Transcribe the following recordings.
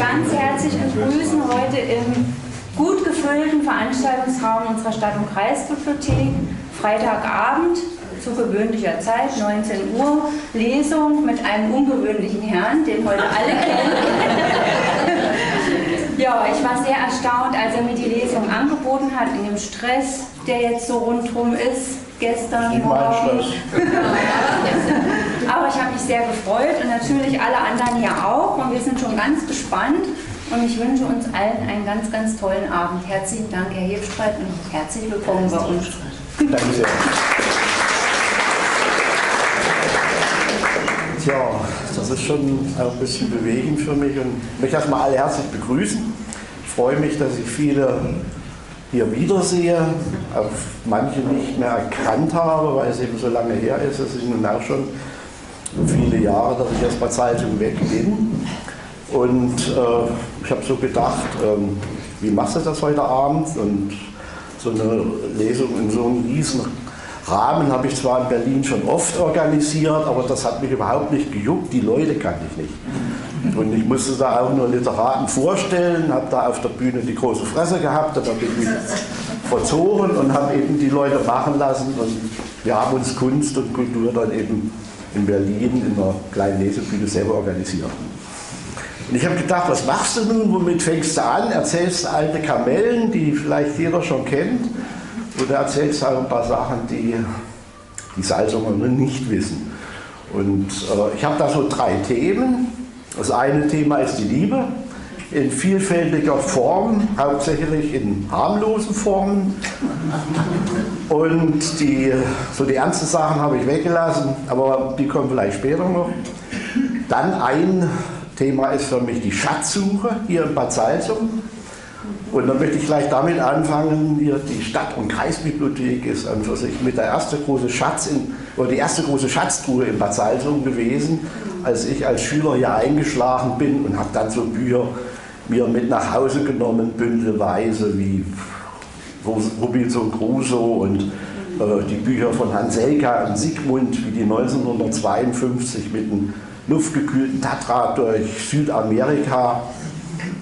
Ganz herzlich begrüßen heute im gut gefüllten Veranstaltungsraum unserer Stadt- und Kreisbibliothek. Freitagabend zu gewöhnlicher Zeit, 19 Uhr, Lesung mit einem ungewöhnlichen Herrn, den heute alle kennen. ja, ich war sehr erstaunt, als er mir die Lesung angeboten hat, in dem Stress, der jetzt so rundherum ist, gestern, Ich morgen. Aber ich habe mich sehr gefreut und natürlich alle anderen hier auch. Und wir sind schon ganz gespannt. Und ich wünsche uns allen einen ganz, ganz tollen Abend. Herzlichen Dank, Herr Hebstreit, und herzlich willkommen bei uns. Danke sehr. Tja, das ist schon ein bisschen bewegend für mich und ich möchte erstmal alle herzlich begrüßen. Ich freue mich, dass ich viele hier wiedersehe, auf manche nicht mehr erkannt habe, weil es eben so lange her ist. Es ist nun auch schon viele Jahre, dass ich erst bei Zeitung weg bin. Und äh, ich habe so gedacht, ähm, wie machst du das heute Abend? Und so eine Lesung in so einem riesen Rahmen habe ich zwar in Berlin schon oft organisiert, aber das hat mich überhaupt nicht gejuckt. Die Leute kannte ich nicht. Und ich musste da auch nur Literaten vorstellen, habe da auf der Bühne die große Fresse gehabt, dann bin ich verzogen und habe eben die Leute machen lassen. Und wir haben uns Kunst und Kultur dann eben in Berlin in einer kleinen Lesebühne selber organisiert. Und ich habe gedacht, was machst du nun? Womit fängst du an? Erzählst du alte Kamellen, die vielleicht jeder schon kennt? Oder erzählst du auch ein paar Sachen, die die Salzunger nicht wissen? Und äh, ich habe da so drei Themen. Das eine Thema ist die Liebe in vielfältiger Form, hauptsächlich in harmlosen Formen. Und die, so die ernsten Sachen habe ich weggelassen, aber die kommen vielleicht später noch. Dann ein Thema ist für mich die Schatzsuche hier in Bad Salzung. Und dann möchte ich gleich damit anfangen. Hier die Stadt- und Kreisbibliothek ist an für sich mit der erste große Schatz in, oder die erste große Schatztruhe in Bad Salzung gewesen, als ich als Schüler hier eingeschlagen bin und habe dann so Bücher mir mit nach Hause genommen, bündelweise wie Robinson Crusoe und äh, die Bücher von Hans Elka und Sigmund, wie die 1952 mit einem luftgekühlten Tatra durch Südamerika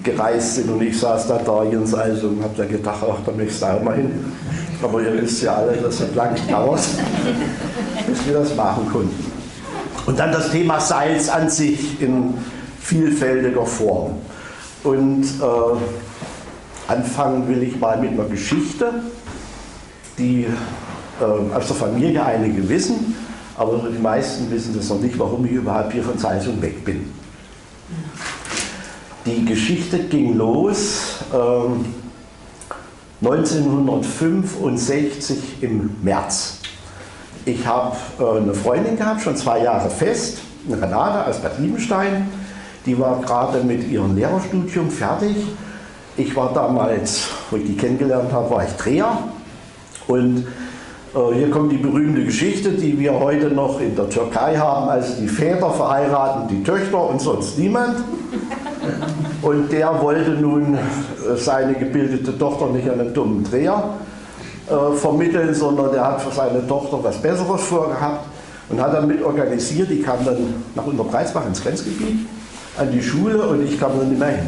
gereist sind und ich saß da da in Salzung und habe da gedacht, ach, da möchtest du auch mal hin. Aber ihr wisst ja alle, das hat lange gedauert, bis wir das machen konnten. Und dann das Thema Salz an sich in vielfältiger Form. Und äh, anfangen will ich mal mit einer Geschichte, die äh, aus der Familie einige wissen, aber die meisten wissen das noch nicht, warum ich überhaupt hier von Salzung weg bin. Die Geschichte ging los ähm, 1965 im März. Ich habe äh, eine Freundin gehabt, schon zwei Jahre fest, eine Renate aus Bad Liebenstein. Die war gerade mit ihrem Lehrerstudium fertig. Ich war damals, wo ich die kennengelernt habe, war ich Dreher. Und äh, hier kommt die berühmte Geschichte, die wir heute noch in der Türkei haben. Also die Väter verheiraten die Töchter und sonst niemand. Und der wollte nun äh, seine gebildete Tochter nicht an einen dummen Dreher äh, vermitteln, sondern der hat für seine Tochter was Besseres vorgehabt und hat dann mit organisiert. Die kam dann nach Unterbreitsbach ins Grenzgebiet an die Schule und ich kam dann nicht mehr hin.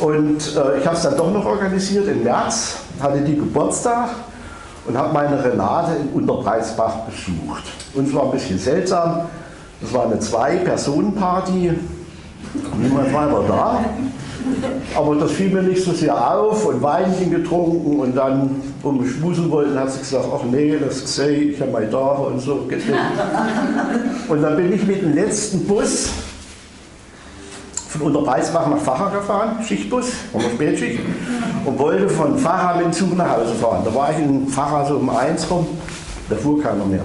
Und äh, ich habe es dann doch noch organisiert im März, hatte die Geburtstag und habe meine Renate in Unterbreitsbach besucht. Und es war ein bisschen seltsam. Das war eine Zwei-Personen-Party. Niemand weiter da. Aber das fiel mir nicht so sehr auf und Weinchen getrunken und dann, wo wir schmusen wollten, hat sie gesagt, ach nee, das gesehen, ich habe meine Tage und so. Und dann bin ich mit dem letzten Bus von Unterbreitsbach nach Facher gefahren, Schichtbus, der Spätschicht, und wollte von Facher mit dem Zug nach Hause fahren. Da war ich in Facher so um eins rum, da fuhr keiner mehr.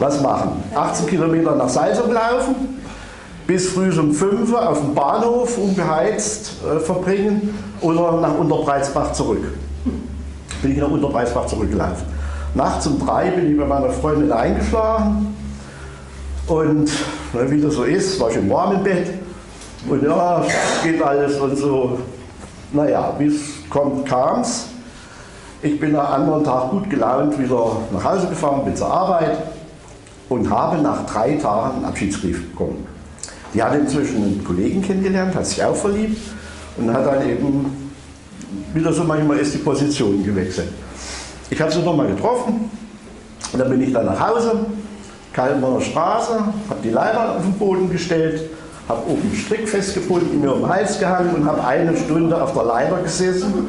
Was machen? 18 Kilometer nach Salzung laufen, bis früh um 5 Uhr auf dem Bahnhof ungeheizt äh, verbringen oder nach Unterbreitsbach zurück. Bin ich nach Unterbreitsbach zurückgelaufen. Nachts um drei bin ich bei meiner Freundin eingeschlafen und wie das so ist, war warm im Bett und ja, geht alles und so. Naja, wie es kommt, kam es. Ich bin am anderen Tag gut gelaunt wieder nach Hause gefahren, bin zur Arbeit und habe nach drei Tagen einen Abschiedsbrief bekommen. Die hat inzwischen einen Kollegen kennengelernt, hat sich auch verliebt und hat dann eben wieder so manchmal ist die Position gewechselt. Ich habe sie nochmal getroffen und dann bin ich dann nach Hause, Kaltenborner Straße, habe die Leiter auf den Boden gestellt, habe oben einen Strick festgebunden, mir um den Hals gehangen und habe eine Stunde auf der Leiter gesessen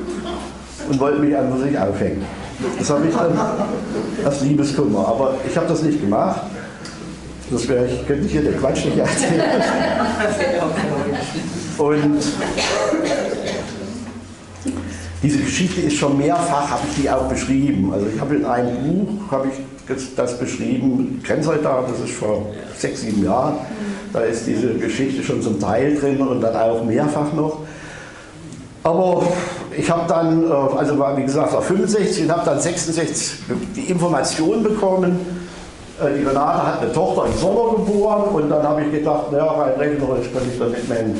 und wollte mich an sich aufhängen. Das habe ich dann als Liebeskummer, aber ich habe das nicht gemacht. Das wäre, ich könnte hier den Quatsch nicht erzählen. Und diese Geschichte ist schon mehrfach, habe ich die auch beschrieben. Also ich habe in einem Buch, habe ich das beschrieben, Grenzsoldat, das ist vor sechs, sieben Jahren. Da ist diese Geschichte schon zum Teil drin und dann auch mehrfach noch. Aber ich habe dann, äh, also war wie gesagt war 65 und habe dann 66 die Information bekommen, die Renate hat eine Tochter im Sommer geboren und dann habe ich gedacht, naja, rein rechnerisch kann ich mehr in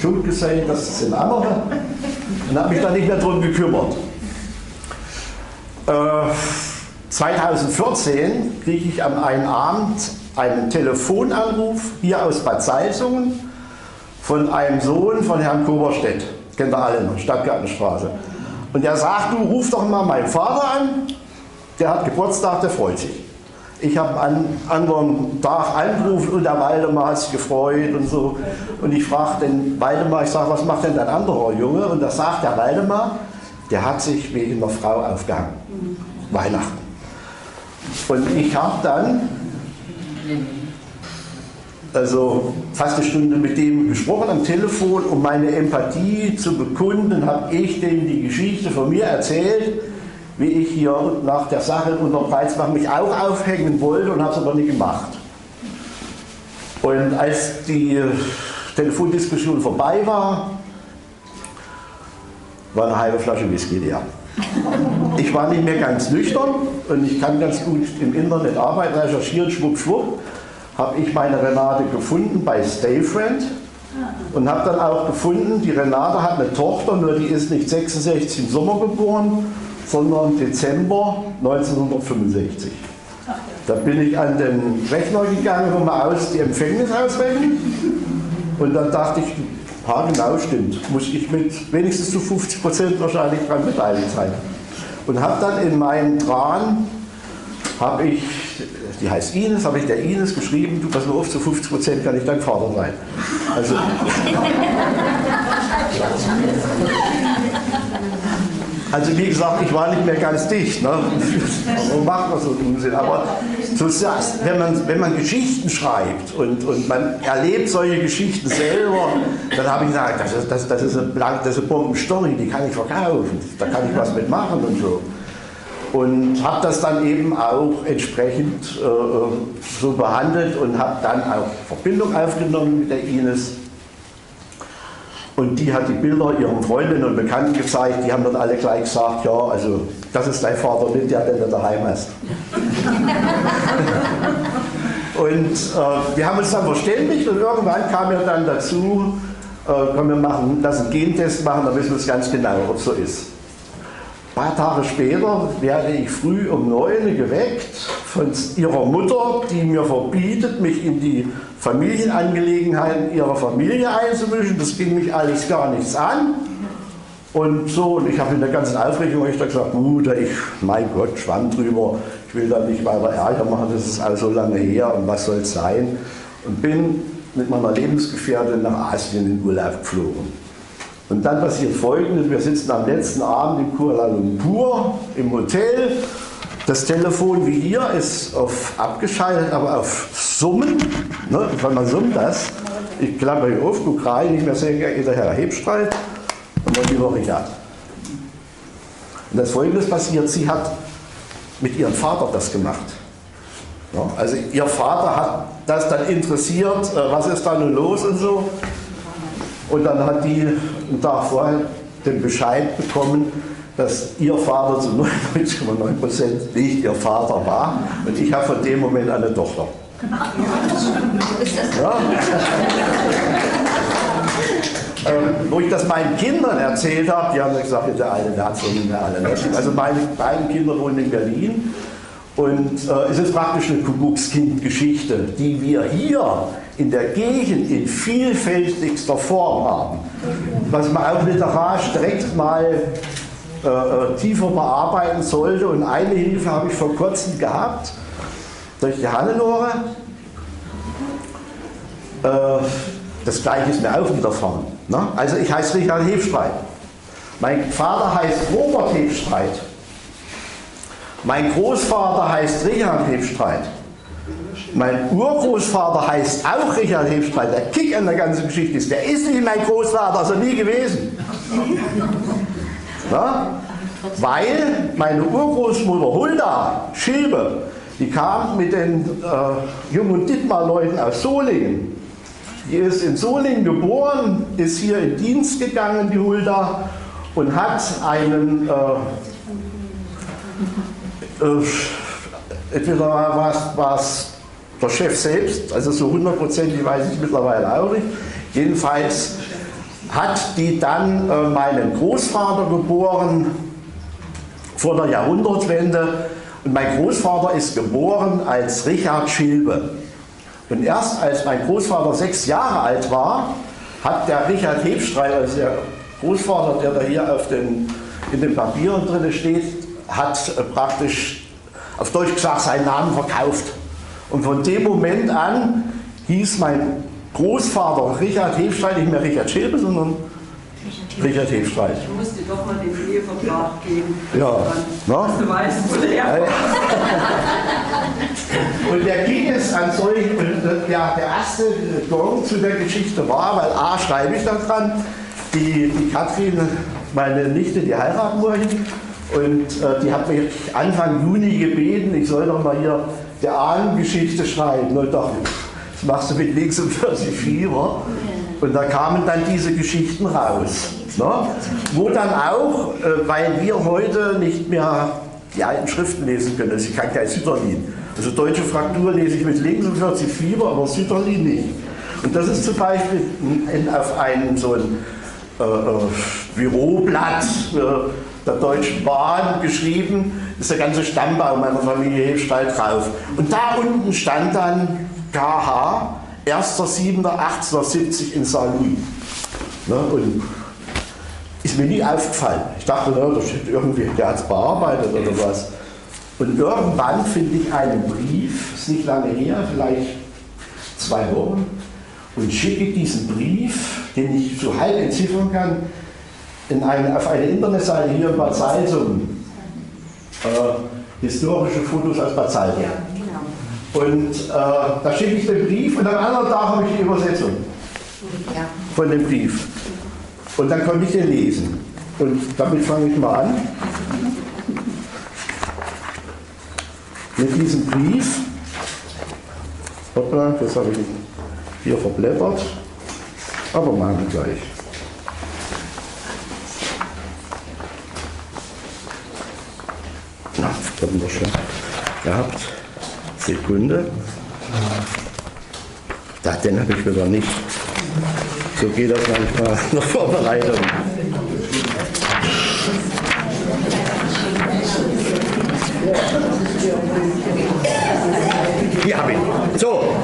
Schuld gesehen, das sind andere. Und habe mich dann nicht mehr darum gekümmert. Äh, 2014 kriege ich am einen Abend einen Telefonanruf hier aus Bad Salzungen von einem Sohn von Herrn Koberstedt. Kennt ihr alle noch, Stadtgartenstraße. Und der sagt, du ruf doch mal meinen Vater an, der hat Geburtstag, der freut sich. Ich habe einen anderen Tag angerufen und der Waldemar hat sich gefreut und so. Und ich frage den Waldemar, ich sage, was macht denn dein anderer Junge? Und da sagt der Waldemar, der hat sich wegen einer Frau aufgehangen. Weihnachten. Und ich habe dann also fast eine Stunde mit dem gesprochen am Telefon, um meine Empathie zu bekunden, habe ich dem die Geschichte von mir erzählt, wie ich hier nach der Sache unter Preisbach mich auch aufhängen wollte und habe es aber nicht gemacht. Und als die Telefondiskussion vorbei war, war eine halbe Flasche Whisky leer. Ich war nicht mehr ganz nüchtern und ich kann ganz gut im Internet arbeiten, recherchieren, schwupp, schwupp habe ich meine Renate gefunden bei Stayfriend und habe dann auch gefunden, die Renate hat eine Tochter, nur die ist nicht 66 im Sommer geboren, sondern Dezember 1965. Da bin ich an den Rechner gegangen, um mal aus die Empfängnis ausrechnen und dann dachte ich, ha, genau stimmt, muss ich mit wenigstens zu 50 Prozent wahrscheinlich daran beteiligt sein. Und habe dann in meinen Tran, habe ich die heißt Ines, habe ich der Ines geschrieben, du pass mal auf, zu 50 Prozent kann ich dein Vater sein. Also, also wie gesagt, ich war nicht mehr ganz dicht. Ne? Warum macht man so einen Unsinn? Aber wenn man, wenn man Geschichten schreibt und, und man erlebt solche Geschichten selber, dann habe ich gesagt, das ist, das, das ist eine, das Bombenstory, die kann ich verkaufen, da kann ich was mitmachen und so und habe das dann eben auch entsprechend äh, so behandelt und habe dann auch Verbindung aufgenommen mit der Ines. Und die hat die Bilder ihren Freundinnen und Bekannten gezeigt, die haben dann alle gleich gesagt, ja, also das ist dein Vater nicht, der den du daheim hast. und äh, wir haben uns dann verständigt und irgendwann kam er dann dazu, äh, komm, wir machen, lass einen Gentest machen, dann wissen wir es ganz genau, ob es so ist. Ein paar Tage später werde ich früh um 9 geweckt von ihrer Mutter, die mir verbietet, mich in die Familienangelegenheiten ihrer Familie einzumischen. Das ging mich alles gar nichts an. Und so, und ich habe in der ganzen Aufregung echt gesagt, Mutter, ich, mein Gott, schwamm drüber, ich will da nicht weiter Ärger machen, das ist all so lange her und was soll es sein. Und bin mit meiner Lebensgefährtin nach Asien in Urlaub geflogen. Und dann passiert Folgendes, wir sitzen am letzten Abend in Kuala Lumpur im Hotel. Das Telefon wie hier ist auf abgeschaltet, aber auf Summen. Ne, weil man summt das. Ich klappe hier auf, gucke rein, nicht mehr sehen, geht der Herr Hebstreit und dann die Woche ab. Und das Folgendes passiert, sie hat mit ihrem Vater das gemacht. Ja, also ihr Vater hat das dann interessiert, äh, was ist da nun los und so. Und dann hat die einen Tag vorher den Bescheid bekommen, dass ihr Vater zu 99,9 Prozent nicht ihr Vater war. Und ich habe von dem Moment eine Tochter. Ja. ähm, wo ich das meinen Kindern erzählt habe, die haben gesagt, der eine, der hat so nicht mehr alle. Also meine beiden Kinder wohnen in Berlin und äh, es ist praktisch eine Kuckuckskind-Geschichte, die wir hier in der Gegend in vielfältigster Form haben, was man auch literarisch direkt mal äh, äh, tiefer bearbeiten sollte. Und eine Hilfe habe ich vor kurzem gehabt durch die Hannelore. Äh, das gleiche ist mir auch widerfahren. Ne? Also ich heiße Richard Hefstreit. Mein Vater heißt Robert Hefstreit. Mein Großvater heißt Richard Hefstreit. Mein Urgroßvater heißt auch Richard Hefstreit. Der Kick an der ganzen Geschichte ist, der ist nicht mein Großvater, also nie gewesen. Ja? Weil meine Urgroßmutter Hulda Schilbe, die kam mit den äh, Jung- und Dittmar-Leuten aus Solingen. Die ist in Solingen geboren, ist hier in Dienst gegangen, die Hulda, und hat einen, äh, äh, entweder war es der Chef selbst, also so hundertprozentig weiß ich mittlerweile auch nicht, jedenfalls hat die dann äh, meinen Großvater geboren vor der Jahrhundertwende. Und mein Großvater ist geboren als Richard Schilbe. Und erst als mein Großvater sechs Jahre alt war, hat der Richard Hebstreit, also der Großvater, der da hier auf den, in den Papieren drin steht, hat äh, praktisch auf Deutsch gesagt seinen Namen verkauft. Und von dem Moment an hieß mein Großvater Richard Hefstreit, nicht mehr Richard Schilbe, sondern Richard Hefstreit. Ich musste doch mal den Ehevertrag geben. Ja. Na? Du weißt, wo der. Und der ging es an solchen, ja, der erste Gong zu der Geschichte war, weil A, schreibe ich da dran, die, die Katrin, meine Nichte, die heiraten wollen. Und äh, die hat mich Anfang Juni gebeten, ich soll doch mal hier der Ahnengeschichte schreiben. Und dachte, das machst du mit links und 40 Fieber. Und da kamen dann diese Geschichten raus. Ne? Wo dann auch, äh, weil wir heute nicht mehr die alten Schriften lesen können, also ich kann kein Sütterlin. Also deutsche Fraktur lese ich mit links und 40 Fieber, aber Sütterlin nicht. Und das ist zum Beispiel in, auf einem so ein äh, äh Büroblatt äh, der Deutschen Bahn geschrieben, ist der ganze Stammbaum meiner Familie Hefstall drauf. Und da unten stand dann KH, 1.7.1870 in Saarlouis. Ne, und ist mir nie aufgefallen. Ich dachte, ne, da steht irgendwie, der hat es bearbeitet oder was. Und irgendwann finde ich einen Brief, ist nicht lange her, vielleicht zwei Wochen, und schicke diesen Brief, den ich so halb entziffern kann, in eine, auf eine Internetseite hier in Bad Salzung. Äh, historische Fotos aus Salzung. Ja. Und äh, da schicke ich den Brief und am anderen Tag habe ich die Übersetzung von dem Brief. Und dann konnte ich den lesen. Und damit fange ich mal an. Mit diesem Brief. Hoppla, das habe ich hier verblättert. Aber machen wir gleich. Na, das haben wir schon gehabt. Sekunde. Da, den habe ich wieder nicht. So geht das manchmal noch Vorbereitung. Hier habe ich. So,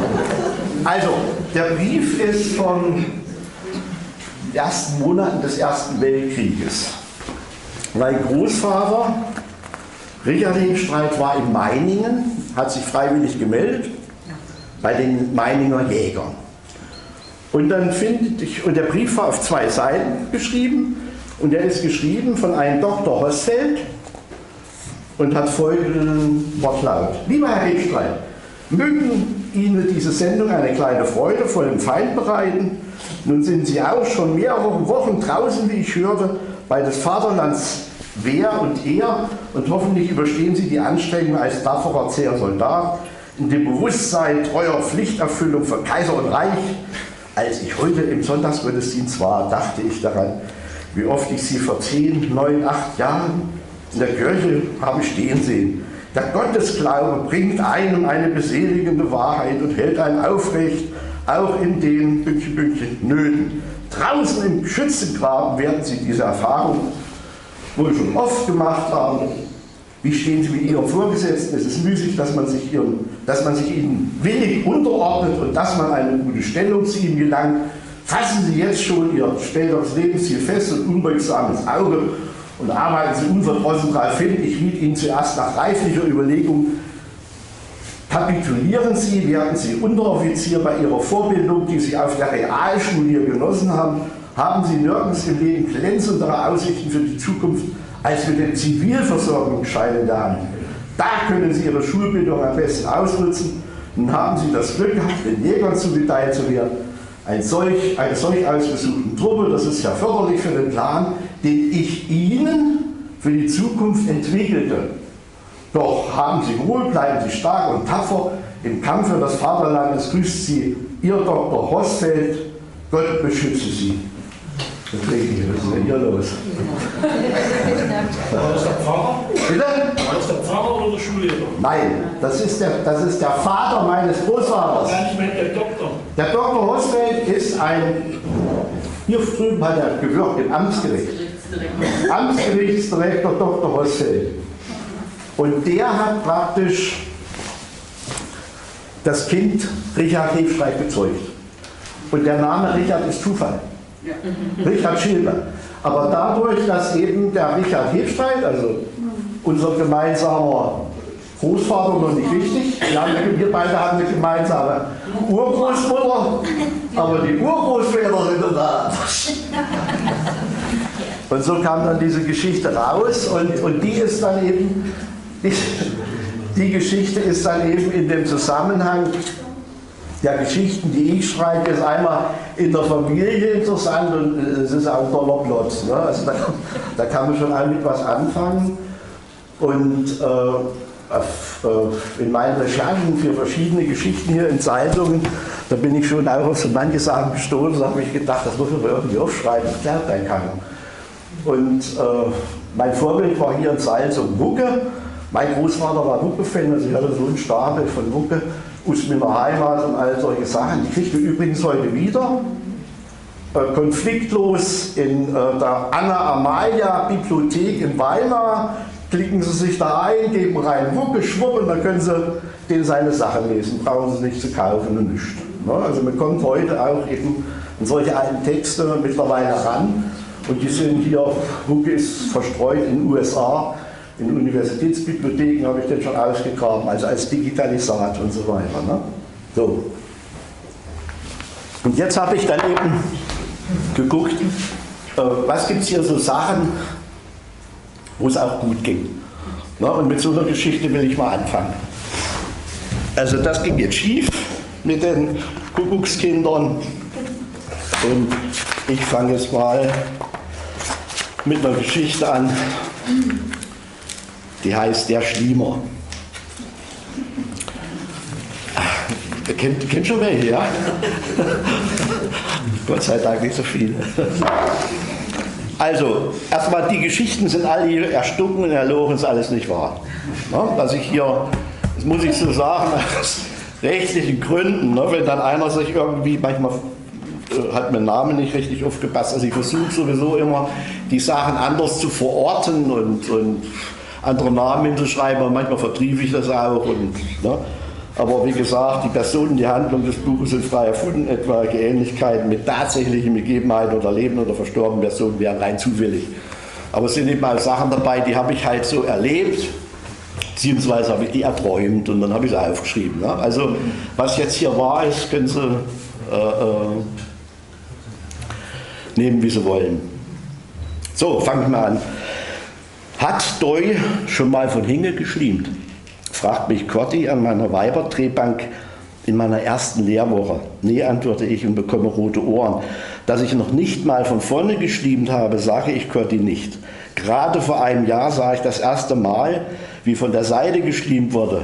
also der Brief ist von ersten Monaten des Ersten Weltkrieges. Mein Großvater Richard Hingstreit war in Meiningen, hat sich freiwillig gemeldet bei den Meininger Jägern. Und dann finde ich, und der Brief war auf zwei Seiten geschrieben und der ist geschrieben von einem Dr. Hosfeld und hat folgenden Wortlaut. Lieber Herr Hegstreit, mögen Ihnen diese Sendung eine kleine Freude vor dem Feind bereiten. Nun sind Sie auch schon mehrere Wochen draußen, wie ich hörte, bei des Vaterlands Wehr und Ehr und hoffentlich überstehen Sie die Anstrengung als tapferer, zäher Soldat in dem Bewusstsein treuer Pflichterfüllung für Kaiser und Reich. Als ich heute im Sonntagsgottesdienst war, dachte ich daran, wie oft ich Sie vor zehn, neun, acht Jahren in der Kirche habe stehen sehen. Der Gottesglaube bringt einem eine beseligende Wahrheit und hält einen aufrecht, auch in den Bündchen, Bündchen Nöten. Draußen im Schützengraben werden Sie diese Erfahrung wohl schon oft gemacht haben. Wie stehen Sie mit Ihrem Vorgesetzten? Es ist müßig, dass man sich, ihren, dass man sich Ihnen willig unterordnet und dass man eine gute Stellung zu Ihnen gelangt. Fassen Sie jetzt schon Ihr späteres Lebensziel fest und unbeugsames Auge und arbeiten Sie unverdrossen darauf hin. Ich riet Ihnen zuerst nach reiflicher Überlegung, kapitulieren Sie, werden Sie Unteroffizier bei Ihrer Vorbildung, die Sie auf der Realschule genossen haben, haben Sie nirgends im Leben glänzendere Aussichten für die Zukunft als mit dem Zivilversorgungsschein in der Hand. Da können Sie Ihre Schulbildung am besten ausnutzen. Nun haben Sie das Glück gehabt, den Jägern zugeteilt zu werden. Ein solch, eine solch ausgesuchten Truppe, das ist ja förderlich für den Plan, den ich Ihnen für die Zukunft entwickelte. Doch haben Sie Ruhe, bleiben Sie stark und tapfer im Kampf für das Vaterland. Es grüßt Sie Ihr Dr. Hosfeld. Gott beschütze Sie. Das kriege ich, was ist denn hier los? Der Pfarrer? Bitte? War das der Pfarrer oder der Schullehrer? Nein, das ist, der, das ist der Vater meines Großvaters. Nein, ich meine der Doktor. Der Dr. Hosfeld ist ein, hier drüben hat er gewirkt im Amtsgericht. Amtsgerichtsdirektor Dr. Hosfeld. Und der hat praktisch das Kind Richard Hefstreit gezeugt. Und der Name Richard ist Zufall. Richard Schilber. Aber dadurch, dass eben der Richard Hefstreit, also unser gemeinsamer Großvater noch nicht richtig, wir, wir beide haben eine gemeinsame Urgroßmutter, aber die Urgroßväter sind da. Und so kam dann diese Geschichte raus und, und die ist dann eben, die, die Geschichte ist dann eben in dem Zusammenhang der Geschichten, die ich schreibe, ist einmal in der Familie interessant und es ist auch toller Plot. Ne? Also da, da, kann man schon mit was anfangen. Und äh, äh, in meinen Recherchen für verschiedene Geschichten hier in Zeitungen, da bin ich schon auch auf so manche Sachen gestoßen, da habe ich gedacht, das muss man irgendwie aufschreiben, das bleibt dann keiner. Und äh, mein Vorbild war hier in Salzung Wucke. Mein Großvater war Wucke-Fan, also ich hatte so einen Stapel von Wucke aus meiner Heimat und all solche Sachen. Die kriegt ihr übrigens heute wieder. Äh, konfliktlos in äh, der Anna Amalia Bibliothek in Weimar. Klicken Sie sich da ein, geben rein Wucke, Schwupp und dann können Sie den seine Sachen lesen. Brauchen Sie nicht zu kaufen und nichts. Ne? Also man kommt heute auch eben an solche alten Texte mittlerweile ran. Und die sind hier, Wucke ist verstreut in den USA, in Universitätsbibliotheken habe ich den schon ausgegraben, also als Digitalisat und so weiter. Ne? So. Und jetzt habe ich dann eben geguckt, äh, was gibt es hier so Sachen, wo es auch gut ging. Ne? Und mit so einer Geschichte will ich mal anfangen. Also das ging jetzt schief mit den Kuckuckskindern. Und ich fange jetzt mal mit einer Geschichte an, die heißt Der Schliemer. Kennt, kennt schon welche, ja? Gott sei Dank nicht so viele. Also, erstmal, die Geschichten sind alle hier erstunken und erlogen, ist alles nicht wahr. Ja, dass ich hier, das muss ich so sagen, aus rechtlichen Gründen, ne, wenn dann einer sich irgendwie, manchmal äh, hat mein Name nicht richtig aufgepasst, also ich versuche sowieso immer, die Sachen anders zu verorten und, und andere Namen hinzuschreiben, und manchmal vertriebe ich das auch. Und, ne? Aber wie gesagt, die Personen, die Handlung des Buches sind frei erfunden, etwaige Ähnlichkeiten mit tatsächlichen Begebenheiten oder Leben oder verstorbenen Personen wären rein zufällig. Aber es sind eben auch Sachen dabei, die habe ich halt so erlebt, beziehungsweise habe ich die erträumt und dann habe ich sie aufgeschrieben. Ne? Also was jetzt hier wahr ist, können Sie äh, äh, nehmen, wie Sie wollen. So, fangen wir mal an. Hat Doi schon mal von Hinge geschliemt? fragt mich Corti an meiner Weiberdrehbank in meiner ersten Lehrwoche. Nee, antworte ich und bekomme rote Ohren. Dass ich noch nicht mal von vorne geschliemt habe, sage ich Corti nicht. Gerade vor einem Jahr sah ich das erste Mal, wie von der Seite geschliemt wurde.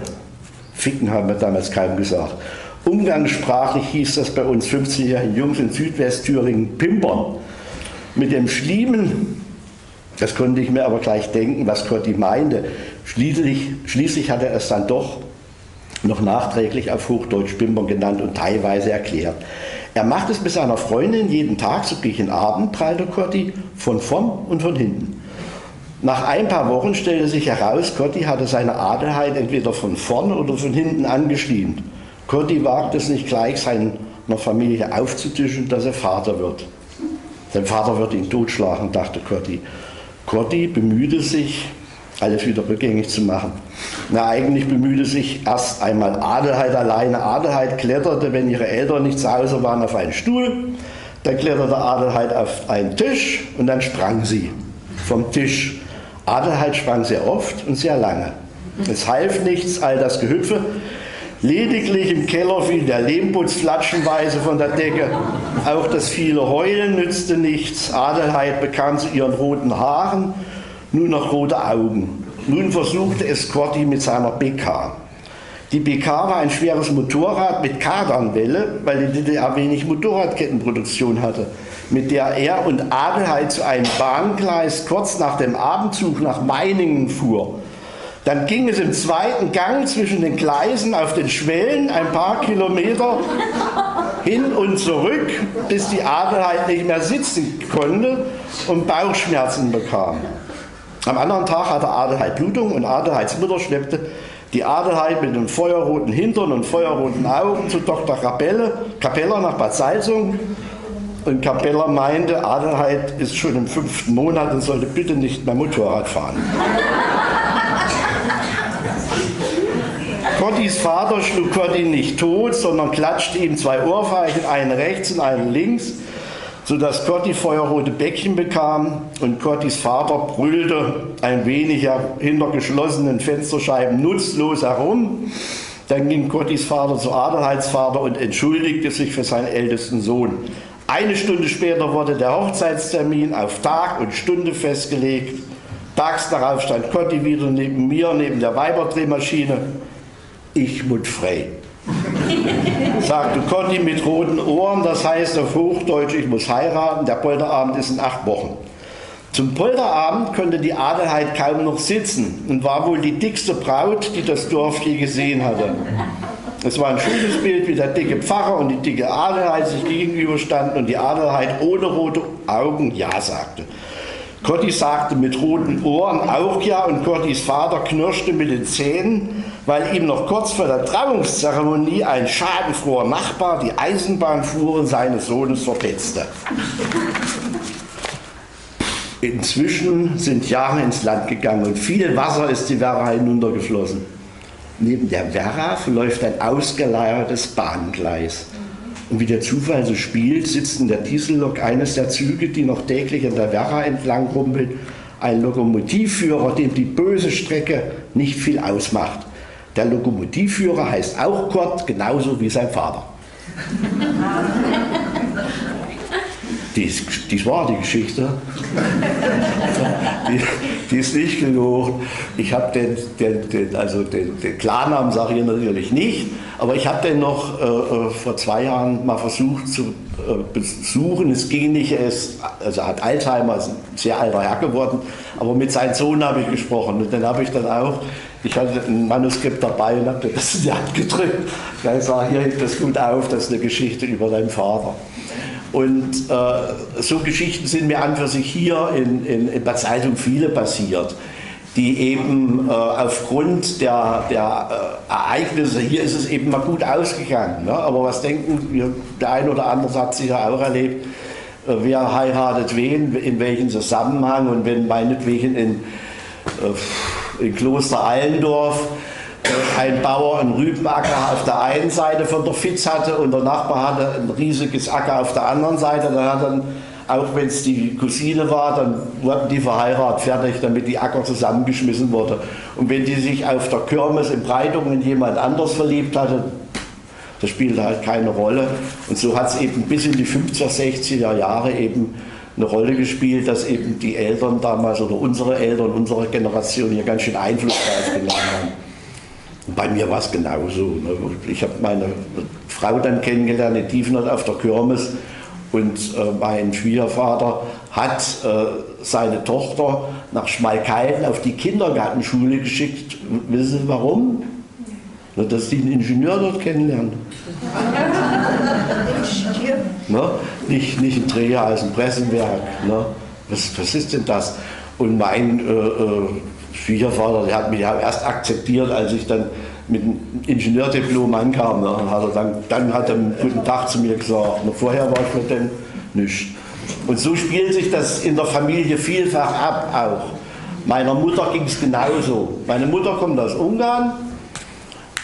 Ficken haben wir damals keinem gesagt. Umgangssprachlich hieß das bei uns 15-jährigen Jungs in Südwestthüringen Pimpern. Mit dem Schliemen das konnte ich mir aber gleich denken, was Cotti meinte. Schließlich, schließlich hat er es dann doch noch nachträglich auf Hochdeutsch Pimpern genannt und teilweise erklärt. Er macht es mit seiner Freundin jeden Tag so gegen Abend, prallte Cotti, von vorn und von hinten. Nach ein paar Wochen stellte sich heraus, Cotti hatte seine Adelheid entweder von vorn oder von hinten angeschrien. Cotti wagt es nicht gleich seiner Familie aufzutischen, dass er Vater wird. Sein Vater wird ihn totschlagen, dachte Cotti. Cotti bemühte sich, alles wieder rückgängig zu machen. Na, eigentlich bemühte sich erst einmal Adelheid alleine. Adelheid kletterte, wenn ihre Eltern nicht zu Hause waren, auf einen Stuhl. Dann kletterte Adelheid auf einen Tisch und dann sprang sie vom Tisch. Adelheid sprang sehr oft und sehr lange. Es half nichts, all das Gehüpfe. Lediglich im Keller fiel der Lehmputz flatschenweise von der Decke. Auch das viele Heulen nützte nichts. Adelheid bekam zu ihren roten Haaren nur noch rote Augen. Nun versuchte es Corti mit seiner BK. Die BK war ein schweres Motorrad mit Kardanwelle, weil die DDR wenig Motorradkettenproduktion hatte, mit der er und Adelheid zu einem Bahngleis kurz nach dem Abendzug nach Meiningen fuhr. Dann ging es im zweiten Gang zwischen den Gleisen auf den Schwellen ein paar Kilometer hin und zurück, bis die Adelheid nicht mehr sitzen konnte und Bauchschmerzen bekam. Am anderen Tag hatte Adelheid Blutung und Adelheids Mutter schleppte die Adelheid mit einem feuerroten Hintern und feuerroten Augen zu Dr. Capelle, Capella nach Bad Salzung. Und Capella meinte, Adelheid ist schon im fünften Monat und sollte bitte nicht mehr Motorrad fahren. Cottis Vater schlug Cotti nicht tot, sondern klatschte ihm zwei Ohrfeigen, eine rechts und eine links sodass Cotti feuerrote Bäckchen bekam und Cottis Vater brüllte ein wenig hinter geschlossenen Fensterscheiben nutzlos herum. Dann ging Cottis Vater zu Adelheidsvater und entschuldigte sich für seinen ältesten Sohn. Eine Stunde später wurde der Hochzeitstermin auf Tag und Stunde festgelegt. Tags darauf stand Cotti wieder neben mir, neben der Weiberdrehmaschine. Ich mut frei sagte Conny mit roten Ohren, das heißt auf Hochdeutsch, ich muss heiraten, der Polterabend ist in acht Wochen. Zum Polterabend konnte die Adelheid kaum noch sitzen und war wohl die dickste Braut, die das Dorf je gesehen hatte. Es war ein schönes Bild, wie der dicke Pfarrer und die dicke Adelheid sich gegenüberstanden und die Adelheid ohne rote Augen Ja sagte. Cotti sagte mit roten Ohren auch Ja und Cottis Vater knirschte mit den Zähnen weil ihm noch kurz vor der Trauungszeremonie ein schadenfroher Nachbar die Eisenbahnfuhren seines Sohnes verpetzte. Inzwischen sind Jahre ins Land gegangen und viel Wasser ist die Werra hinuntergeflossen. Neben der Werra verläuft ein ausgeleiertes Bahngleis. Und wie der Zufall so spielt, sitzt in der Diesellok eines der Züge, die noch täglich an der Werra entlang rumpelt, ein Lokomotivführer, dem die böse Strecke nicht viel ausmacht. Der Lokomotivführer heißt auch Kurt, genauso wie sein Vater. Dies, dies war die Geschichte. Die, die ist nicht gelogen. Ich habe den, den, den, also den, den Klarnamen sage ich natürlich nicht, aber ich habe den noch äh, äh, vor zwei Jahren mal versucht zu äh, besuchen. Es ging nicht, es, also hat Alzheimer, ist ein sehr alter Herr geworden, aber mit seinem Sohn habe ich gesprochen und den habe ich dann auch ich hatte ein Manuskript dabei und habe das in die Hand gedrückt. Ich sage, hier hebt das gut auf, das ist eine Geschichte über deinen Vater. Und äh, so Geschichten sind mir an für sich hier in, in, in Bad Zeitung viele passiert, die eben äh, aufgrund der, der äh, Ereignisse, hier ist es eben mal gut ausgegangen. Ne? Aber was denken wir, der ein oder andere hat sich ja auch erlebt, äh, wer heiratet wen, in welchem Zusammenhang und wenn meinetwegen in äh, in Kloster Allendorf äh, ein Bauer einen Rübenacker auf der einen Seite von der Fitz hatte und der Nachbar hatte ein riesiges Acker auf der anderen Seite. Dann hat dann, auch wenn es die Cousine war, dann wurden die verheiratet fertig, damit die Acker zusammengeschmissen wurde. Und wenn die sich auf der Kirmes in Breitung in jemand anders verliebt hatte, das spielte halt keine Rolle. Und so hat es eben bis in die 50er, 60er Jahre eben eine Rolle gespielt, dass eben die Eltern damals oder unsere Eltern, unsere Generation hier ganz schön Einfluss drauf genommen haben. Und bei mir war es genauso. Ne? Ich habe meine Frau dann kennengelernt in Tiefenort auf der Kirmes und äh, mein Schwiegervater hat äh, seine Tochter nach Schmalkalden auf die Kindergartenschule geschickt. Wissen Sie warum? Na, dass sie einen Ingenieur dort kennenlernen. ne? nicht, nicht ein Dreher als ein Pressenwerk. Ne? Was, was ist denn das? Und mein äh, äh, Schwiegervater, der hat mich ja erst akzeptiert, als ich dann mit einem Ingenieurdiplom ankam. Ne? Hat er dann, dann hat er einen guten Tag zu mir gesagt. Und vorher war ich mit dem nicht. Und so spielt sich das in der Familie vielfach ab auch. Meiner Mutter ging es genauso. Meine Mutter kommt aus Ungarn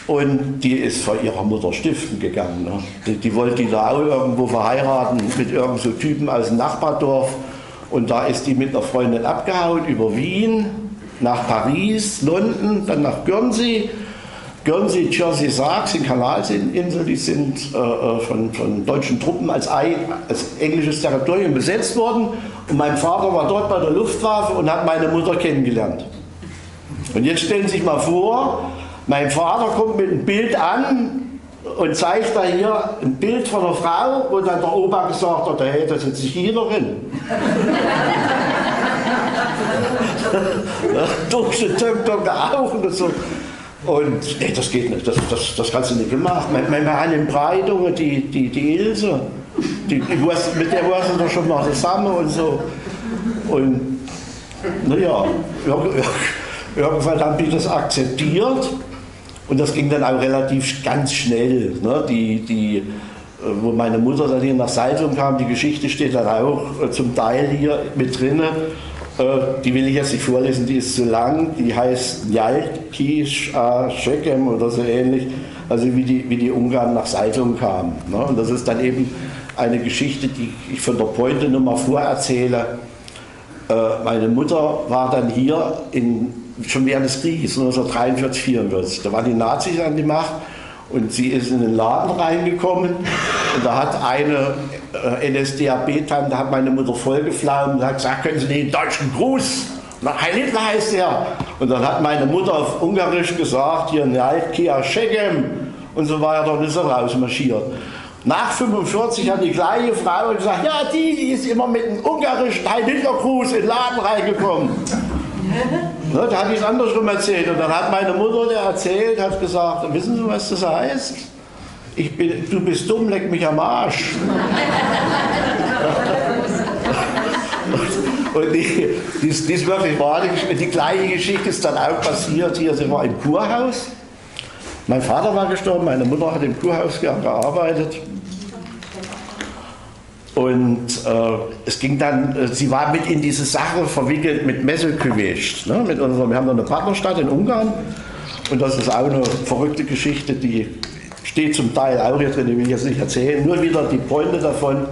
und die ist vor ihrer Mutter stiften gegangen. Ne? Die, die wollte die da auch irgendwo verheiraten mit irgendeinem so Typen aus dem Nachbardorf. Und da ist die mit einer Freundin abgehauen über Wien, nach Paris, London, dann nach Guernsey. Guernsey, Jersey Sark sind Kanalinseln, die sind äh, äh, von, von, deutschen Truppen als, Ei, als englisches Territorium besetzt worden. Und mein Vater war dort bei der Luftwaffe und hat meine Mutter kennengelernt. Und jetzt stellen Sie sich mal vor, mein Vater kommt mit einem Bild an und zeigt da hier ein Bild von einer Frau, wo dann der Opa gesagt hat, hey, das ist Chinerin. Durchgetöpft auch und so. Und ey, das geht nicht, das, das, das kannst du nicht gemacht. Meine Anne Breidung, die, die, die Ilse, die, die, mit der warst du doch schon mal zusammen und so. Und naja, irgendwann haben die das akzeptiert und das ging dann auch relativ ganz schnell. Ne? Die, die, äh, wo meine Mutter dann hier nach Salzung kam, die Geschichte steht dann auch äh, zum Teil hier mit drin. Äh, die will ich jetzt nicht vorlesen, die ist zu lang. Die heißt Jalkisch Shekem oder so ähnlich, also wie die, wie die Ungarn nach Salzung kamen. Ne? Und das ist dann eben eine Geschichte, die ich von der Pointe nochmal vorerzähle. Meine Mutter war dann hier in schon während des Krieges, 1943, 44. Da waren die Nazis an die Macht und sie ist in den Laden reingekommen und da hat eine äh, NSDAP-Tante, da hat meine Mutter vollgeflammt und hat gesagt, können Sie den deutschen Gruß? Na, Heil Hitler heißt er. Und dann hat meine Mutter auf Ungarisch gesagt, hier Nalkia Schegem und so weiter und ist er rausmarschiert. Nach 45 hat die gleiche Frau gesagt, ja, die, die ist immer mit einem ungarischen Heil Hitler Gruß in den Laden reingekommen. Ne, da hatte ich es andersrum erzählt. Und dann hat meine Mutter der erzählt, hat gesagt, wissen Sie, was das heißt? Ich bin, du bist dumm, leck mich am Arsch. Und die, die, ist, die ist wirklich. Die, die gleiche Geschichte ist dann auch passiert. Hier sie war im Kurhaus. Mein Vater war gestorben, meine Mutter hat im Kurhaus gearbeitet. Und äh, es ging dann, äh, sie war mit in diese Sache verwickelt mit Messelküwicht. Ne? Mit unserem, wir haben da eine Partnerstadt in Ungarn und das ist auch eine verrückte Geschichte, die steht zum Teil auch hier drin, die will ich jetzt nicht erzählen. Nur wieder die Pointe davon,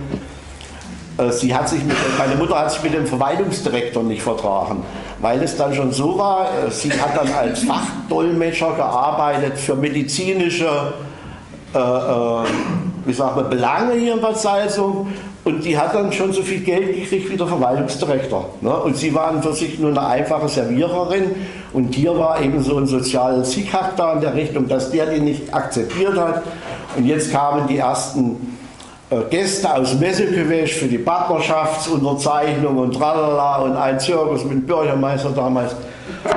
äh, sie hat sich mit, meine Mutter hat sich mit dem Verwaltungsdirektor nicht vertragen, weil es dann schon so war, äh, sie hat dann als Fachdolmetscher gearbeitet für medizinische äh, äh, wie sagt man, Belange hier in Bad Salzung und die hat dann schon so viel Geld gekriegt wie der Verwaltungsdirektor. Ne? Und sie waren für sich nur eine einfache Serviererin. Und hier war eben so ein soziales Hickhack da in der Richtung, dass der die nicht akzeptiert hat. Und jetzt kamen die ersten äh, Gäste aus Messegewisch für die Partnerschaftsunterzeichnung und tralala und ein Zirkus mit dem Bürgermeister damals.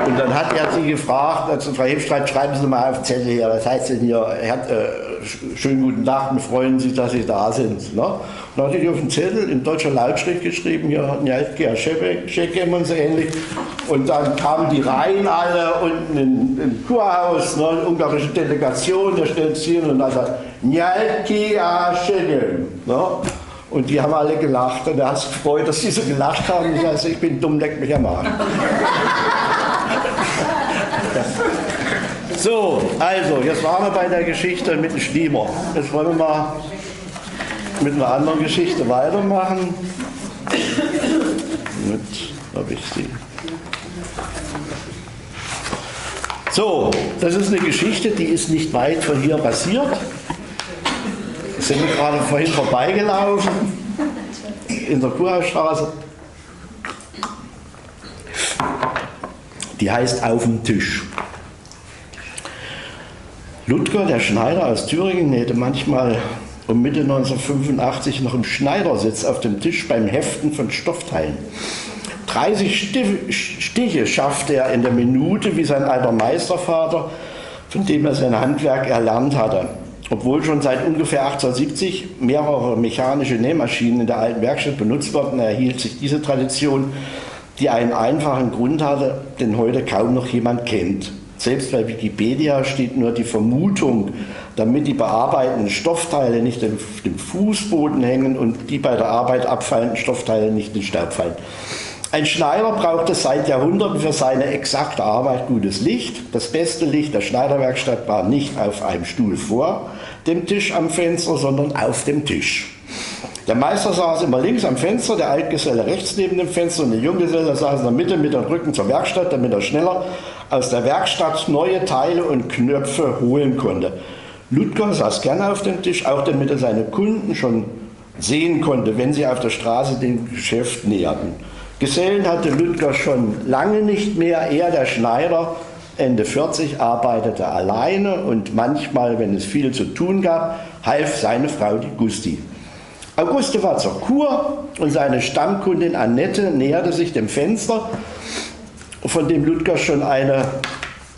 Und dann hat er sie gefragt, also Frau Hebstreit, schreiben Sie mal auf Zettel hier, was heißt denn hier, Herr, äh, schönen guten Tag, wir freuen Sie, dass Sie da sind. Ne? Dann hatte ich auf den Zettel in deutscher Lautschrift geschrieben, hier Njaltkia Schekem und so ähnlich. Und dann kamen die Reihen alle unten im, im Kurhaus, ne, eine ungarische Delegation, der stellt sich hin und dann sagt, Njaltkia Schekem. Ne? Und die haben alle gelacht und er hat sich gefreut, dass sie so gelacht haben. Ich also, ich bin dumm, leck mich am Arsch. So, also, jetzt waren wir bei der Geschichte mit dem Schniemer. Jetzt wollen wir mal mit einer anderen Geschichte weitermachen. Mit, habe ich sie. So, das ist eine Geschichte, die ist nicht weit von hier passiert. Sind wir gerade vorhin vorbeigelaufen in der Kurhausstraße. Die heißt Auf dem Tisch. Ludger, der Schneider aus Thüringen, nähte manchmal um Mitte 1985 noch im Schneidersitz auf dem Tisch beim Heften von Stoffteilen. 30 Stiche schaffte er in der Minute wie sein alter Meistervater, von dem er sein Handwerk erlernt hatte. Obwohl schon seit ungefähr 1870 mehrere mechanische Nähmaschinen in der alten Werkstatt benutzt wurden, erhielt sich diese Tradition die einen einfachen Grund hatte, den heute kaum noch jemand kennt. Selbst bei Wikipedia steht nur die Vermutung, damit die bearbeitenden Stoffteile nicht auf dem Fußboden hängen und die bei der Arbeit abfallenden Stoffteile nicht in Staub fallen. Ein Schneider brauchte seit Jahrhunderten für seine exakte Arbeit gutes Licht. Das beste Licht der Schneiderwerkstatt war nicht auf einem Stuhl vor dem Tisch am Fenster, sondern auf dem Tisch. Der Meister saß immer links am Fenster, der Altgeselle rechts neben dem Fenster und der Junggeselle saß in der Mitte mit dem Rücken zur Werkstatt, damit er schneller aus der Werkstatt neue Teile und Knöpfe holen konnte. Ludger saß gerne auf dem Tisch, auch damit er seine Kunden schon sehen konnte, wenn sie auf der Straße dem Geschäft näherten. Gesellen hatte Ludger schon lange nicht mehr, er der Schneider, Ende 40, arbeitete alleine und manchmal, wenn es viel zu tun gab, half seine Frau die Gusti. Auguste war zur Kur und seine Stammkundin Annette näherte sich dem Fenster, von dem Ludger schon eine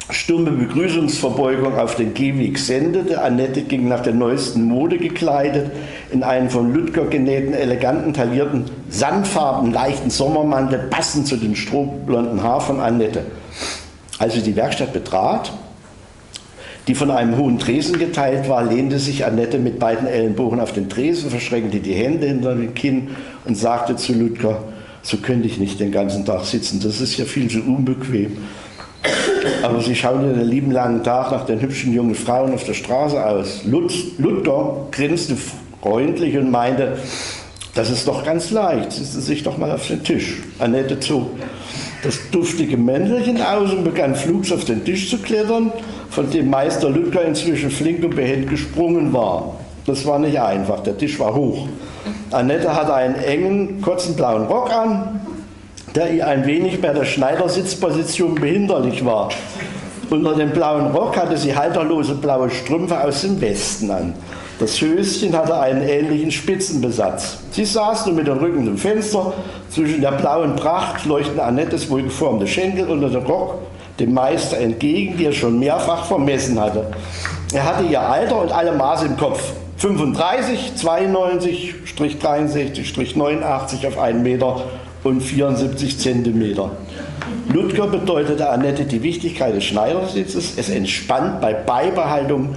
stumme Begrüßungsverbeugung auf den Gehweg sendete. Annette ging nach der neuesten Mode gekleidet, in einen von Ludger genähten, eleganten, taillierten, sandfarben, leichten Sommermantel, passend zu dem strohblonden Haar von Annette. Als sie die Werkstatt betrat, die von einem hohen Tresen geteilt war, lehnte sich Annette mit beiden Ellenbogen auf den Tresen, verschränkte die Hände hinter den Kinn und sagte zu Ludger, so könnte ich nicht den ganzen Tag sitzen, das ist ja viel zu unbequem. Aber sie schauen ja den lieben langen Tag nach den hübschen jungen Frauen auf der Straße aus. Ludger grinste freundlich und meinte, das ist doch ganz leicht, setzen Sie sich doch mal auf den Tisch. Annette zog das duftige Mäntelchen aus und begann flugs auf den Tisch zu klettern von dem Meister Lüttger inzwischen flink und behend gesprungen war. Das war nicht einfach, der Tisch war hoch. Annette hatte einen engen, kurzen blauen Rock an, der ihr ein wenig bei der Schneidersitzposition behinderlich war. Unter dem blauen Rock hatte sie halterlose blaue Strümpfe aus dem Westen an. Das Höschen hatte einen ähnlichen Spitzenbesatz. Sie saß nun mit dem Rücken zum Fenster, zwischen der blauen Pracht leuchten Annettes wohlgeformte Schenkel unter dem Rock dem Meister entgegen, die er schon mehrfach vermessen hatte. Er hatte ihr Alter und alle Maße im Kopf. 35, 92, 63, 89 auf 1 Meter und 74 Zentimeter. Ludger bedeutete Annette die Wichtigkeit des Schneidersitzes. Es entspannt bei Beibehaltung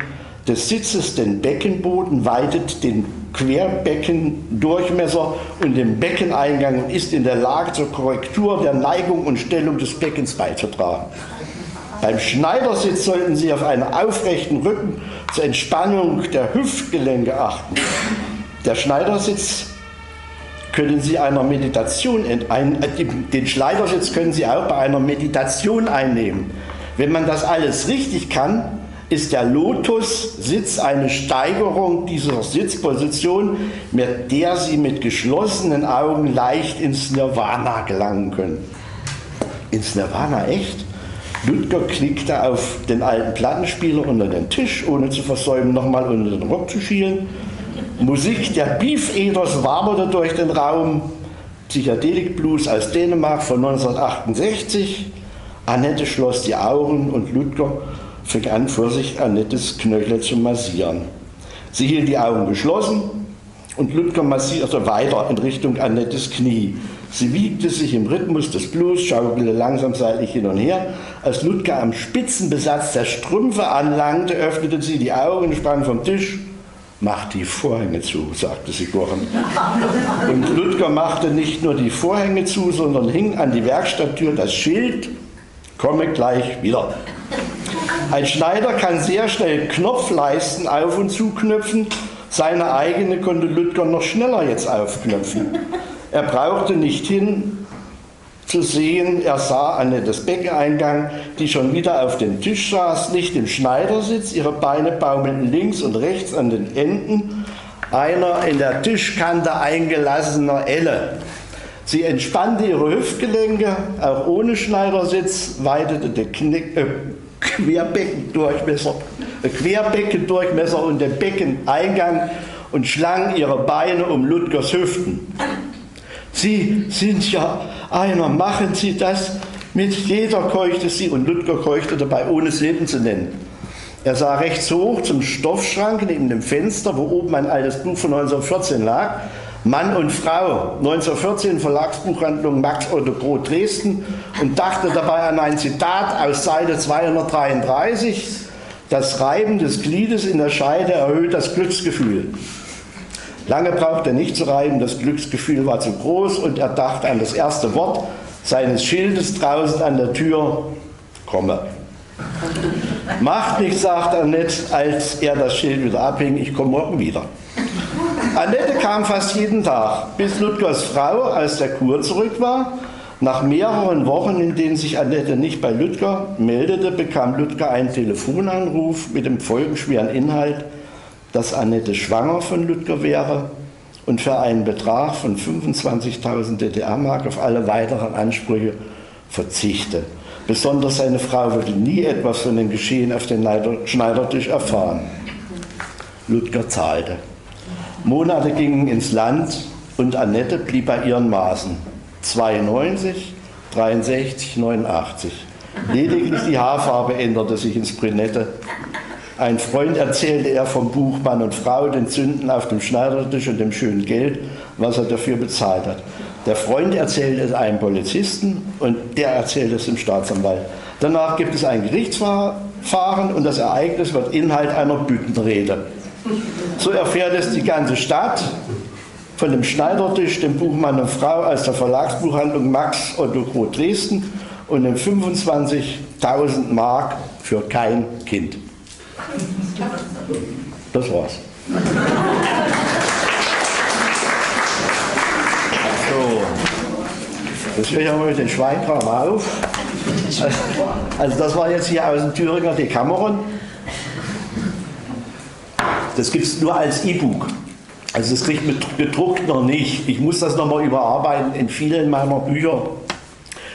des Sitzes den Beckenboden, weitet den Querbeckendurchmesser und den Beckeneingang und ist in der Lage zur Korrektur der Neigung und Stellung des Beckens beizutragen. Beim Schneidersitz sollten Sie auf einen aufrechten Rücken zur Entspannung der Hüftgelenke achten. Der Schneidersitz können Sie einer Meditation, ein, äh, den Schneidersitz können Sie auch bei einer Meditation einnehmen. Wenn man das alles richtig kann, ist der Lotus-Sitz eine Steigerung dieser Sitzposition, mit der Sie mit geschlossenen Augen leicht ins Nirvana gelangen können. Ins Nirvana echt? Ludger klickte auf den alten Plattenspieler unter den Tisch, ohne zu versäumen, nochmal unter den Rock zu schielen. Musik der Beef Eaters waberte durch den Raum. Psychedelic Blues aus Dänemark von 1968. Annette schloss die Augen und Ludger fing an, vor sich Annettes Knöchel zu massieren. Sie hielt die Augen geschlossen und Ludger massierte weiter in Richtung Annettes Knie. Sie wiegte sich im Rhythmus des Blues, schaukelte langsam seitlich hin und her. Als Ludger am Spitzenbesatz der Strümpfe anlangte, öffnete sie die Augen sprang vom Tisch. Mach die Vorhänge zu, sagte sie. Und Ludger machte nicht nur die Vorhänge zu, sondern hing an die Werkstatttür das Schild, komme gleich wieder. Ein Schneider kann sehr schnell Knopfleisten auf- und zuknöpfen. Seine eigene konnte Ludger noch schneller jetzt aufknöpfen. Er brauchte nicht hin zu sehen, er sah Annettes Beckeneingang, die schon wieder auf dem Tisch saß, nicht im Schneidersitz, ihre Beine baumelten links und rechts an den Enden, einer in der Tischkante eingelassener Elle. Sie entspannte ihre Hüftgelenke, auch ohne Schneidersitz, weitete der Knick, äh, Querbeckendurchmesser, äh, Querbeckendurchmesser und den Beckeneingang und schlang ihre Beine um Ludgers Hüften. Sie sind ja einer, machen Sie das. Mit jeder keuchte sie und Ludger keuchte dabei, ohne Silben zu nennen. Er sah rechts hoch zum Stoffschrank neben dem Fenster, wo oben ein altes Buch von 1914 lag. Mann und Frau, 1914 Verlagsbuchhandlung Max Otto Groh Dresden und dachte dabei an ein Zitat aus Seite 233. Das Reiben des Gliedes in der Scheide erhöht das Glücksgefühl. Lange brauchte er nicht zu reiben, das Glücksgefühl war zu groß und er dachte an das erste Wort seines Schildes draußen an der Tür, komme. Macht nichts, sagt Annette, als er das Schild wieder abhing, ich komme morgen wieder. Annette kam fast jeden Tag, bis Ludgers Frau aus der Kur zurück war. Nach mehreren Wochen, in denen sich Annette nicht bei Ludger meldete, bekam Ludger einen Telefonanruf mit dem folgenschweren Inhalt, dass Annette schwanger von Ludger wäre und für einen Betrag von 25.000 DDR-Mark auf alle weiteren Ansprüche verzichte. Besonders seine Frau würde nie etwas von dem Geschehen auf den Schneidertisch erfahren. Ludger zahlte. Monate gingen ins Land und Annette blieb bei ihren Maßen. 92, 63, 89. Lediglich die Haarfarbe änderte sich ins Brünette. Ein Freund erzählte er vom Buch Mann und Frau, den Zünden auf dem Schneidertisch und dem schönen Geld, was er dafür bezahlt hat. Der Freund erzählt es einem Polizisten und der erzählt es dem Staatsanwalt. Danach gibt es ein Gerichtsverfahren und das Ereignis wird Inhalt einer Büttenrede. So erfährt es die ganze Stadt von dem Schneidertisch, dem Buchmann und Frau aus der Verlagsbuchhandlung Max Otto Groth Dresden und den 25.000 Mark für kein Kind. Das war's. So, höre ich mit den Schweinkram auf. Also das war jetzt hier aus dem Thüringer Decameron. Das gibt es nur als E-Book. Also das kriegt mit gedruckt noch nicht. Ich muss das nochmal überarbeiten in vielen meiner Bücher,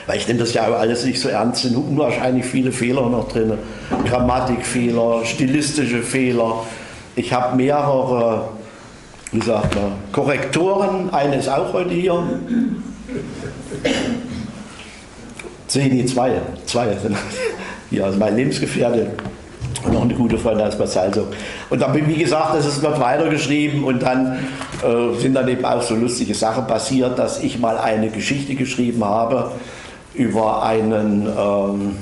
weil ich nehme das ja alles nicht so ernst. Sind unwahrscheinlich viele Fehler noch drin. Grammatikfehler, stilistische Fehler. Ich habe mehrere, wie sagt man, Korrektoren. Eine ist auch heute hier. Nee, nee, zwei. Zwei sind hier. Also mein Lebensgefährte und noch eine gute Freundin aus Bad Salzung. Und dann, wie gesagt, das ist wird weitergeschrieben und dann äh, sind dann eben auch so lustige Sachen passiert, dass ich mal eine Geschichte geschrieben habe über einen ähm,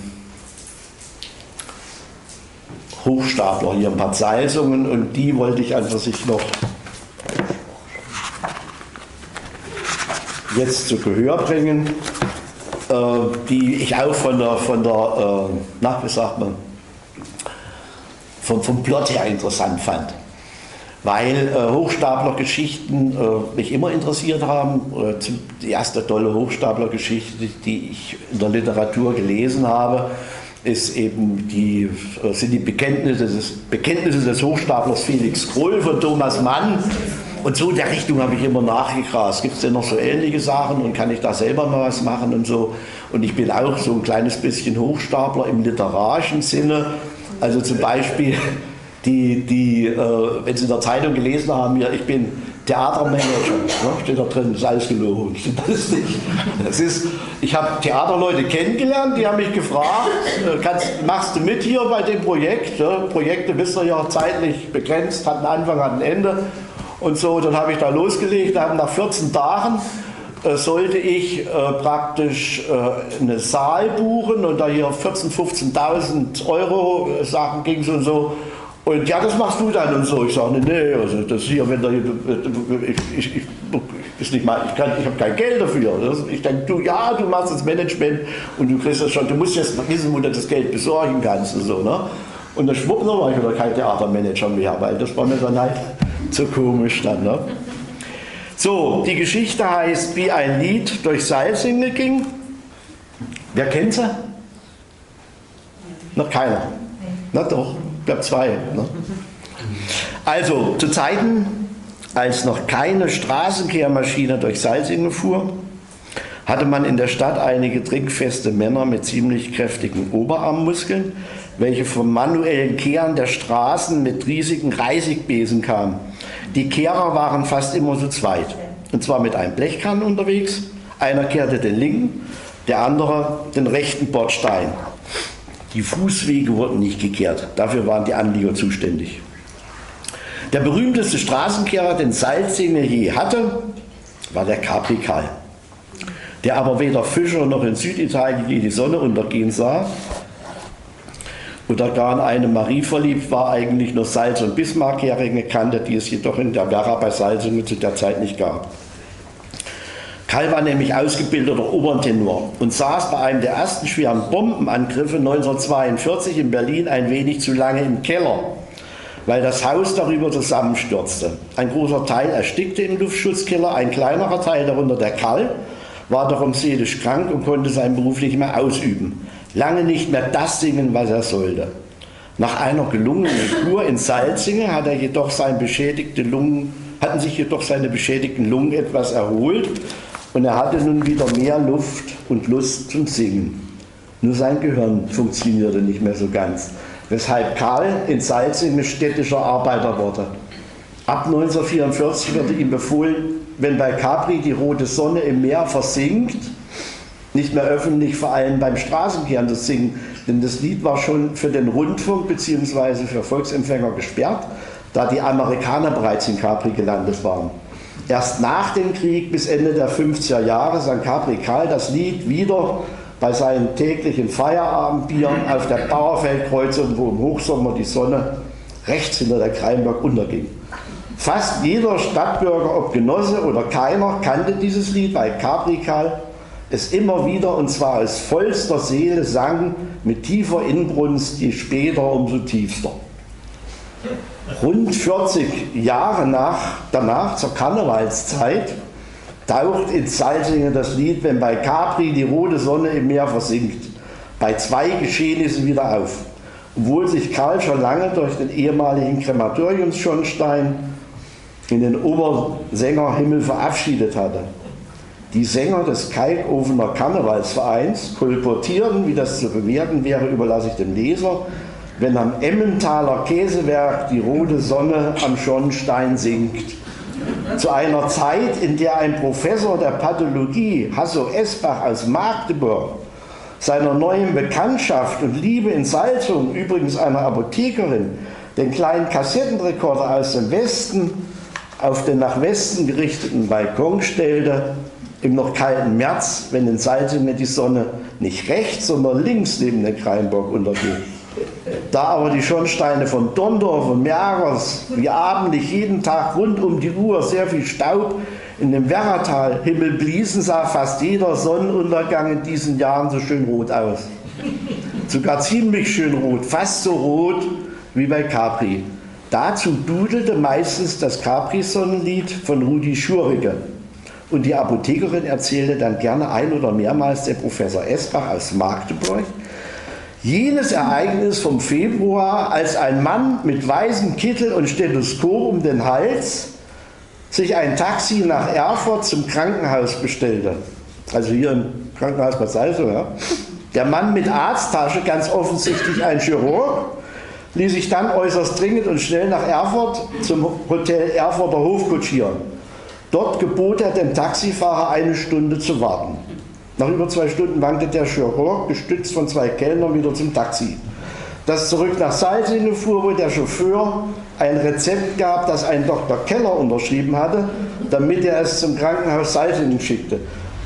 Hochstapler hier in Bad Salzungen und die wollte ich einfach sich noch jetzt zu Gehör bringen, äh, die ich auch von der, von der äh, na, wie sagt man, vom, vom Plot her interessant fand. Weil äh, Hochstapler-Geschichten äh, mich immer interessiert haben. Die erste tolle Hochstapler-Geschichte, die ich in der Literatur gelesen habe, ist eben die, äh, sind die Bekenntnisse des, Bekenntnisse des Hochstaplers Felix Krull von Thomas Mann. Und so in der Richtung habe ich immer nachgegrast. Gibt es denn noch so ähnliche Sachen und kann ich da selber mal was machen und so. Und ich bin auch so ein kleines bisschen Hochstapler im literarischen Sinne also zum Beispiel, die, die, äh, wenn Sie in der Zeitung gelesen haben, ja, ich bin Theatermanager, ne, steht da drin, ist alles gelogen, stimmt alles nicht. Das ist, ich habe Theaterleute kennengelernt, die haben mich gefragt, äh, kannst, machst du mit hier bei dem Projekt? Ne? Projekte wisst ihr ja zeitlich begrenzt, hat einen Anfang, hat ein Ende. Und so, dann habe ich da losgelegt, haben nach 14 Tagen äh, sollte ich äh, praktisch äh, eine Saal buchen und da hier 14.000, 15.000 Euro äh, Sachen ging und so. Und ja, das machst du dann und so. Ich sage, nee, nee, also das hier, wenn da, ich, ich, ich, ist nicht mal, ich, ich habe kein Geld dafür. Ich denke, du, ja, du machst das Management und du kriegst das schon, du musst jetzt wissen, wo du das Geld besorgen kannst und so. Ne? Und dann schwupp, war ich wieder kein Theatermanager mehr, weil das war mir dann halt zu komisch dann. Ne? So, die Geschichte heißt, wie ein Lied durch Salzingel ging. Wer kennt sie? Noch keiner. Na doch, ich glaube zwei. Ne? Also, zu Zeiten, als noch keine Straßenkehrmaschine durch Salzingel fuhr, hatte man in der Stadt einige trinkfeste Männer mit ziemlich kräftigen Oberarmmuskeln, welche vom manuellen Kehren der Straßen mit riesigen Reisigbesen kamen. Die Kehrer waren fast immer zu zweit. Und zwar mit einem Blechkran unterwegs. Einer kehrte den linken, der andere den rechten Bordstein. Die Fußwege wurden nicht gekehrt. Dafür waren die Anlieger zuständig. Der berühmteste Straßenkehrer, den Salzingel je hatte, war der Capri Karl, der aber weder Fischer noch in Süditalien die Sonne untergehen sah oder gar in eine Marie verliebt war, eigentlich nur Salz und Bismarck-Heringe kannte, die es jedoch in der Werra bei Salzungen zu der Zeit nicht gab. Karl war nämlich ausgebildeter Obertenor und saß bei einem der ersten schweren Bombenangriffe 1942 in Berlin ein wenig zu lange im Keller, weil das Haus darüber zusammenstürzte. Ein großer Teil erstickte im Luftschutzkeller, ein kleinerer Teil, darunter der Karl, war darum seelisch krank und konnte seinen Beruf nicht mehr ausüben. Lange nicht mehr das singen, was er sollte. Nach einer gelungenen Kur in Salzingen hat er jedoch seine beschädigte Lungen, hatten sich jedoch seine beschädigten Lungen etwas erholt und er hatte nun wieder mehr Luft und Lust zum Singen. Nur sein Gehirn funktionierte nicht mehr so ganz, weshalb Karl in Salzingen städtischer Arbeiter wurde. Ab 1944 wurde ihm befohlen, wenn bei Capri die rote Sonne im Meer versinkt, nicht mehr öffentlich, vor allem beim Straßenkehren zu singen, denn das Lied war schon für den Rundfunk bzw. für Volksempfänger gesperrt, da die Amerikaner bereits in Capri gelandet waren. Erst nach dem Krieg bis Ende der 50er Jahre sang Capri Karl das Lied wieder bei seinen täglichen Feierabendbieren auf der Bauerfeldkreuzung, wo im Hochsommer die Sonne rechts hinter der Kreinberg unterging. Fast jeder Stadtbürger, ob Genosse oder keiner, kannte dieses Lied, weil Capri Karl es immer wieder und zwar aus vollster Seele sang, mit tiefer Inbrunst, je später umso tiefster. Rund 40 Jahre nach, danach, zur Karnevalszeit, taucht in Salzingen das Lied, wenn bei Capri die rote Sonne im Meer versinkt, bei zwei Geschehnissen wieder auf. Obwohl sich Karl schon lange durch den ehemaligen Krematoriumsschornstein in den Obersängerhimmel verabschiedet hatte. Die Sänger des Kalkofener Karnevalsvereins kolportierten, wie das zu bewerten wäre, überlasse ich dem Leser, wenn am Emmentaler Käsewerk die rote Sonne am Schornstein sinkt. Zu einer Zeit, in der ein Professor der Pathologie, Hasso Esbach aus Magdeburg, seiner neuen Bekanntschaft und Liebe in Salzung, übrigens einer Apothekerin, den kleinen Kassettenrekorder aus dem Westen auf den nach Westen gerichteten Balkon stellte, im noch kalten März, wenn in Salzungen die Sonne nicht rechts, sondern links neben den Kreinburg untergeht. Da aber die Schornsteine von Dondorf und Mergers wie abendlich jeden Tag rund um die Uhr sehr viel Staub in dem Werratal-Himmel bliesen, sah fast jeder Sonnenuntergang in diesen Jahren so schön rot aus. Sogar ziemlich schön rot, fast so rot wie bei Capri. Dazu dudelte meistens das Capri-Sonnenlied von Rudi Schurige. Und die Apothekerin erzählte dann gerne ein oder mehrmals der Professor Esbach aus Magdeburg, jenes Ereignis vom Februar, als ein Mann mit weißem Kittel und Stethoskop um den Hals sich ein Taxi nach Erfurt zum Krankenhaus bestellte. Also hier im Krankenhaus Bad Salzung. Ja. Der Mann mit Arzttasche, ganz offensichtlich ein Chirurg, ließ sich dann äußerst dringend und schnell nach Erfurt zum Hotel Erfurter Hof kutschieren. Dort gebot er dem Taxifahrer eine Stunde zu warten. Nach über zwei Stunden wankte der Chirurg, gestützt von zwei Kellnern, wieder zum Taxi. Das zurück nach Salzingen fuhr, wo der Chauffeur ein Rezept gab, das ein Dr. Keller unterschrieben hatte, damit er es zum Krankenhaus Salzingen schickte.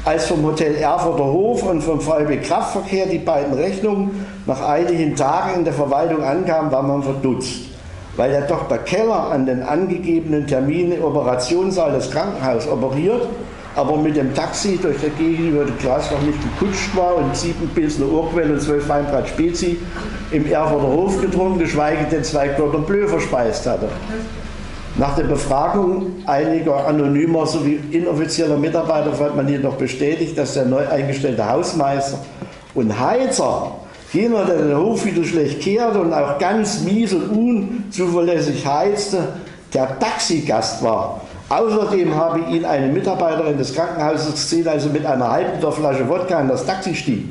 Als vom Hotel Erfurter Hof und vom VLB Kraftverkehr die beiden Rechnungen nach einigen Tagen in der Verwaltung ankamen, war man verdutzt. Weil der Dr. Keller an den angegebenen Terminen im Operationssaal des Krankenhauses operiert aber mit dem Taxi durch die Gegend über die Glasbach nicht gekutscht war und sieben Pilsner Urquell und zwölf Weinbrand Spezi im Erfurter Hof getrunken, geschweige denn zwei Glotter Bleu verspeist hatte. Nach der Befragung einiger anonymer sowie inoffizieller Mitarbeiter fand man jedoch bestätigt, dass der neu eingestellte Hausmeister und Heizer, jener, der den Hof wieder schlecht kehrte und auch ganz mies und unzuverlässig heizte, der Taxigast war Außerdem habe ihn eine Mitarbeiterin des Krankenhauses gesehen, also mit einer halben Flasche Wodka in das Taxi stieg.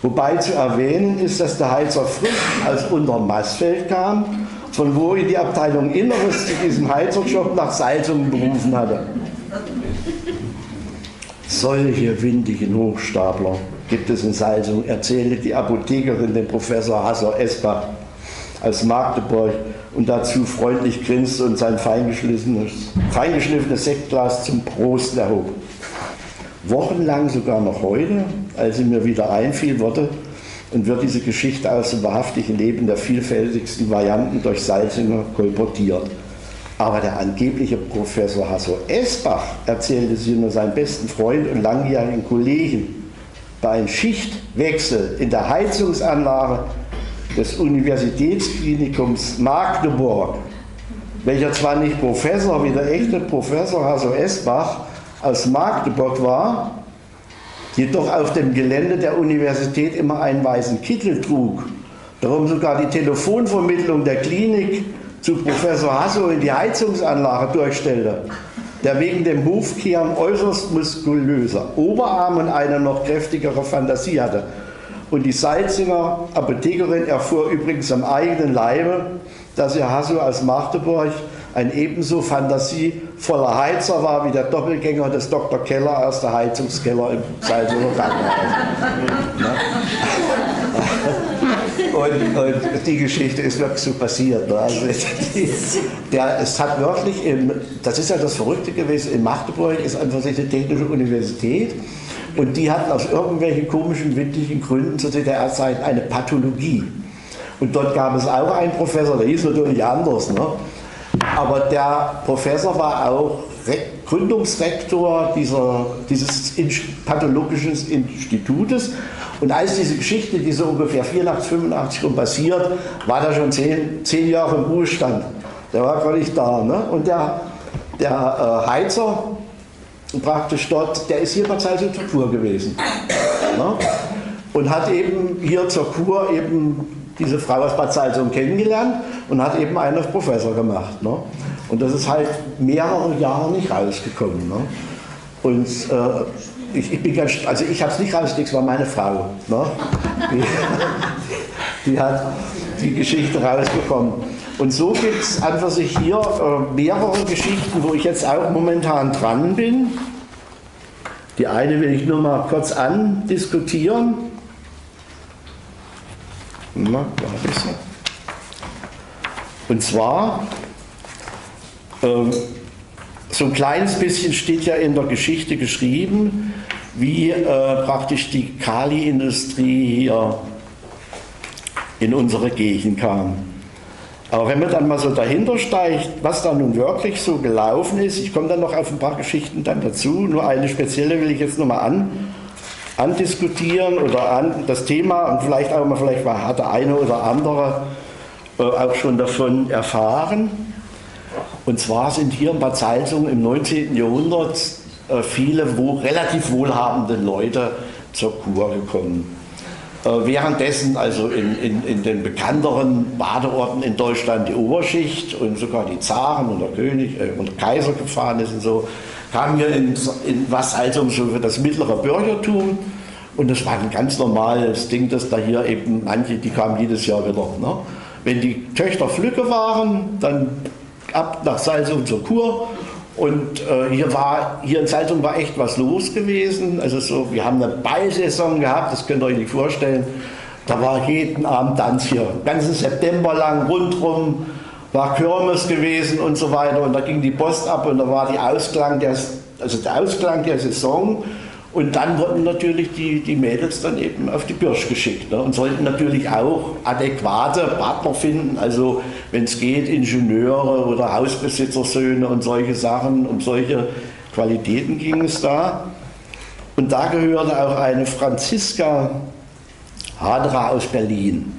Wobei zu erwähnen ist, dass der Heizer frisch aus Untermaßfeld kam, von wo ihn die Abteilung Inneres zu diesem Heizerjob nach Salzungen berufen hatte. Solche windigen Hochstapler gibt es in Salzung, erzählte die Apothekerin dem Professor Hasser Esbach. Aus Magdeburg und dazu freundlich grinste und sein feingeschliffenes, Sektglas zum Prost erhob. Wochenlang, sogar noch heute, als sie mir wieder einfiel, wurde und wird diese Geschichte aus dem wahrhaftigen Leben der vielfältigsten Varianten durch Salzinger kolportiert. Aber der angebliche Professor Hasso Esbach erzählte sie nur seinem besten Freund und langjährigen Kollegen bei einem Schichtwechsel in der Heizungsanlage des Universitätsklinikums Magdeburg, welcher zwar nicht Professor wie der echte Professor Hasso Esbach aus Magdeburg war, jedoch auf dem Gelände der Universität immer einen weißen Kittel trug, darum sogar die Telefonvermittlung der Klinik zu Professor Hasso in die Heizungsanlage durchstellte, der wegen dem Hufkehren äußerst muskulöser Oberarm und eine noch kräftigere Fantasie hatte. Und die Salzinger Apothekerin erfuhr übrigens am eigenen Leibe, dass ihr Hasso aus Magdeburg ein ebenso fantasievoller Heizer war wie der Doppelgänger des Dr. Keller aus der Heizungskeller im Salzinger Krankenhaus. Und, und, die Geschichte ist wirklich so passiert. Ne? Also die, der, es hat wirklich, im, das ist ja das Verrückte gewesen, in Magdeburg ist einfach eine technische Universität und die hatten aus irgendwelchen komischen, windlichen Gründen zur DDR-Zeit eine Pathologie. Und dort gab es auch einen Professor, der hieß natürlich anders. Ne? Aber der Professor war auch Gründungsrektor dieser, dieses pathologischen Institutes und als diese Geschichte, die so ungefähr 84, 85 rum passiert, war der schon zehn, zehn Jahre im Ruhestand. Der war gar nicht da. Ne? Und der, der äh, Heizer praktisch dort, der ist hier bei Zeit zur Kur gewesen. Ne? Und hat eben hier zur Kur eben diese Frau aus Bad Salzung kennengelernt und hat eben einen Professor gemacht. Ne? Und das ist halt mehrere Jahre nicht rausgekommen. Ne? Und äh, ich, ich bin ganz, also ich habe es nicht rausgekriegt, es war meine Frau. Ne? Die, die, hat die Geschichte rausbekommen. Und so gibt es einfach sich hier äh, mehrere Geschichten, wo ich jetzt auch momentan dran bin. Die eine will ich nur mal kurz andiskutieren. Und zwar ähm, so ein kleines bisschen steht ja in der Geschichte geschrieben, wie äh, praktisch die Kali-Industrie hier in unsere Gegend kam. Aber wenn man dann mal so dahinter steigt, was da nun wirklich so gelaufen ist, ich komme dann noch auf ein paar Geschichten dann dazu, nur eine spezielle will ich jetzt nochmal an, andiskutieren oder an das Thema und vielleicht auch mal, vielleicht hat der eine oder andere äh, auch schon davon erfahren. Und zwar sind hier in Bad Salzung im 19. Jahrhundert äh, viele wo, relativ wohlhabende Leute zur Kur gekommen. Äh, währenddessen also in, in, in, den bekannteren Badeorten in Deutschland die Oberschicht und sogar die Zaren und der König äh, und der Kaiser gefahren ist und so, kamen hier in, in was also so für das mittlere Bürgertum. Und das war ein ganz normales Ding, dass da hier eben manche, die kamen jedes Jahr wieder. Ne? Wenn die Töchter Flücke waren, dann ab nach Salzung zur Kur. Und äh, hier, war, hier in Salzung war echt was los gewesen. Also so, wir haben eine Ballsaison gehabt, das könnt ihr euch nicht vorstellen. Da war jeden Abend Tanz hier, ganzen September lang rundherum war Kirmes gewesen und so weiter. Und da ging die Post ab und da war die Ausklang der, also der Ausklang der Saison. Und dann wurden natürlich die, die Mädels dann eben auf die Birsch geschickt ne? und sollten natürlich auch adäquate Partner finden. Also wenn es geht, Ingenieure oder Hausbesitzersöhne und solche Sachen, um solche Qualitäten ging es da. Und da gehörte auch eine Franziska Hadra aus Berlin.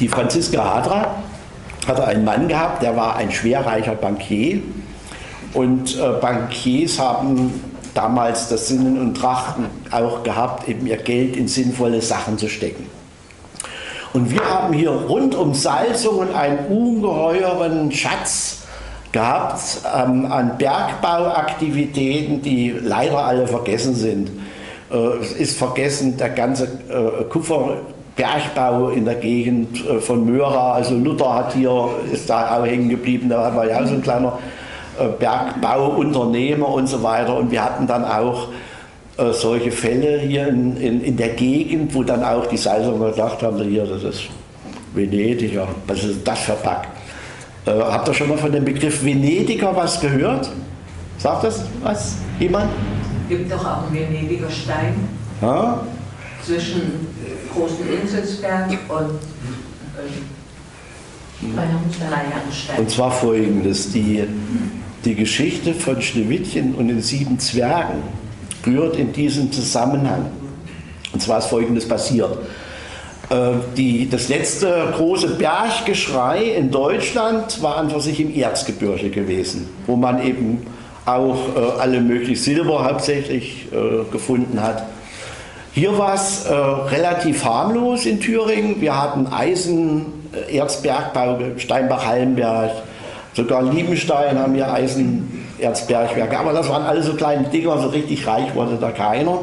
Die Franziska Hadra hatte einen Mann gehabt, der war ein schwerreicher Bankier und äh, Bankiers haben damals das Sinnen und Trachten auch gehabt, eben ihr Geld in sinnvolle Sachen zu stecken. Und wir haben hier rund um Salzungen einen ungeheuren Schatz gehabt ähm, an Bergbauaktivitäten, die leider alle vergessen sind. Äh, es ist vergessen der ganze äh, Kupferbergbau in der Gegend äh, von Möra, also Luther hat hier, ist da auch hängen geblieben, da war ja auch so ein kleiner Bergbauunternehmer und so weiter. Und wir hatten dann auch äh, solche Fälle hier in, in, in der Gegend, wo dann auch die Salzunger gedacht haben, hier, das ist Venediger, was ist das verpackt? Äh, habt ihr schon mal von dem Begriff Venediger was gehört? Sagt das was? Jemand? Gibt doch auch einen Venediger Stein Ja? zwischen Großen Inselsberg und Bayernstein. Und zwar folgendes: die, die Geschichte von Schneewittchen und den sieben Zwergen rührt in diesem Zusammenhang. Und zwar ist folgendes passiert. Äh, Die, das letzte große Berggeschrei in Deutschland war an für sich im Erzgebirge gewesen, wo man eben auch äh, alle möglichen Silber hauptsächlich äh, gefunden hat. Hier war es äh, relativ harmlos in Thüringen. Wir hatten Eisen, äh, Erzbergbau, Steinbach-Hallenberg, sogar Liebenstein haben hier Eisenerzbergwerke. Aber das waren alle so kleine Dinger, so richtig reich wurde da keiner.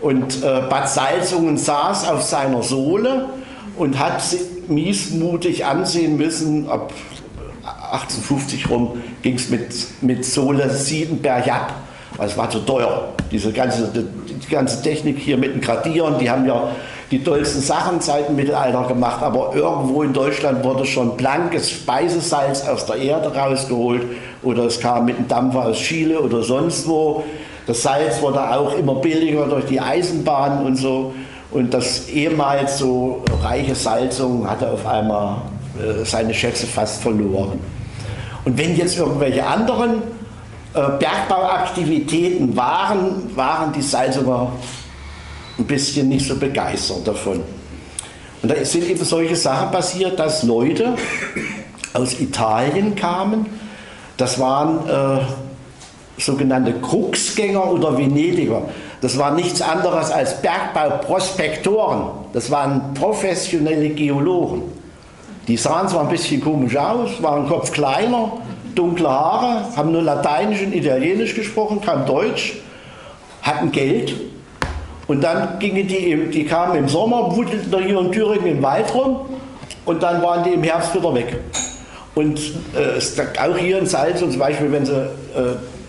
Und äh, Bad Salzungen saß auf seiner Sohle und hat miesmutig ansehen müssen, ab 1850 rum ging es mit, mit Sohle Siebenberg ab. Weil es war zu teuer. Diese ganze, die, die ganze Technik hier mit den Gradieren, die haben ja die tollsten Sachen seit dem Mittelalter gemacht, aber irgendwo in Deutschland wurde schon blankes Speisesalz aus der Erde rausgeholt oder es kam mit einem Dampfer aus Chile oder sonst wo. Das Salz wurde auch immer billiger durch die Eisenbahn und so. Und das ehemals so reiche Salzung hatte auf einmal äh, seine Schätze fast verloren. Und wenn jetzt irgendwelche anderen äh, Bergbauaktivitäten waren, waren die Salzunger ein bisschen nicht so begeistert davon. Und da sind eben solche Sachen passiert, dass Leute aus Italien kamen. Das waren äh, sogenannte Kruxgänger oder Venediger. Das waren nichts anderes als Bergbauprospektoren. Das waren professionelle Geologen. Die sahen zwar ein bisschen komisch aus, waren Kopf kleiner, dunkle Haare, haben nur Lateinisch und Italienisch gesprochen, kein Deutsch, hatten Geld. Und dann gingen die, die kamen im Sommer, wuddelten da hier in Thüringen im Wald rum und dann waren die im Herbst wieder weg. Und äh, auch hier in Salz, zum Beispiel, wenn sie äh,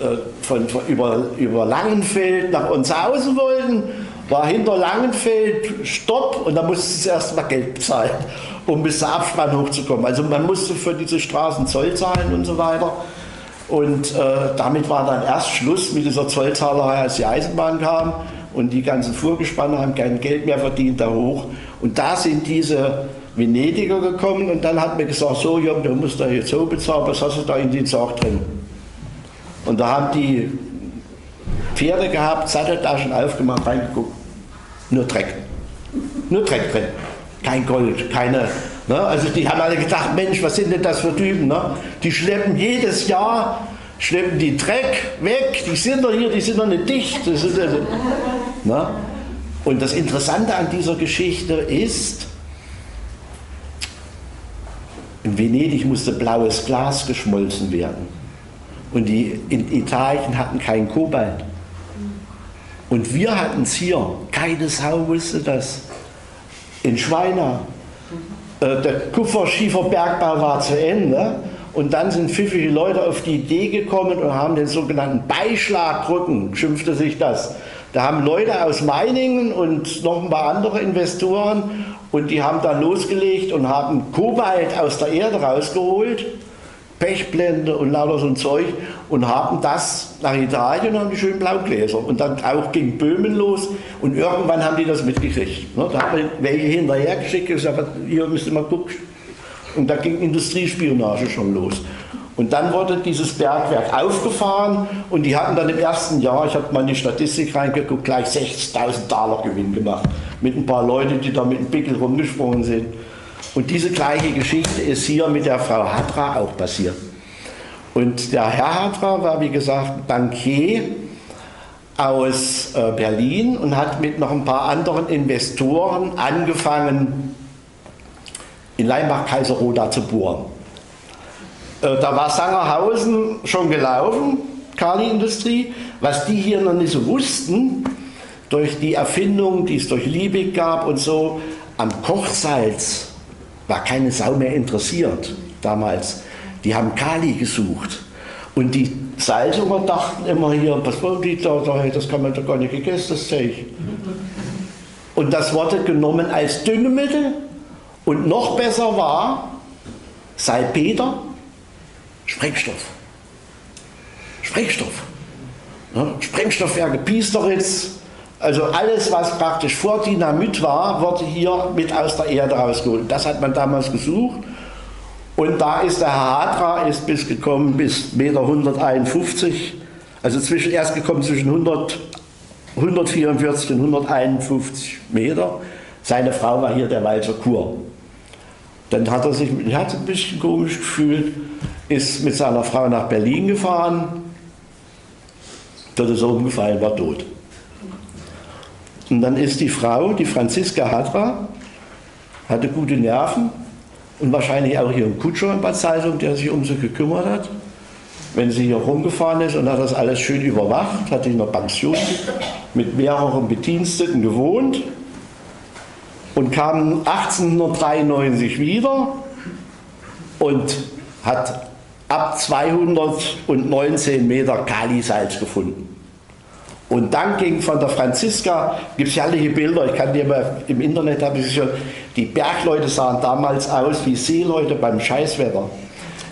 äh, von, von über, über Langenfeld nach Unshausen wollten, war hinter Langenfeld Stopp und da mussten sie erst mal Geld bezahlen, um bis zur Abspann hochzukommen. Also man musste für diese Straßen Zoll zahlen und so weiter. Und äh, damit war dann erst Schluss mit dieser Zollzahlerei, als die Eisenbahn kam und die ganzen Fuhrgespanne haben kein Geld mehr verdient da hoch. Und da sind diese Venediger gekommen und dann hat mir gesagt, so Jürgen, du musst da jetzt so bezahlen, was hast du da in den Sarg drin? Und da haben die Pferde gehabt, Satteltaschen aufgemacht, reingeguckt, nur Dreck. Nur Dreck drin. Kein Gold, keine. Ne? Also die haben alle gedacht, Mensch, was sind denn das für Typen? Ne? Die schleppen jedes Jahr, schleppen die Dreck weg, die sind doch hier, die sind doch nicht dicht. Das ist, äh, ne? Und das Interessante an dieser Geschichte ist, in Venedig musste blaues Glas geschmolzen werden. Und die in Italien hatten kein Kobalt. Und wir hatten es hier. Keine Sau wusste das. In Schweina. Äh, der Kupferschieferbergbau war zu Ende. Und dann sind pfiffige Leute auf die Idee gekommen und haben den sogenannten Beischlagbrücken, schimpfte sich das. Da haben Leute aus Meiningen und noch ein paar andere Investoren und die haben dann losgelegt und haben Kobalt aus der Erde rausgeholt, Pechblende und lauter so ein Zeug und haben das nach Italien und haben die schönen Blaugläser. Und dann auch ging Böhmen los und irgendwann haben die das mitgekriegt. Ne? Da haben wir welche hinterher geschickt und gesagt, hier müsst ihr mal gucken. Und da ging Industriespionage schon los. Und dann wurde dieses Bergwerk aufgefahren und die hatten dann im ersten Jahr, ich habe mal in die Statistik reingeguckt, gleich 60.000 Dollar Gewinn gemacht. Mit ein paar Leuten, die da mit dem Pickel rumgesprungen sind. Und diese gleiche Geschichte ist hier mit der Frau Hatra auch passiert. Und der Herr Hatra war, wie gesagt, Bankier aus äh, Berlin und hat mit noch ein paar anderen Investoren angefangen, in Leimbach-Kaiserroda zu bohren. Äh, Da war Sangerhausen schon gelaufen, Kali-Industrie. Was die hier noch nicht so wussten, durch die Erfindung, die es durch Liebig gab und so, am Kochsalz war keine Sau mehr interessiert damals. Die haben Kali gesucht. Und die Salzunger dachten immer hier, was wollen die da, das kann man doch gar nicht gegessen, das Zeug. Und das wurde genommen als Düngemittel. Und noch besser war Salpeter, Sprengstoff. Sprengstoff. Ja, Sprengstoffwerke Piesteritz, also alles, was praktisch vor Dynamit war, wurde hier mit aus der Erde rausgeholt. Das hat man damals gesucht. Und da ist der Herr Hadra ist bis gekommen bis Meter 151, also zwischen, erst gekommen zwischen 100, 144 und 151 Meter. Seine Frau war hier der Walzer Kur. Dann hat er sich Herz ein bisschen komisch gefühlt, ist mit seiner Frau nach Berlin gefahren, dort ist er umgefallen, war tot. Und dann ist die Frau, die Franziska Hadra, hatte gute Nerven und wahrscheinlich auch ihren Kutscher in Bad Salzung, der sich um sie gekümmert hat. Wenn sie hier rumgefahren ist und hat das alles schön überwacht, hat in einer Pension mit mehreren Bediensteten gewohnt und kam 1893 wieder und hat ab 219 Meter Kalisalz gefunden. Und dann ging von der Franziska, gibt es herrliche Bilder, ich kann dir mal im Internet habe ich schon, die Bergleute sahen damals aus wie Seeleute beim Scheißwetter.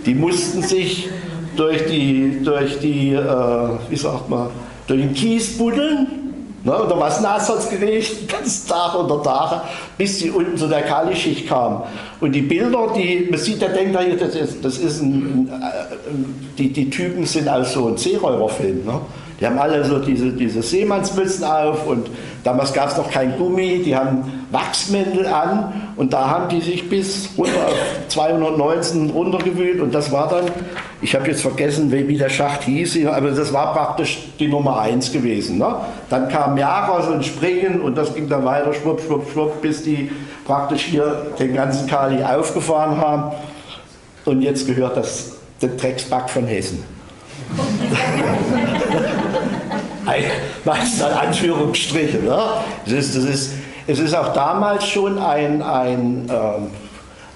Die mussten sich durch die, durch die äh, wie sagt man, durch den Kies buddeln. Ne, war es nass, hat es geregnet, ganz Tag unter Tage, bis sie unten zu der Kalischicht kam. Und die Bilder, die, man sieht, der denkt, das ist, das ist ein, ein, die, die Typen sind aus so einem Seeräuberfilm. Ne? Die haben alle so diese, diese Seemannsmützen auf und damals gab es noch kein Gummi, die haben Wachsmäntel an und da haben die sich bis runter auf 219 runtergewühlt und das war dann, ich habe jetzt vergessen, wie, der Schacht hieß, aber das war praktisch die Nummer 1 gewesen. Ne? Dann kam Jagers und Springen und das ging dann weiter, schwupp, schwupp, schwupp, bis die praktisch hier den ganzen Kali aufgefahren haben und jetzt gehört das der Drecksback von Hessen. meist an Anführungsstriche. Ne? Das ist, das ist, es ist auch damals schon ein, ein, ähm,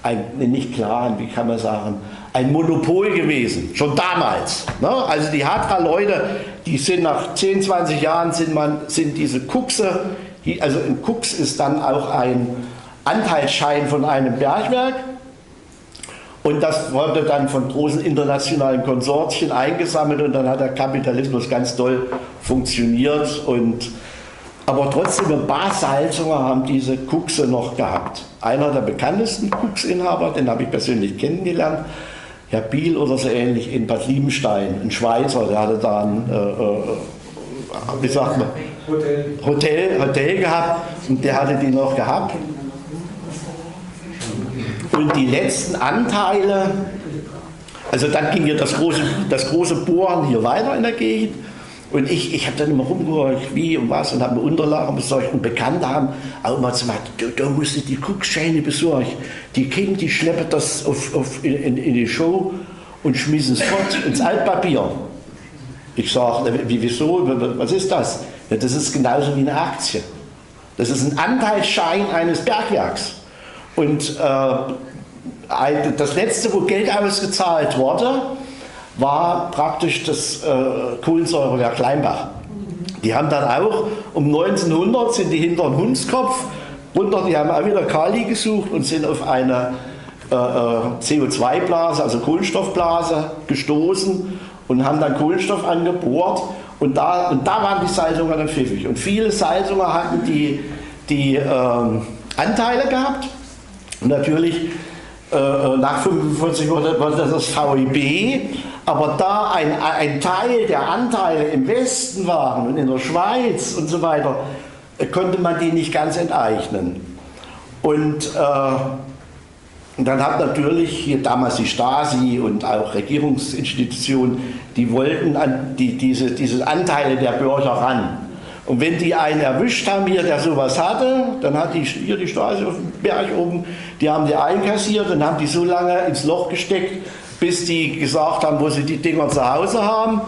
ein, nicht klar, wie kann man sagen, ein Monopol gewesen, schon damals. Ne? Also die Hatra-Leute, die sind nach 10, 20 Jahren sind, man, sind diese Kuxe, also ein Kux ist dann auch ein Anteilsschein von einem Bergwerk und das wurde dann von großen internationalen Konsortien eingesammelt und dann hat der Kapitalismus ganz doll funktioniert. Und, aber trotzdem, ein paar Salzunger haben diese Kuxe noch gehabt. Einer der bekanntesten Kuxinhaber, den habe ich persönlich kennengelernt, Herr Biel oder so ähnlich in Bad Liebenstein, ein Schweizer, der hatte da ein, äh, äh wie sagt man, Hotel. Hotel, Hotel gehabt und der hatte die noch gehabt. Und die letzten Anteile, also dann ging ja das große, das große Bohren hier weiter in der Gegend. Und ich, ich habe dann immer rumgehört, wie und was, und habe mir Unterlagen besorgt. Und Bekannte haben auch immer gesagt, du, du musst die Guckscheine besorgen. Die King, die schleppen das auf, auf in, in, die Show und schmissen es fort ins Altpapier. Ich sage, wie, wieso, was ist das? Ja, das ist genauso wie eine Aktie. Das ist ein Anteilsschein eines Bergwerks. Und äh, das letzte, wo Geld ausgezahlt wurde, war praktisch das äh, Kohlensäurewerk Leimbach. Die haben dann auch um 1900 sind die hinter den Hundskopf runter, die haben auch wieder Kali gesucht und sind auf eine äh, äh CO2-Blase, also Kohlenstoffblase gestoßen und haben dann Kohlenstoff angebohrt und da, und da waren die Salzunger dann pfiffig. Und viele Salzunger hatten die, die ähm, Anteile gehabt natürlich äh, äh nach 1945 wurde, das das VIB, aber da ein, ein Teil der Anteile im Westen waren und in der Schweiz und so weiter, äh, konnte man die nicht ganz enteignen. Und, äh, und dann hat natürlich hier damals die Stasi und auch Regierungsinstitutionen, die wollten an die, diese, diese Anteile der Bürger ran. Und wenn die einen erwischt haben hier, der sowas hatte, dann hat die hier die Straße auf dem Berg oben, die haben die einkassiert und haben die so lange ins Loch gesteckt, bis die gesagt haben, wo sie die Dinger zu Hause haben.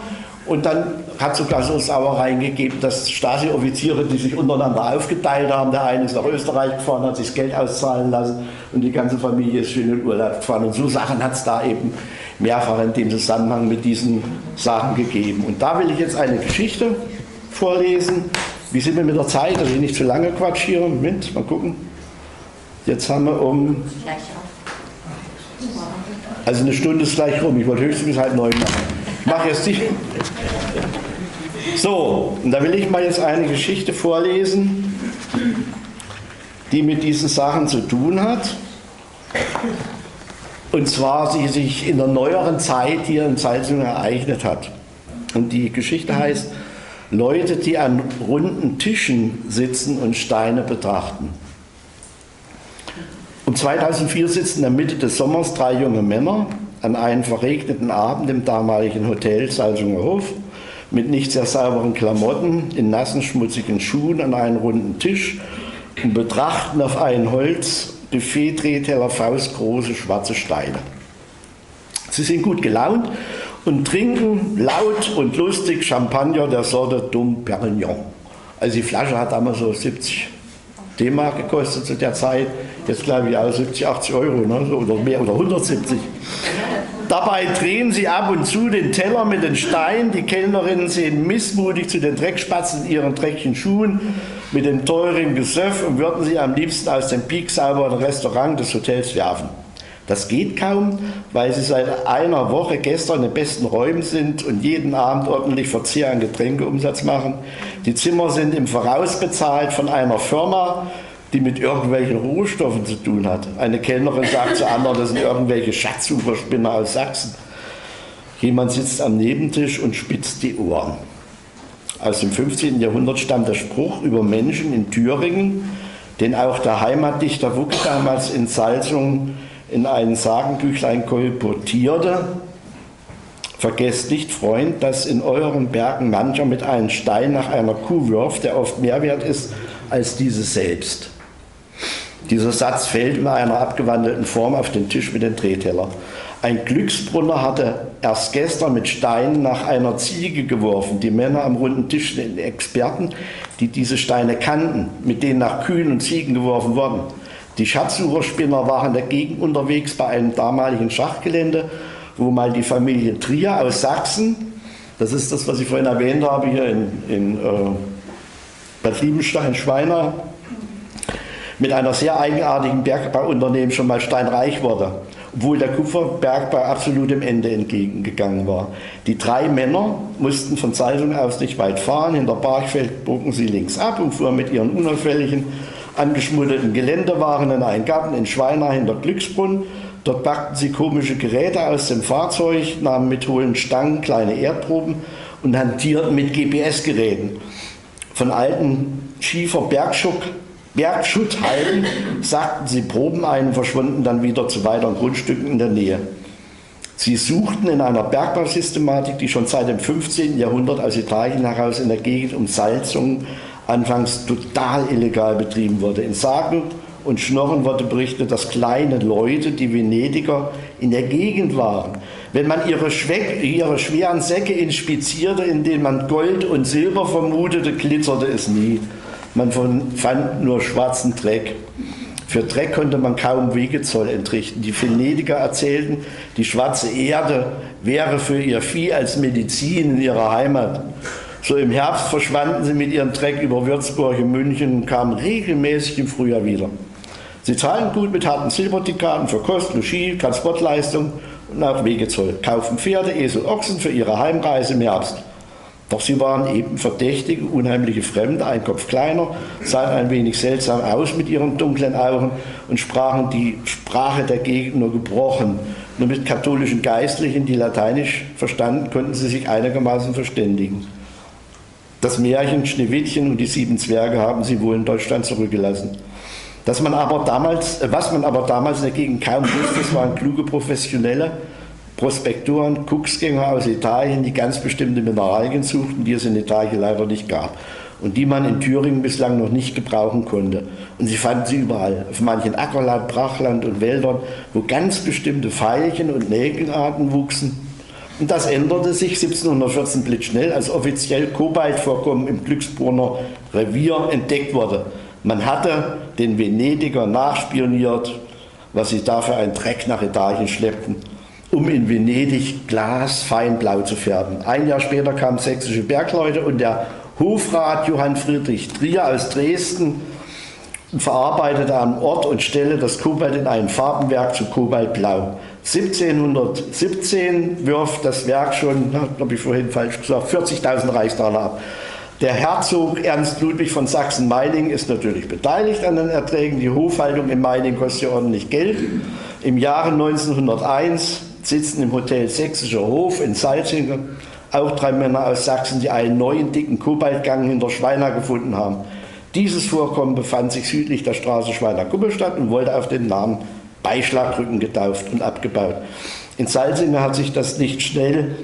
Und dann hat sogar so Sauereien gegeben, dass Stasi-Offiziere, die sich untereinander aufgeteilt haben, der eine ist nach Österreich gefahren, hat sich das Geld auszahlen lassen und die ganze Familie ist schön in Urlaub gefahren. Und so Sachen hat es da eben mehrfach in dem Zusammenhang mit diesen Sachen gegeben. Und da will ich jetzt eine Geschichte vorlesen. Wie sind wir mit der Zeit, dass ich nicht zu lange Quatsch hier? Moment, mal gucken. Jetzt haben wir um. Also eine Stunde ist gleich rum. Ich wollte höchstens bis halb neun machen. Ich mache jetzt die. So, und da will ich mal jetzt eine Geschichte vorlesen, die mit diesen Sachen zu tun hat. Und zwar, die sich in der neueren Zeit hier in Salzung ereignet hat. Und die Geschichte heißt, Leute, die an runden Tischen sitzen und Steine betrachten. Um 2004 sitzen in der Mitte des Sommers drei junge Männer an einem verregneten Abend im damaligen Hotel Salzunger Hof mit nicht sehr sauberen Klamotten, in nassen, schmutzigen Schuhen an einem runden Tisch und betrachten auf einen Holz Buffet-Drehteller faustgroße schwarze Steine. Sie sind gut gelaunt und trinken laut und lustig Champagner der Sorte Dom Perignon. Also die Flasche hat damals so 70 D-Mark gekostet zu der Zeit. Jetzt glaube ich auch 70, 80 Euro ne? oder mehr oder 170. Dabei drehen sie ab und zu den Teller mit den Steinen. Die Kellnerinnen sehen missmutig zu den Dreckspatzen in ihren dreckigen Schuhen mit dem teuren Gesöff und würden sie am liebsten aus dem pieksauberen Restaurant des Hotels werfen. Das geht kaum, weil sie seit einer Woche gestern in den besten Räumen sind und jeden Abend ordentlich Verzehr an Getränkeumsatz machen. Die Zimmer sind im Voraus bezahlt von einer Firma, die mit irgendwelchen Rohstoffen zu tun hat. Eine Kellnerin sagt zu anderen, das sind irgendwelche Schatzsucherspinner aus Sachsen. Jemand sitzt am Nebentisch und spitzt die Ohren. Aus dem 15. Jahrhundert stammt der Spruch über Menschen in Thüringen, den auch der Heimatdichter Wuck damals in Salzung in ein Sagenbüchlein kolportierte. Vergesst nicht, Freund, dass in euren Bergen mancher mit einem Stein nach einer Kuh wirft, der oft mehr wert ist als diese selbst. Dieser Satz fällt in einer abgewandelten Form auf den Tisch mit dem Drehteller. Ein Glücksbrunner hatte erst gestern mit Steinen nach einer Ziege geworfen. Die Männer am runden Tisch sind Experten, die diese Steine kannten, mit denen nach Kühen und Ziegen geworfen wurden. Die Schatzsucherspinner waren dagegen unterwegs bei einem damaligen Schachgelände, wo mal die Familie Trier aus Sachsen, das ist das, was ich vorhin erwähnt habe, hier in, in äh, Bad Liebenstein, Schweiner, mit einer sehr eigenartigen Bergbauunternehmen schon mal steinreich wurde, obwohl der Kupferbergbau absolut dem Ende entgegengegangen war. Die drei Männer mussten von Salzung aus nicht weit fahren, hinter Barchfeld bogen sie links ab und fuhren mit ihren unauffälligen angeschmuddelten Geländewaren in einen Garten in Schweina hinter Glücksbrunn. Dort packten sie komische Geräte aus dem Fahrzeug, nahmen mit hohlen Stangen kleine Erdproben und hantierten mit GPS-Geräten. Von alten Schiefer Bergschuck, Bergschutthalden sagten sie Proben ein und verschwunden dann wieder zu weiteren Grundstücken in der Nähe. Sie suchten in einer Bergbausystematik, die schon seit dem 15. Jahrhundert aus Italien heraus in der Gegend um Salzungen anfangs total illegal betrieben wurde. In Sagen und Schnorren wurde berichtet, dass kleine Leute, die Venediger, in der Gegend waren. Wenn man ihre, Schweck, ihre schweren Säcke inspizierte, in denen man Gold und Silber vermutete, glitzerte es nie. Man fand nur schwarzen Dreck. Für Dreck konnte man kaum Wegezoll entrichten. Die Venediger erzählten, die schwarze Erde wäre für ihr Vieh als Medizin in ihrer Heimat. So im Herbst verschwanden sie mit ihrem Dreck über Würzburg und München und kamen regelmäßig im Frühjahr wieder. Sie zahlten gut mit harten Silbertikaten für Kost, Logis, Transportleistung und auch Wegezoll, kaufen Pferde, Esel, Ochsen für ihre Heimreise im Herbst. Doch sie waren eben verdächtige, unheimliche Fremde, ein Kopf kleiner, sahen ein wenig seltsam aus mit ihren dunklen Augen und sprachen die Sprache der Gegend nur gebrochen. Nur mit katholischen Geistlichen, die Lateinisch verstanden, konnten sie sich einigermaßen verständigen. Das Märchen Schneewittchen und die sieben Zwerge haben sie wohl in Deutschland zurückgelassen. Dass man aber damals, äh, was man aber damals dagegen kaum wusste, waren kluge Professionelle, Prospektoren, Kucksgänger aus Italien, die ganz bestimmte Mineralien suchten, die es in Italien leider nicht gab und die man in Thüringen bislang noch nicht gebrauchen konnte. Und sie fanden sie überall, auf manchen Ackerland, Brachland und Wäldern, wo ganz bestimmte Veilchen und Nägelarten wuchsen, und das änderte sich 1714 blitzschnell, als offiziell Kobaltvorkommen im Glücksbrunner Revier entdeckt wurde. Man hatte den Venediger nachspioniert, was sie dafür einen Dreck nach Italien schleppten. um in Venedig Glas feinblau zu färben. Ein Jahr später kamen sächsische Bergleute und der Hofrat Johann Friedrich Trier aus Dresden verarbeitete am Ort und Stelle das Kobalt in ein Farbenwerk zu Kobaltblau. 1717 wirft das Werk schon, habe ich vorhin falsch gesagt, 40.000 Reichsdaler ab. Der Herzog Ernst Ludwig von Sachsen-Meiningen ist natürlich beteiligt an den Erträgen. Die Hofhaltung in Meiningen kostet ja ordentlich Geld. Im Jahre 1901 sitzen im Hotel Sächsischer Hof in Salzingen auch drei Männer aus Sachsen, die einen neuen dicken Kobaltgang hinter Schweiner gefunden haben. Dieses Vorkommen befand sich südlich der Straße Schweiner-Kuppelstadt und wurde auf den Namen Beischlagrücken getauft und abgebaut. In Salzingen hat sich das nicht schnell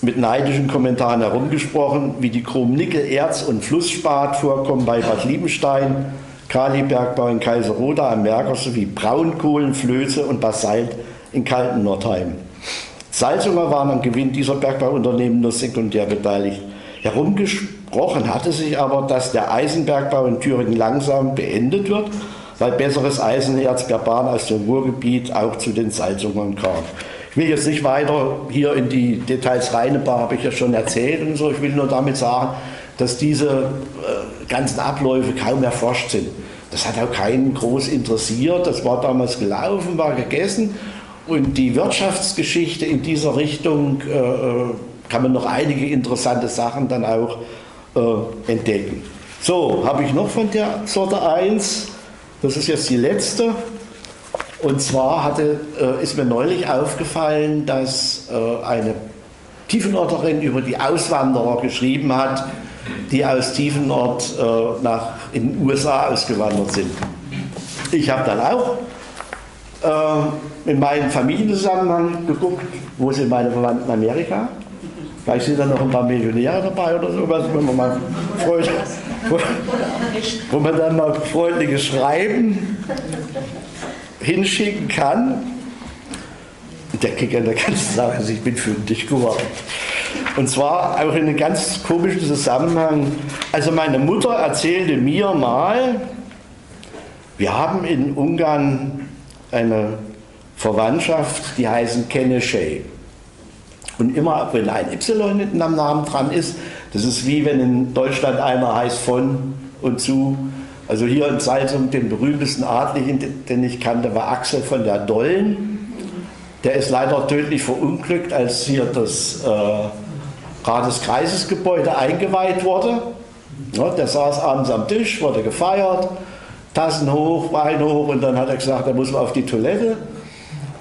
mit neidischen Kommentaren herumgesprochen, wie die Chrom-Nickel-, Erz- und Flussspat-Vorkommen bei Bad Liebenstein, Kalibergbau in Kaiserroda am Merker sowie Braunkohlen, Flöze und Basalt in Kalten-Nordheim. Salzunger waren am Gewinn dieser Bergbauunternehmen nur sekundär beteiligt. Herumgesprochen hatte sich aber, dass der Eisenbergbau in Thüringen langsam beendet wird, weil besseres Eisenerz per Bahn aus dem Ruhrgebiet auch zu den Salzungern kam. Ich will jetzt nicht weiter hier in die Details rein, habe ich ja schon erzählt und so. Ich will nur damit sagen, dass diese äh, ganzen Abläufe kaum erforscht sind. Das hat auch keinen groß interessiert. Das war damals gelaufen, war gegessen. Und die Wirtschaftsgeschichte in dieser Richtung äh, äh kann man noch einige interessante Sachen dann auch äh, entdecken. So, habe ich noch von der Sorte 1. Das ist jetzt die letzte. Und zwar hatte, äh, ist mir neulich aufgefallen, dass äh, eine Tiefenorterin über die Auswanderer geschrieben hat, die aus Tiefenort äh, nach, in den USA ausgewandert sind. Ich habe dann auch äh, in meinem Familienzusammenhang geguckt, wo sind meine Verwandten in Amerika. Vielleicht sind da noch ein paar Millionäre dabei oder sowas, wenn man mal Freund, wo man dann mal freundliches Schreiben hinschicken kann. Der Kicker der ganzen Sache ist, ich bin fündig geworden. Und zwar auch in einem ganz komischen Zusammenhang. Also meine Mutter erzählte mir mal, wir haben in Ungarn eine Verwandtschaft, die heißen Kenneschei. Und immer, wenn ein Y hinten am Namen dran ist, das ist wie wenn in Deutschland einer heißt von und zu. Also hier in Salzung, den berühmtesten Adligen, den ich kannte, war Axel von der Dollen. Der ist leider tödlich verunglückt, als hier das äh, Rateskreisesgebäude eingeweiht wurde. Ja, der saß abends am Tisch, wurde gefeiert, Tassen hoch, Wein hoch und dann hat er gesagt, er muss mal auf die Toilette.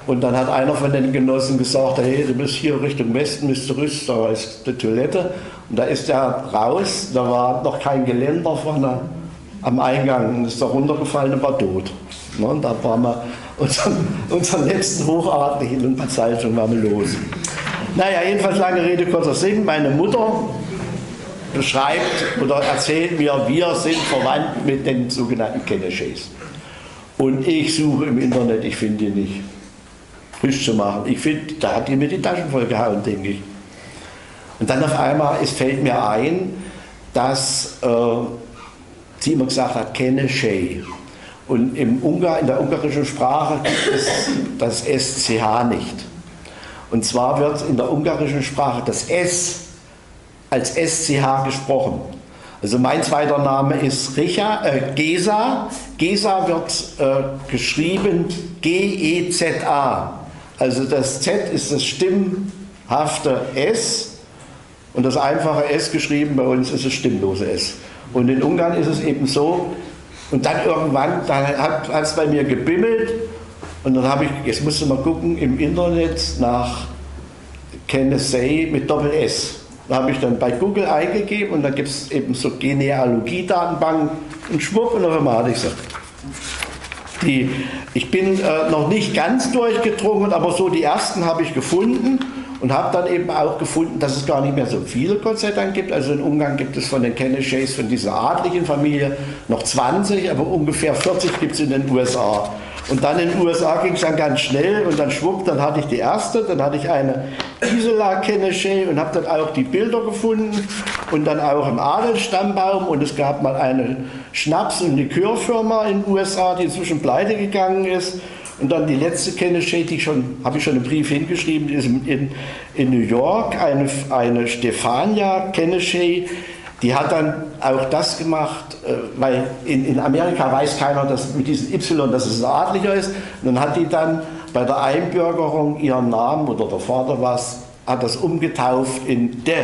Und dann hat einer von den Genossen gesagt, hey, du bist hier Richtung Westen, Mr. Rüst, da ist die Toilette. Und da ist er raus, da war noch kein Geländer vorne am Eingang und ist da runtergefallen und war tot. Und da waren wir unseren, unseren letzten Hochadligen und Bezeichnung waren wir los. Naja, jedenfalls lange Rede, kurzer Sinn. Meine Mutter beschreibt oder erzählt mir, wir sind verwandt mit den sogenannten Kenneschees. Und ich suche im Internet, ich finde die nicht. Frisch zu machen. Ich finde, da hat die mir die Taschen voll gehauen, denke ich. Und dann auf einmal, es fällt mir ein, dass äh, sie immer gesagt hat, kenne Shay. Und im Ungar, in der ungarischen Sprache gibt es das SCH nicht. Und zwar wird in der ungarischen Sprache das S als SCH gesprochen. Also mein zweiter Name ist Richa, äh, Gesa. Gesa wird äh, geschrieben G-E-Z-A. Also das Z ist das stimmhafte S und das einfache S geschrieben bei uns ist das stimmlose S. Und in Ungarn ist es eben so, und dann irgendwann, dann hat es bei mir gebimmelt und dann habe ich, jetzt musst du mal gucken, im Internet nach Kennedy mit Doppel S. Da habe ich dann bei Google eingegeben und da gibt es eben so Genealogie-Datenbanken und schwupp und auf einmal hatte ich sie. Die, ich bin äh, noch nicht ganz durchgedrungen, aber so die ersten habe ich gefunden und habe dann eben auch gefunden, dass es gar nicht mehr so viele Gott gibt. Also in Ungarn gibt es von den Kenneshays, von dieser adligen Familie noch 20, aber ungefähr 40 gibt es in den USA. Und dann in den USA ging es dann ganz schnell und dann schwupp, dann hatte ich die erste, dann hatte ich eine Gisela Kenneshay und habe dann auch die Bilder gefunden und dann auch im Adelsstammbaum und es gab mal eine Schnaps- und Likörfirma in den USA, die inzwischen pleite gegangen ist. Und dann die letzte Kennedy, die schon, habe ich schon einen Brief hingeschrieben, ist in, in New York, eine, eine Stefania Kennedy, die hat dann auch das gemacht, äh, weil in, Amerika weiß keiner, dass mit diesem Y, dass es ein Adliger ist. Und dann hat die dann bei der Einbürgerung ihren Namen oder der Vater was, hat das umgetauft in De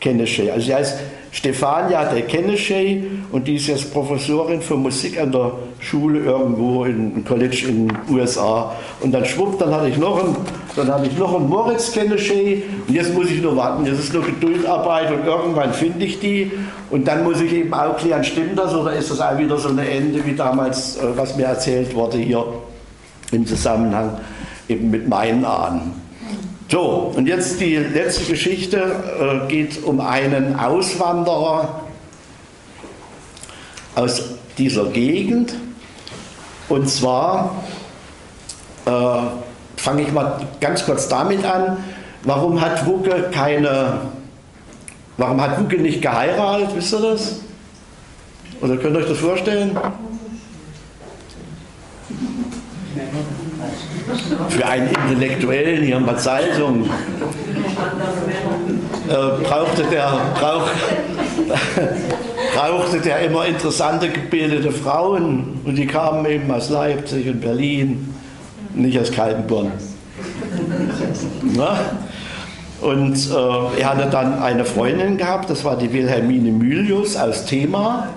Kennedy. Also sie heißt Stefania de Kennedy und die ist jetzt Professorin für Musik an der Schule irgendwo in College in den USA. Und dann schwupp, dann hatte ich noch einen, dann hatte ich noch einen Moritz Kennedy und jetzt muss ich nur warten, jetzt ist nur Geduldarbeit und irgendwann finde ich die und dann muss ich eben auch klären, stimmt das oder ist das auch wieder so eine Ende wie damals, äh, was mir erzählt wurde hier im Zusammenhang eben mit meinen Ahnen. So, und jetzt die letzte Geschichte äh, geht um einen Auswanderer aus dieser Gegend. Und zwar äh, fange ich mal ganz kurz damit an, warum hat Wucke keine, warum hat Wucke nicht geheiratet, wisst ihr das? Oder könnt ihr euch das vorstellen? Für einen Intellektuellen hier in Bad Salzung äh, brauchte, der, brauch, brauchte der immer interessante gebildete Frauen und die kamen eben aus Leipzig und Berlin, nicht aus Kaltenborn. Na? Und äh, er hatte dann eine Freundin gehabt, das war die Wilhelmine Mylius aus Thema.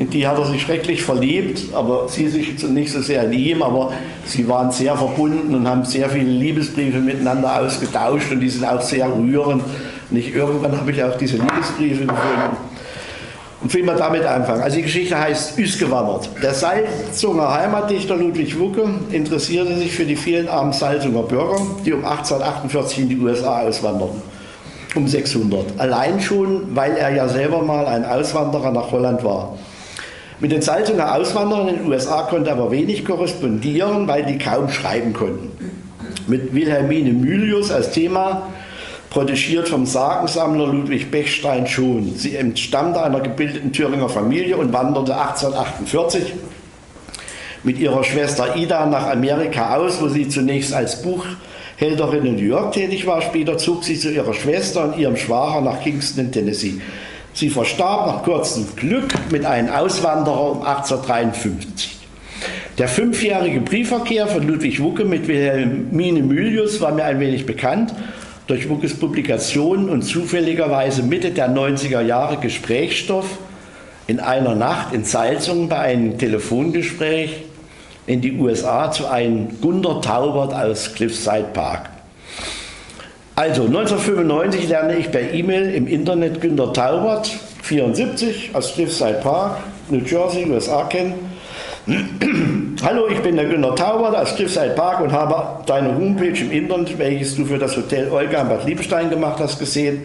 In die hat er sich schrecklich verliebt, aber sie sich nicht so sehr in ihm, aber sie waren sehr verbunden und haben sehr viele Liebesbriefe miteinander ausgetauscht und die sind auch sehr rührend. Und ich, irgendwann habe ich auch diese Liebesbriefe gefunden. Und will mal damit anfangen. Also die Geschichte heißt Üsgewandert. Der Salzunger Heimatdichter Ludwig Wucke interessierte sich für die vielen armen Salzunger Bürger, die um 1848 in die USA auswanderten. Um 600. Allein schon, weil er ja selber mal ein Auswanderer nach Holland war. Mit den Salzunger Auswanderern in den USA konnte aber wenig korrespondieren, weil die kaum schreiben konnten. Mit Wilhelmine Mylius als Thema, protegiert vom Sagensammler Ludwig Bechstein schon. Sie entstammte einer gebildeten Thüringer Familie und wanderte 1848 mit ihrer Schwester Ida nach Amerika aus, wo sie zunächst als Buchhälterin in New York tätig war. Später zog sie zu ihrer Schwester und ihrem Schwager nach Kingston in Tennessee. Sie verstarb nach kurzem Glück mit einem Auswanderer um 1853. Der fünfjährige Briefverkehr von Ludwig Wucke mit Wilhelmine Mylius war mir ein wenig bekannt durch Wuckes Publikationen und zufälligerweise Mitte der 90er Jahre Gesprächsstoff in einer Nacht in Salzungen bei einem Telefongespräch in die USA zu einem Gunter Taubert aus Cliffside Park. Also 1995 lerne ich per E-Mail im Internet Günter Taubert, 74, aus Cliffside Park, New Jersey, USA kennen. Hallo, ich bin der Günter Taubert aus Cliffside Park und habe deine Homepage im Internet, welches du für das Hotel Olga in Bad Liebstein gemacht hast, gesehen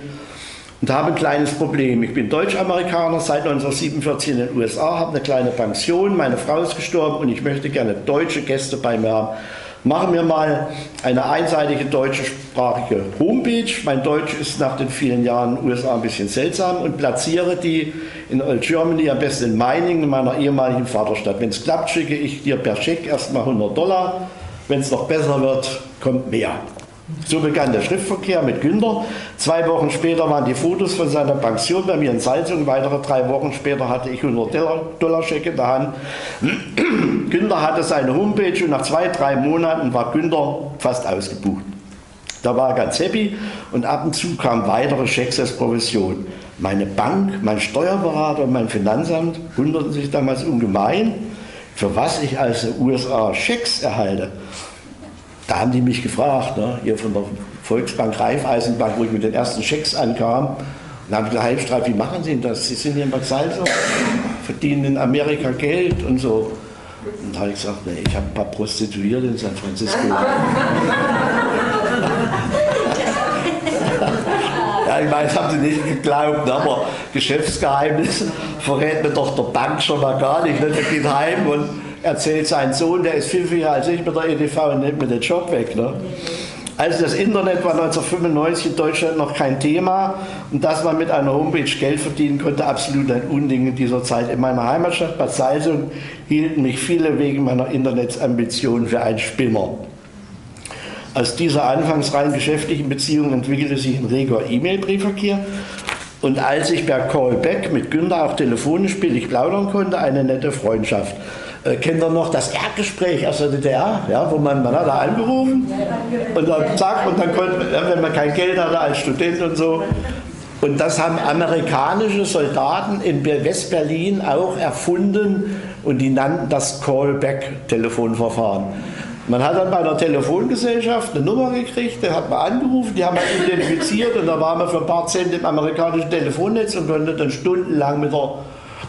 und habe ein kleines Problem. Ich bin Deutsch-Amerikaner, seit 1947 in den USA, habe eine kleine Pension, meine Frau ist gestorben und ich möchte gerne deutsche Gäste bei mir haben. Machen wir mal eine einseitige deutschsprachige Homepage. Mein Deutsch ist nach den vielen Jahren USA ein bisschen seltsam und platziere die in Old Germany, am besten in Meiningen, in meiner ehemaligen Vaterstadt. Wenn es klappt, schicke ich dir per Scheck erstmal 100 Dollar. Wenn es noch besser wird, kommt mehr. So begann der Schriftverkehr mit Günther. Zwei Wochen später waren die Fotos von seiner Pension bei mir in Salzung. Weitere drei Wochen später hatte ich 100 Dollar Scheck in der Hand. Günther hatte seine Homepage und nach zwei, drei Monaten war Günther fast ausgebucht. Da war er ganz happy und ab und zu kamen weitere Schecks als Provision. Meine Bank, mein Steuerberater und mein Finanzamt wunderten sich damals ungemein, für was ich den USA Schecks erhalte. Da haben die mich gefragt, ne, hier von der Volksbank Raiffeisenbank, wo ich mit den ersten Schecks ankam. Und sie gesagt, Heimstreit, wie machen Sie das? Sie sind hier in Bad Salzung, verdienen in Amerika Geld und so. Und da habe ich gesagt, nee, ich habe ein paar Prostituierte in San Francisco. ja, ich meine, das haben sie nicht geglaubt, ne, aber Geschäftsgeheimnis verrät mir doch der Bank schon mal gar nicht. Ne? Der geht heim und erzählt sein Sohn, der ist fünf Jahre als ich mit der EDV und nimmt mir den Job weg. Ne? Also das Internet war 1995 in Deutschland noch kein Thema und dass man mit einer Homepage Geld verdienen konnte, absolut ein Unding in dieser Zeit. In meiner Heimatstadt Bad Salzung hielten mich viele wegen meiner Internetambitionen für einen Spinner. Aus dieser anfangs rein geschäftlichen Beziehung entwickelte sich ein reger E-Mail-Briefverkehr und als ich per Callback mit Günther auch telefonisch billig plaudern konnte, eine nette Freundschaft. Äh, kennt ihr noch das Erdgespräch aus der DDR, ja, wo man, man hat da angerufen und dann zack, und dann konnte wenn man kein Geld hatte als Student und so. Und das haben amerikanische Soldaten in West-Berlin auch erfunden und die nannten das Callback-Telefonverfahren. Man hat dann bei einer Telefongesellschaft eine Nummer gekriegt, der hat man angerufen, die haben man identifiziert und da war man für ein paar Cent im amerikanischen Telefonnetz und konnte dann stundenlang mit der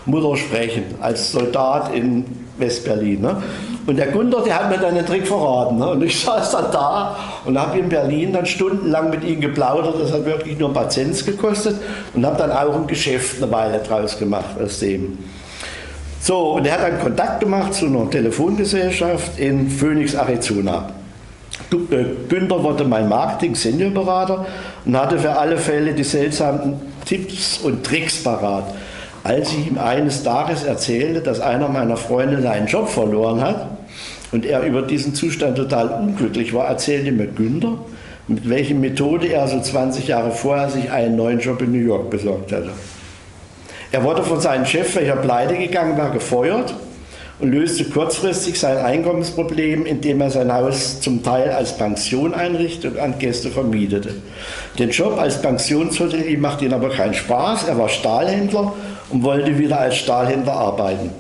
Mutter sprechen, als Soldat in West-Berlin. Ne? Und der Gunther, der hat mir dann den Trick verraten. Ne? Und ich saß dann da und habe in Berlin dann stundenlang mit ihm geplaudert. Das hat wirklich nur ein paar Cent gekostet und habe dann auch ein Geschäft eine Weile draus gemacht aus dem. So, und er hat dann Kontakt gemacht zu einer Telefongesellschaft in Phoenix, Arizona. Äh, Günther wurde mein Marketing-Seniorberater und hatte für alle Fälle die seltsamen Tipps und Tricks parat als ich ihm eines Tages erzählte, dass einer meiner Freunde seinen Job verloren hat und er über diesen Zustand total unglücklich war, erzählte mir Günther, mit welcher Methode er so 20 Jahre vorher sich einen neuen Job in New York besorgt hatte. Er wurde von seinem Chef, welcher pleite gegangen war, gefeuert und löste kurzfristig sein Einkommensproblem, indem er sein Haus zum Teil als Pension einrichtete und an Gäste vermietete. Den Job als Pensionshotelier machte ihm aber keinen Spaß. Er war Stahlhändler und wollte wieder als Stahlhändler arbeiten.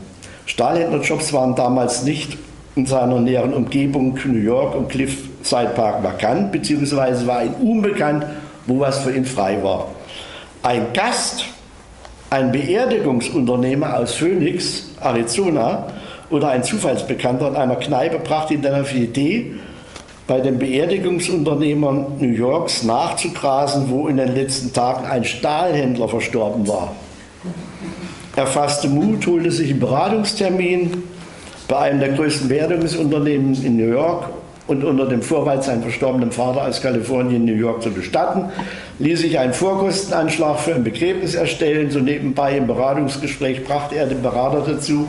Stahlhändlerjobs waren damals nicht in seiner näheren Umgebung New York und Cliffside Park vakant, beziehungsweise war ihm unbekannt, wo was für ihn frei war. Ein Gast, ein Beerdigungsunternehmer aus Phoenix, Arizona, oder ein Zufallsbekannter in einer Kneipe brachte ihn dann auf die Idee, bei den Beerdigungsunternehmern New Yorks nachzugrasen, wo in den letzten Tagen ein Stahlhändler verstorben war. Er fasste Mut, holte sich einen Beratungstermin bei einem der größten Beerdigungsunternehmen in New York und unter dem Vorwand, seinen verstorbenen Vater aus Kalifornien, New York zu bestatten, ließ sich einen Vorkostenanschlag für ein Begräbnis erstellen. So nebenbei im Beratungsgespräch brachte er den Berater dazu,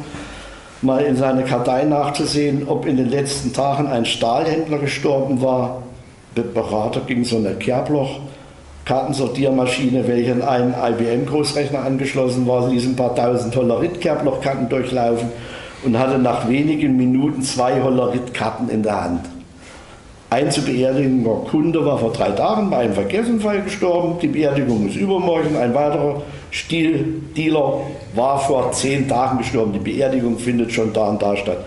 mal in seine Kartei nachzusehen, ob in den letzten Tagen ein Stahlhändler gestorben war. Der Berater ging so eine Kerbloch Kartensortiermaschine, welche in einen IBM-Großrechner angeschlossen war, ließ ein paar tausend Hollerit-Kerblochkarten durchlaufen und hatte nach wenigen Minuten zwei Hollerit-Karten in der Hand. Ein zu beerdigender Kunde war vor drei Tagen bei einem Vergessenfall gestorben. Die Beerdigung ist übermorgen. Ein weiterer Stildealer war vor zehn Tagen gestorben. Die Beerdigung findet schon da und da statt.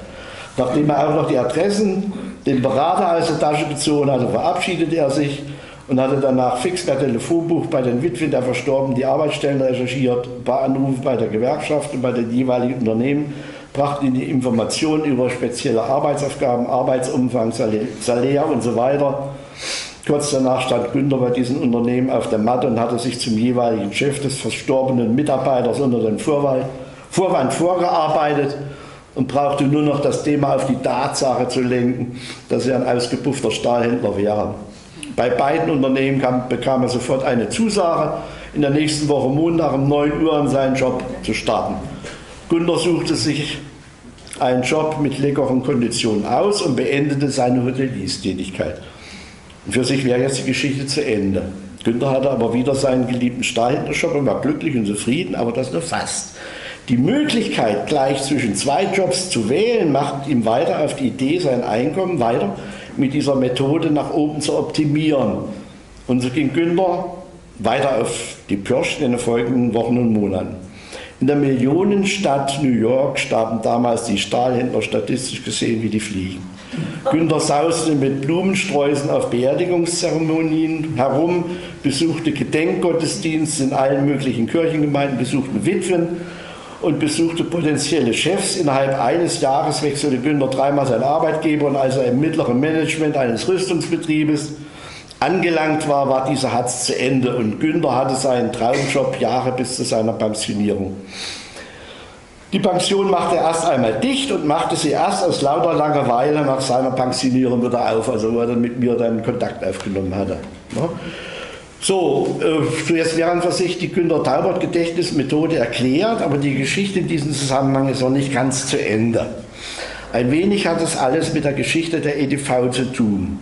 Nachdem er auch noch die Adressen den Berater aus der Tasche gezogen hatte, verabschiedete er sich und hatte danach fix per Telefonbuch bei den Witwen der Verstorbenen die Arbeitsstellen recherchiert, ein paar Anrufe bei der Gewerkschaft und bei den jeweiligen Unternehmen, brachte ihnen die Informationen über spezielle Arbeitsaufgaben, Arbeitsumfang, Salär und so weiter. Kurz danach stand Günther bei diesen Unternehmen auf der Matte und hatte sich zum jeweiligen Chef des verstorbenen Mitarbeiters unter dem Vorwand, Vorwand vorgearbeitet und brauchte nur noch das Thema auf die Tatsache zu lenken, dass er ein ausgepuffter Stahlhändler wäre. Bei beiden Unternehmen kam, bekam er sofort eine Zusage, in der nächsten Woche Montag um 9 Uhr in seinen Job zu starten. Günter suchte sich einen Job mit leckeren Konditionen aus und beendete seine Hotelierstätigkeit. Für sich wäre jetzt die Geschichte zu Ende. Günther hatte aber wieder seinen geliebten Stahlhändlershop und war glücklich und zufrieden, aber das nur fast. Die Möglichkeit, gleich zwischen zwei Jobs zu wählen, macht ihm weiter auf die Idee, sein Einkommen weiter mit dieser Methode nach oben zu optimieren. Und so ging Günther weiter auf die Pirsch in den folgenden Wochen und Monaten. In der Millionenstadt New York starben damals die Stahlhändler statistisch gesehen wie die Fliegen. Günther sauste mit Blumensträußen auf Beerdigungszeremonien herum, besuchte Gedenkgottesdienste in allen möglichen Kirchengemeinden, besuchte Witwen und besuchte potenzielle Chefs. Innerhalb eines Jahres wechselte Günther dreimal seinen Arbeitgeber und als er im mittleren Management eines Rüstungsbetriebes angelangt war, war dieser Hatz zu Ende. Und Günther hatte seinen Traumjob Jahre bis zu seiner Pensionierung. Die Pension machte er erst einmal dicht und machte sie erst aus lauter Langeweile nach seiner Pensionierung wieder auf, also wo er dann mit mir dann Kontakt aufgenommen hatte. So, äh, zuerst während für sich die Günter Taubert Gedächtnismethode erklärt, aber die Geschichte in diesem Zusammenhang ist noch nicht ganz zu Ende. Ein wenig hat das alles mit der Geschichte der EDV zu tun.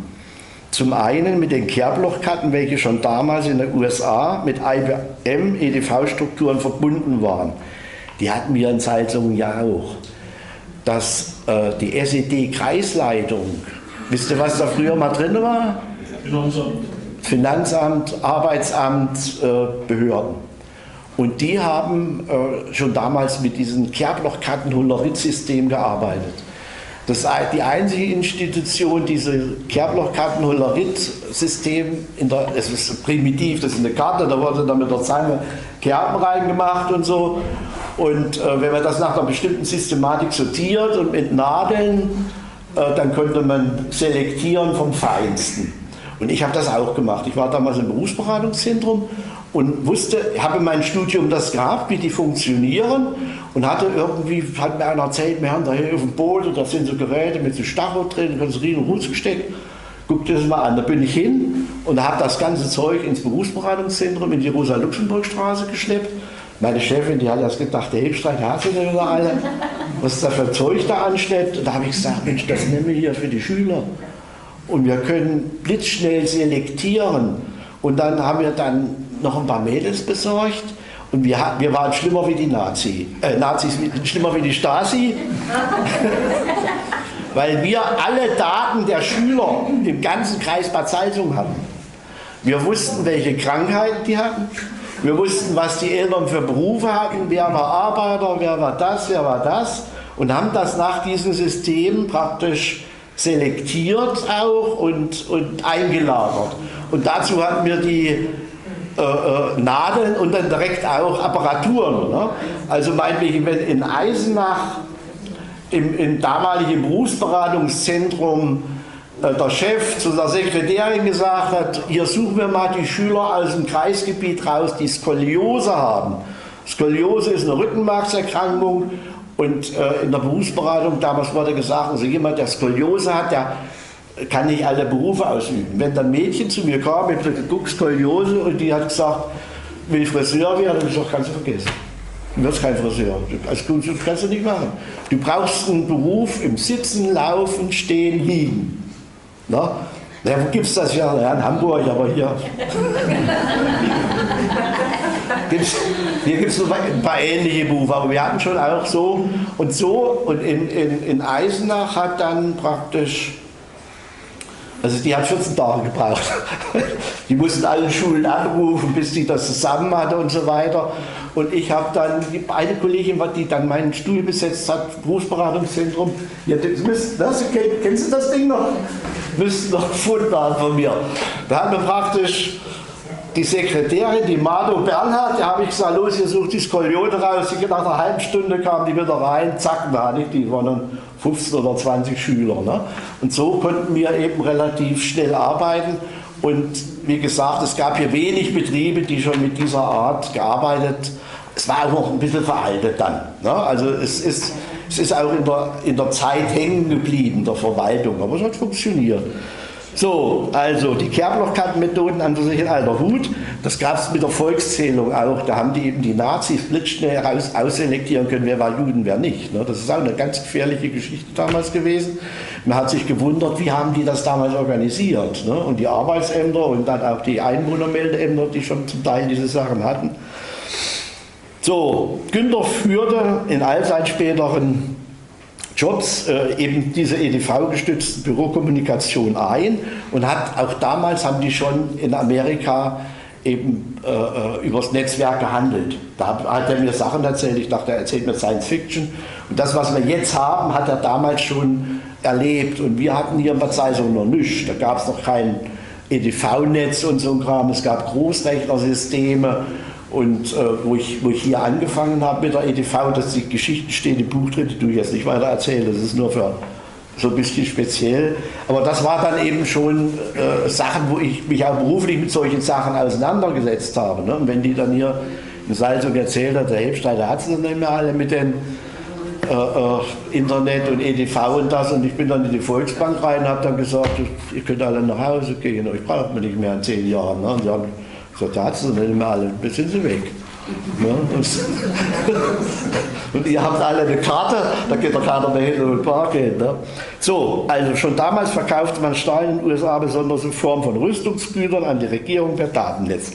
Zum einen mit den Kerblochkarten, welche schon damals in den USA mit IBM-EDV-Strukturen verbunden waren. Die hatten wir in Salzungen ja auch. Dass äh, die SED-Kreisleitung, wisst ihr, was da früher mal drin war? Finanzamt. Finanzamt, Arbeitsamt, äh, Behörden. Und die haben äh, schon damals mit diesem Kerblochkarten-Hullerit-System gearbeitet. Das die einzige Institution, diese Kerblochkarten-Hullerit-System, es ist primitiv, das ist eine Karte, da wurde dann mit der Zange Kerben reingemacht und so. Und äh, wenn man das nach einer bestimmten Systematik sortiert und mit Nadeln, äh, dann konnte man selektieren vom Feinsten. Und ich habe das auch gemacht. Ich war damals im Berufsberatungszentrum und wusste, habe in meinem Studium das gehabt, wie die funktionieren und hatte irgendwie, hat mir einer erzählt, wir haben da hier auf dem Boot, da sind so Geräte mit so Stachel drin, da riesen Ruß gesteckt. Guck dir das mal an. Da bin ich hin und habe das ganze Zeug ins Berufsberatungszentrum in die Rosa-Luxemburg-Straße geschleppt. Meine Chefin, die hat erst gedacht, der Hebstreit hat sie denn alle. Was da für Zeug da anschleppt. Und da habe ich gesagt, Mensch, das nehmen wir hier für die Schüler. Und wir können blitzschnell selektieren. Und dann haben wir dann noch ein paar Mädels besorgt. Und wir, wir waren schlimmer wie die Nazi, äh, Nazis, schlimmer wie die Stasi. Weil wir alle Daten der Schüler im ganzen Kreis Bad Salzung hatten. Wir wussten, welche Krankheiten die hatten. Wir wussten, was die Eltern für Berufe hatten, wer war Arbeiter, wer war das, wer war das. Und haben das nach diesem System praktisch selektiert auch und, und eingelagert. Und dazu hatten wir die äh, äh, Nadeln und dann direkt auch Apparaturen. Ne? Also meinetwegen, wenn in Eisenach im, im damaligen Berufsberatungszentrum äh, der Chef zu der Sekretärin gesagt hat, hier suchen wir mal die Schüler aus dem Kreisgebiet raus, die Skoliose haben. Skoliose ist eine Rückenmarkserkrankung und äh, in der Berufsberatung damals wurde gesagt, also jemand, der Skoliose hat, der kann nicht alle Berufe ausüben. Wenn dann Mädchen zu mir kam, ich habe geguckt, Skoliose und die hat gesagt, will ich Friseur werden, dann ich gesagt, kannst vergessen. Du wirst kein Friseur. Als Kunst kannst du nicht machen. Du brauchst einen Beruf im Sitzen, Laufen, Stehen, Liegen. Na? Ja, wo gibt es das ja? ja? In Hamburg, aber hier. gibt's, hier gibt es ein paar ähnliche Berufe, aber wir hatten schon auch so und so. Und in, in, in Eisenach hat dann praktisch also die hat 14 Tage gebraucht. Die mussten alle Schulen anrufen, bis die das zusammen hatte und so weiter. Und ich habe dann, eine Kollegin, die dann meinen Stuhl besetzt hat, Berufsberatungszentrum, ja, das kennst du das Ding noch? Müssten noch gefunden haben von mir. Da haben wir praktisch die Sekretärin, die Mado Bernhard, da habe ich gesagt, los, ihr sucht die Skolione raus. Nach einer halben Stunde kam die wieder rein, zack, da hatte ich die, dann 15 oder 20 Schüler. Ne? Und so konnten wir eben relativ schnell arbeiten. Und wie gesagt, es gab hier wenig Betriebe, die schon mit dieser Art gearbeitet Es war auch noch ein bisschen veraltet dann. Ne? Also es ist, es ist auch in der, in der Zeit hängen geblieben, der Verwaltung, aber es hat funktioniert. So, also die Kerblochkartenmethoden an sich in alter Hut, das gab es mit der Volkszählung auch. Da haben die eben die Nazis blitzschnell raus, ausselektieren können, wer war Juden, wer nicht. Ne? Das ist auch eine ganz gefährliche Geschichte damals gewesen. Man hat sich gewundert, wie haben die das damals organisiert. Ne? Und die Arbeitsämter und dann auch die Einwohnermeldeämter, die schon zum Teil diese Sachen hatten. So, Günther führte in all seinen späteren Jobs äh, eben diese EDV-gestützte Bürokommunikation ein und hat auch damals haben die schon in Amerika eben äh, äh übers Netzwerk gehandelt. Da hat er mir Sachen erzählt, ich dachte, er erzählt mir Science Fiction. Und das, was wir jetzt haben, hat er damals schon erlebt. Und wir hatten hier in Bad Salzung noch nichts. Da gab es noch kein EDV-Netz und so ein Kram. Es gab Großrechnersysteme und äh, wo, ich, wo ich hier angefangen habe mit der EDV, dass die Geschichten stehen im Buch drin, die du jetzt nicht weiter erzählen, das ist nur für so ein bisschen speziell. Aber das war dann eben schon äh, Sachen, wo ich mich auch beruflich mit solchen Sachen auseinandergesetzt habe. Ne? Und wenn die dann hier in Salzung erzählt hat, der Hebsteiner hat es dann nicht mehr alle mit den äh, äh, Internet und EDV und das und ich bin dann in die Volksbank rein und habe dann gesagt, ihr könnt alle nach Hause gehen, euch braucht man nicht mehr in zehn Jahren. Ne? Hat sie nicht mehr alle, jetzt sind sie weg. Ne? Und, und, ihr habt alle eine Karte, da geht der keiner mehr hin und Bar gehen. Ne? So, also schon damals verkaufte man Stahl in den USA besonders in Form von Rüstungsgütern an die Regierung per Datennetz.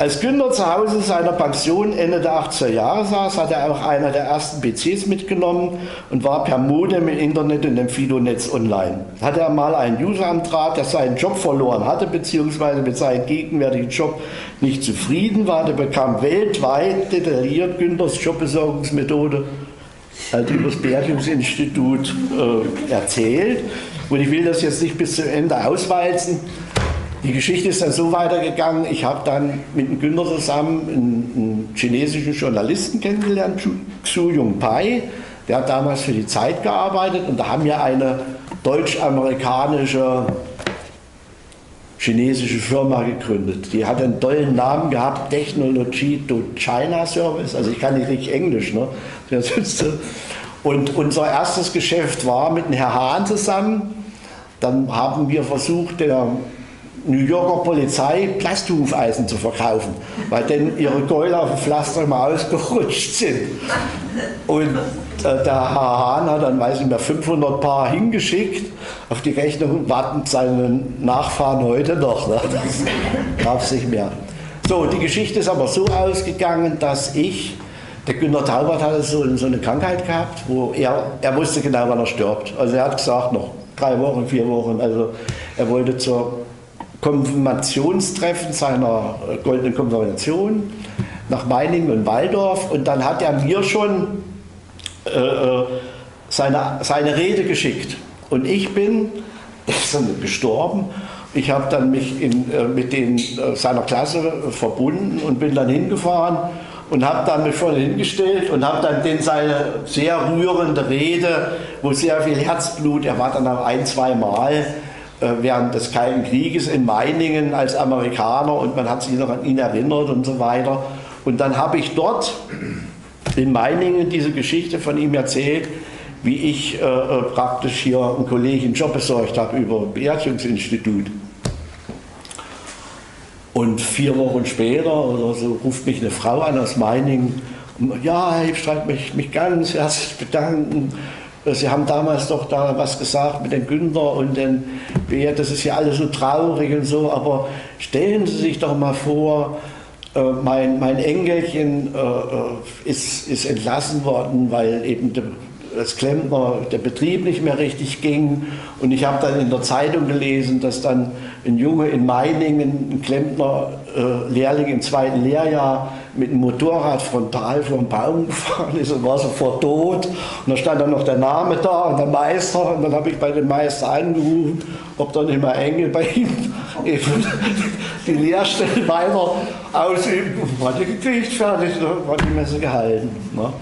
Als Günther zu Hause seiner Pension Ende der 80er Jahre saß, hat er auch einer der ersten PCs mitgenommen und war per Modem im Internet und im Fido-Netz online. Hatte er mal einen User am der seinen Job verloren hatte, beziehungsweise mit seinem gegenwärtigen Job nicht zufrieden war, der bekam weltweit detailliert Günthers Jobbesorgungsmethode halt über das Bergungsinstitut äh, erzählt. Und ich will das jetzt nicht bis zum Ende auswalzen. Die Geschichte ist dann so weitergegangen, ich habe dann mit dem Günther zusammen einen, einen, chinesischen Journalisten kennengelernt, Xu Yongpai, der hat damals für die Zeit gearbeitet und da haben wir eine deutsch-amerikanische chinesische Firma gegründet. Die hat einen tollen Namen gehabt, Technology to China Service, also ich kann nicht richtig Englisch, ne? Und unser erstes Geschäft war mit dem Herrn Hahn zusammen. Dann haben wir versucht, der New Yorker Polizei Plasthufeisen zu verkaufen, weil denn ihre Keule auf dem Pflaster immer ausgerutscht sind. Und äh, der Herr Hahn hat dann, weiß ich mehr, 500 Paar hingeschickt. Auf die Rechnung warten seine Nachfahren heute noch. Ne? Das gab es nicht mehr. So, die Geschichte ist aber so ausgegangen, dass ich, der Günter Taubert hatte so, so eine Krankheit gehabt, wo er, er wusste genau, wann er stirbt. Also er hat gesagt, noch drei Wochen, vier Wochen. Also er wollte zur Konfirmationstreffen seiner äh, goldenen Konfirmation nach Meiningen und Waldorf und dann hat er mir schon äh, äh seine, seine Rede geschickt. Und ich bin, gestorben, ich habe dann mich in, äh, mit den, äh, seiner Klasse verbunden und bin dann hingefahren und habe dann mich vorne hingestellt und habe dann den seine sehr rührende Rede, wo sehr viel Herzblut, er war dann auch ein, zwei Mal, während des Kalten Krieges in Meiningen als Amerikaner und man hat sich noch an ihn erinnert und so weiter. Und dann habe ich dort in Meiningen diese Geschichte von ihm erzählt, wie ich äh, äh praktisch hier einen Kollegen einen Job besorgt habe über Beerdigungsinstitut. Und vier Wochen später oder so ruft mich eine Frau an aus Meiningen. Ja, ich mich, mich ganz herzlich bedanken Sie haben damals doch da was gesagt mit dem Günther und den, das ist ja alles so traurig und so, aber stellen Sie sich doch mal vor, äh, mein, mein Engelchen äh, äh, ist, ist entlassen worden, weil eben das Klempner, der Betrieb nicht mehr richtig ging. Und ich habe dann in der Zeitung gelesen, dass dann ein Junge in Meiningen, ein Klempner, äh, Lehrling im zweiten Lehrjahr, mit dem Motorrad frontal vor einen Baum gefahren ist und war sofort tot. Und da stand dann noch der Name da und der Meister. Und dann habe ich bei dem Meister angerufen, ob dann immer Engel bei ihm eben die Lehrstelle weiter ausüben. Hat er gekriegt, fertig, war die Messe gehalten. Ne?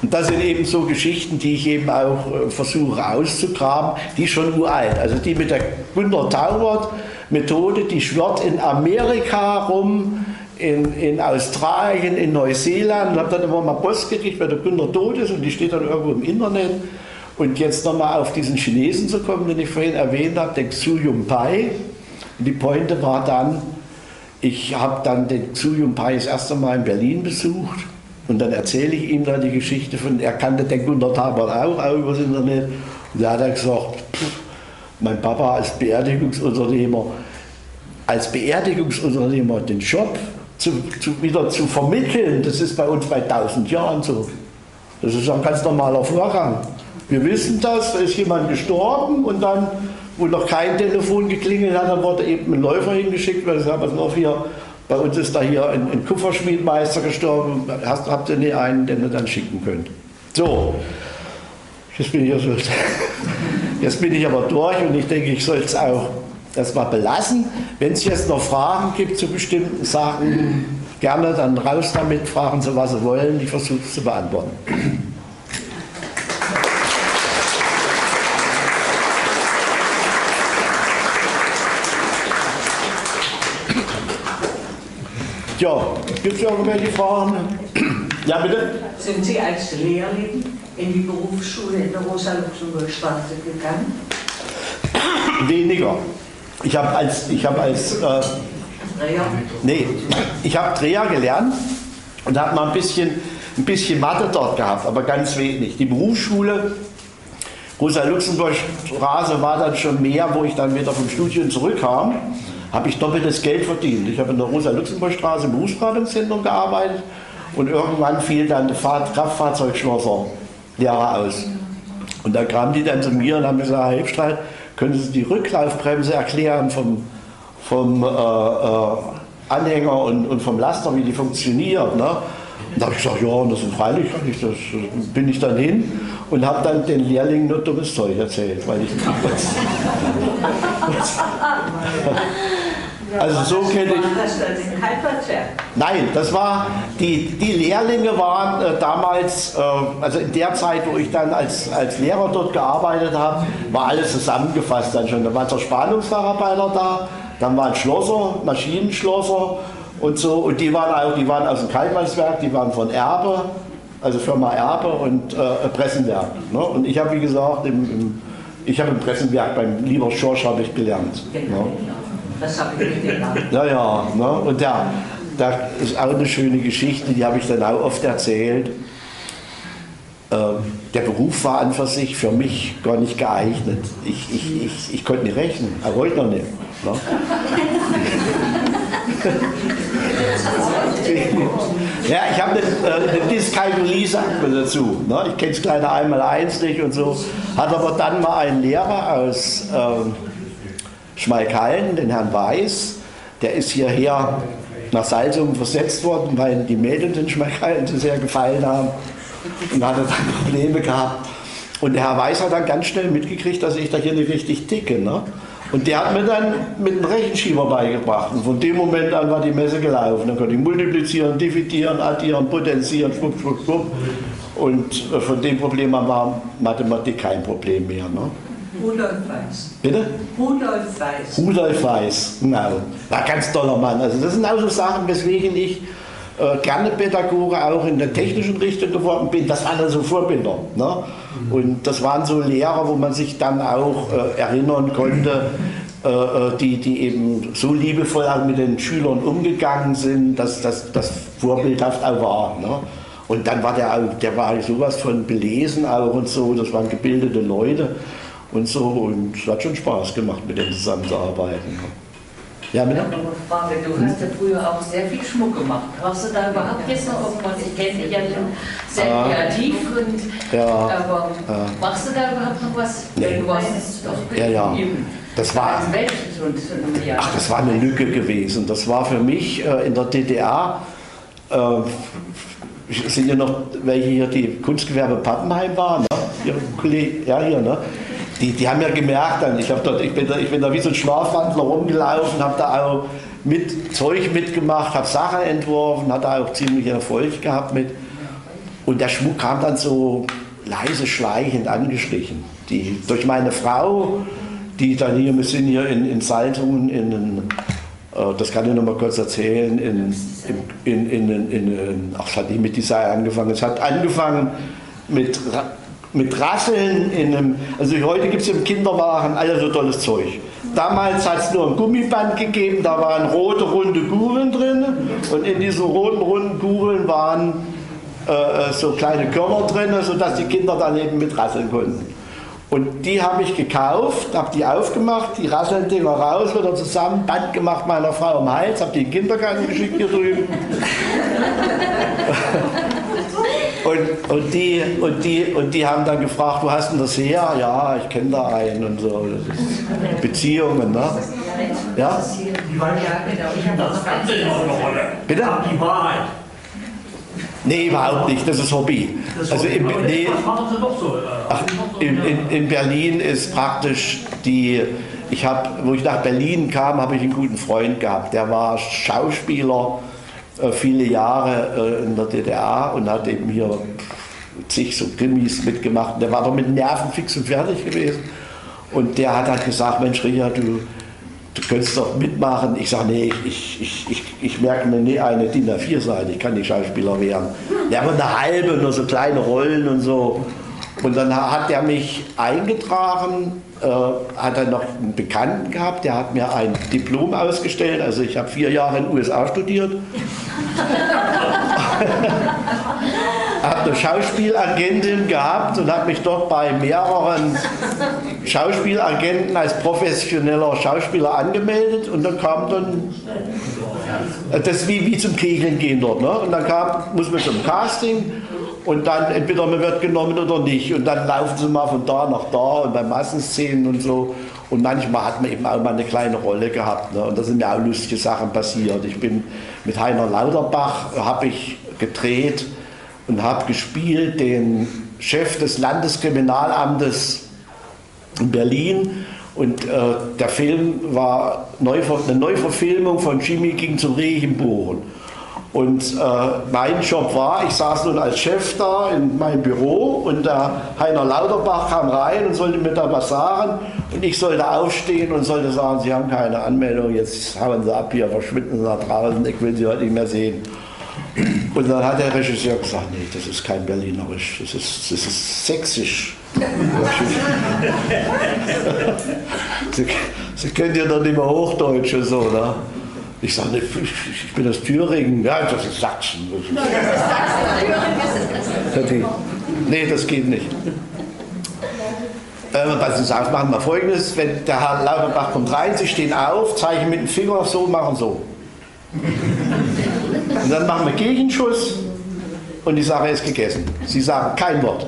Und das sind eben so Geschichten, die ich eben auch äh, versuche auszugraben, die schon uralt. Also die mit der Günter Taubert Methode, die schwört in Amerika rum, in, in Australien, in Neuseeland und habe dann immer mal Post gekriegt, weil der Günther tot ist und die steht dann irgendwo im Internet. Und jetzt nochmal auf diesen Chinesen zu kommen, den ich vorhin erwähnt habe, den Xu Yongpai. Die Pointe war dann, ich habe dann den Xu Yongpai das erste Mal in Berlin besucht und dann erzähle ich ihm dann die Geschichte von, er kannte den Gunter Tabor auch, auch über das Internet. Und da hat er gesagt, pff, mein Papa als Beerdigungsunternehmer, als Beerdigungsunternehmer den Job zu, zu, wieder zu vermitteln, das ist bei uns bei 1000 Jahren so. Das ist ein ganz normaler Vorgang. Wir wissen das, da ist jemand gestorben und dann, wo noch kein Telefon geklingelt hat, dann wurde eben ein Läufer hingeschickt, weil sie haben noch hier, bei uns ist da hier ein, ein Kupferschmiedmeister gestorben, Hast, habt ihr nicht einen, den ihr dann schicken könnt. So, jetzt bin ich, jetzt bin ich aber durch und ich denke, ich soll es auch das mal belassen. Wenn es jetzt noch Fragen gibt zu bestimmten Sachen, gerne dann raus damit, fragen Sie, was Sie wollen. Ich versuche es zu beantworten. Ja, gibt es irgendwelche Fragen? Ja, bitte? Sind Sie als Lehrling in die Berufsschule in der Rosa-Luxemburg-Straße gegangen? Weniger. Ich habe als, ich habe als, äh, Dreher? nee, ich habe Dreher gelernt und habe mal ein bisschen, ein bisschen Mathe dort gehabt, aber ganz wenig. Die Berufsschule Rosa-Luxemburg-Straße war dann schon mehr, wo ich dann wieder vom Studium zurückkam, habe ich doppeltes Geld verdient. Ich habe in der Rosa-Luxemburg-Straße im Berufsberatungszentrum gearbeitet und irgendwann fiel dann der Fahr- Kraftfahrzeugschlosser Lehrer aus. Und da kamen die dann zu mir und haben gesagt, Herr Hebstreit, können Sie die Rücklaufbremse erklären vom, vom äh, äh, Anhänger und, und vom Laster, wie die funktioniert. Ne? Und da habe ich gesagt, ja, und das ist freilich, ich das, bin ich dann hin und habe dann den Lehrlingen nur dummes Zeug erzählt, weil ich Also so kenne ich. Nein, das war, die, die Lehrlinge waren äh, damals, äh, also in der Zeit, wo ich dann als, als Lehrer dort gearbeitet habe, war alles zusammengefasst dann schon. Da war der Spannungsfacharbeiter da, dann waren Schlosser, Maschinenschlosser und so. Und die waren auch, die waren aus dem Kaltwaldswerk, die waren von Erbe, also Firma Erbe und äh, Pressenwerk. Ne? Und ich habe, wie gesagt, im, im, ich habe im Pressenwerk beim Lieber Schorsch habe ich gelernt. Ne? Das habe ich mitgenommen. Ja, ja. Ne? Und da, da ist auch eine schöne Geschichte, die habe ich dann auch oft erzählt. Ähm, der Beruf war an für sich für mich gar nicht geeignet. Ich, ich, ich, ich konnte nicht rechnen, auch heute noch nicht. Ne? ja, ich habe eine, äh, eine Dyskalkulie, sagt man dazu. Ne? Ich kenne das kleine Einmal-Eins nicht und so. Hat aber dann mal einen Lehrer aus ähm, Schmalkalden, den Herrn Weiß, der ist hierher nach Salzungen versetzt worden, weil die Mädels in Schmalkalden so sehr gefallen haben und hatte dann Probleme gehabt. Und der Herr Weiß hat dann ganz schnell mitgekriegt, dass ich da hier nicht richtig ticke. Ne? Und der hat mir dann mit einem Rechenschieber beigebracht. Und von dem Moment an war die Messe gelaufen. Dann konnte ich multiplizieren, dividieren, addieren, potenzieren, schwupp, schwupp, schwupp. Und äh, von dem Problem an war Mathematik kein Problem mehr. Ne? Rudolf Weiß. Bitte? Rudolf Weiß. Rudolf Weiß, genau. War ein ganz toller Mann. Also das sind auch so Sachen, weswegen ich äh, gerne Pädagoge auch in der technischen Richtung geworden bin. Das waren dann so Vorbilder. Ne? Und das waren so Lehrer, wo man sich dann auch äh, erinnern konnte, äh, äh, die, die eben so liebevoll auch mit den Schülern umgegangen sind, dass das vorbildhaft auch war. Ne? Und dann war der, der war sowas von belesen auch und so, das waren gebildete Leute und so und es hat schon Spaß gemacht, mit denen zusammenzuarbeiten. Ja, Ich bitte? habe noch eine Frage. Du hast ja früher auch sehr viel Schmuck gemacht. Brauchst du da überhaupt jetzt noch irgendwas? Ich kenne dich ja schon sehr Ah. kreativ und Ja. aber Ah. machst du da überhaupt noch was? Nee. Du warst jetzt doch Ja, ja. eben. Das war-. Ach, das war eine Lücke gewesen. Das war für mich äh, in der DDR. Äh, sind ja noch welche hier, die Kunstgewerbe Pappenheim waren, ne? Ihre Kollegen, ja hier, ne? Die, die haben ja gemerkt dann, ich, dort, ich, bin da, ich bin da wie so ein Schlafwandler rumgelaufen, habe da auch mit Zeug mitgemacht, habe Sachen entworfen, hatte auch ziemlich Erfolg gehabt mit. Und der Schmuck kam dann so leise schleichend angeschlichen. Die, durch meine Frau, die dann hier, wir sind hier in, in Salzungen, in, in, äh, das kann ich noch mal kurz erzählen, in, in, in, in, in, in ach, hat nicht mit Design angefangen, es hat angefangen mit, mit Rasseln in einem, also heute gibt es im Kinderwagen alles so tolles Zeug. Damals hat es nur ein Gummiband gegeben, da waren rote, runde Kugeln drin und in diesen roten, runden Kugeln waren äh, so kleine Körner drin, sodass die Kinder dann eben mit rasseln konnten. Und die habe ich gekauft, habe die aufgemacht, die rasselnden Dinger raus, wieder zusammen, Band gemacht meiner Frau am Hals, habe die in den Kindergarten geschickt hier drüben. Und, und, die, und, die, und die haben dann gefragt, wo hast du denn das her? Ja, ich kenne da einen und so. Das ist Beziehungen, ne? Ja? Die Wahrheit, das Fernsehen auch eine Rolle. Bitte? Die Wahrheit. Nee, überhaupt nicht, das ist Hobby. Das Also im, Aber nee, Was machen Sie doch so? äh, Ach, in, in, in Berlin ist praktisch die, ich habe, wo ich nach Berlin kam, habe ich einen guten Freund gehabt. Der war Schauspieler viele Jahre äh, in der DDR und hat eben hier zig so Krimis mitgemacht. Der war aber mit Nerven fix und fertig gewesen. Und der hat halt gesagt, Mensch Richard, du, du könntest doch mitmachen. Ich sage, nee, ich, ich, ich, ich merke mir nie eine DIN A4-Seite, ich kann nicht Schauspieler werden. Ja, aber eine halbe, nur so kleine Rollen und so. Und dann hat er mich eingetragen, äh, hat er noch einen Bekannten gehabt, der hat mir ein Diplom ausgestellt. Also ich habe vier Jahre in den USA studiert. habe eine Schauspielagentin gehabt und habe mich dort bei mehreren Schauspielagenten als professioneller Schauspieler angemeldet und dann kam dann, das ist wie, wie zum Kegeln gehen dort, ne? und dann kam, muss man zum Casting und dann entweder man wird genommen oder nicht und dann laufen sie mal von da nach da und bei Massenszenen und so und manchmal hat man eben auch mal eine kleine Rolle gehabt ne? und da sind mir auch lustige Sachen passiert. Ich bin mit Heiner Lauterbach, habe ich gedreht, und habe gespielt den Chef des Landeskriminalamtes in Berlin. Und äh, der Film war Neuver eine Neuverfilmung von Jimmy ging zum Regenbogen. Und äh, mein Job war, ich saß nun als Chef da in meinem Büro und der Heiner Lauterbach kam rein und sollte mir da was sagen. Und ich sollte aufstehen und sollte sagen, Sie haben keine Anmeldung, jetzt hauen Sie ab hier, verschwinden Sie da draußen, ich will Sie heute nicht mehr sehen. Und dann hat der Regisseur gesagt, nee, das ist kein Berlinerisch, das ist, das ist sächsisch. Sie, Sie können ja doch nicht mehr Hochdeutsch und so, ne? Ich sage, ich bin aus Thüringen. Ja, das ist Sachsen. Das ist Sachsen. Nee, das geht nicht. Äh, was Sie sagen, machen wir folgendes: Wenn der Herr Lauterbach kommt rein, Sie stehen auf, zeigen mit dem Finger so, machen so. Und dann machen wir Gegenschuss und die Sache ist gegessen. Sie sagen kein Wort.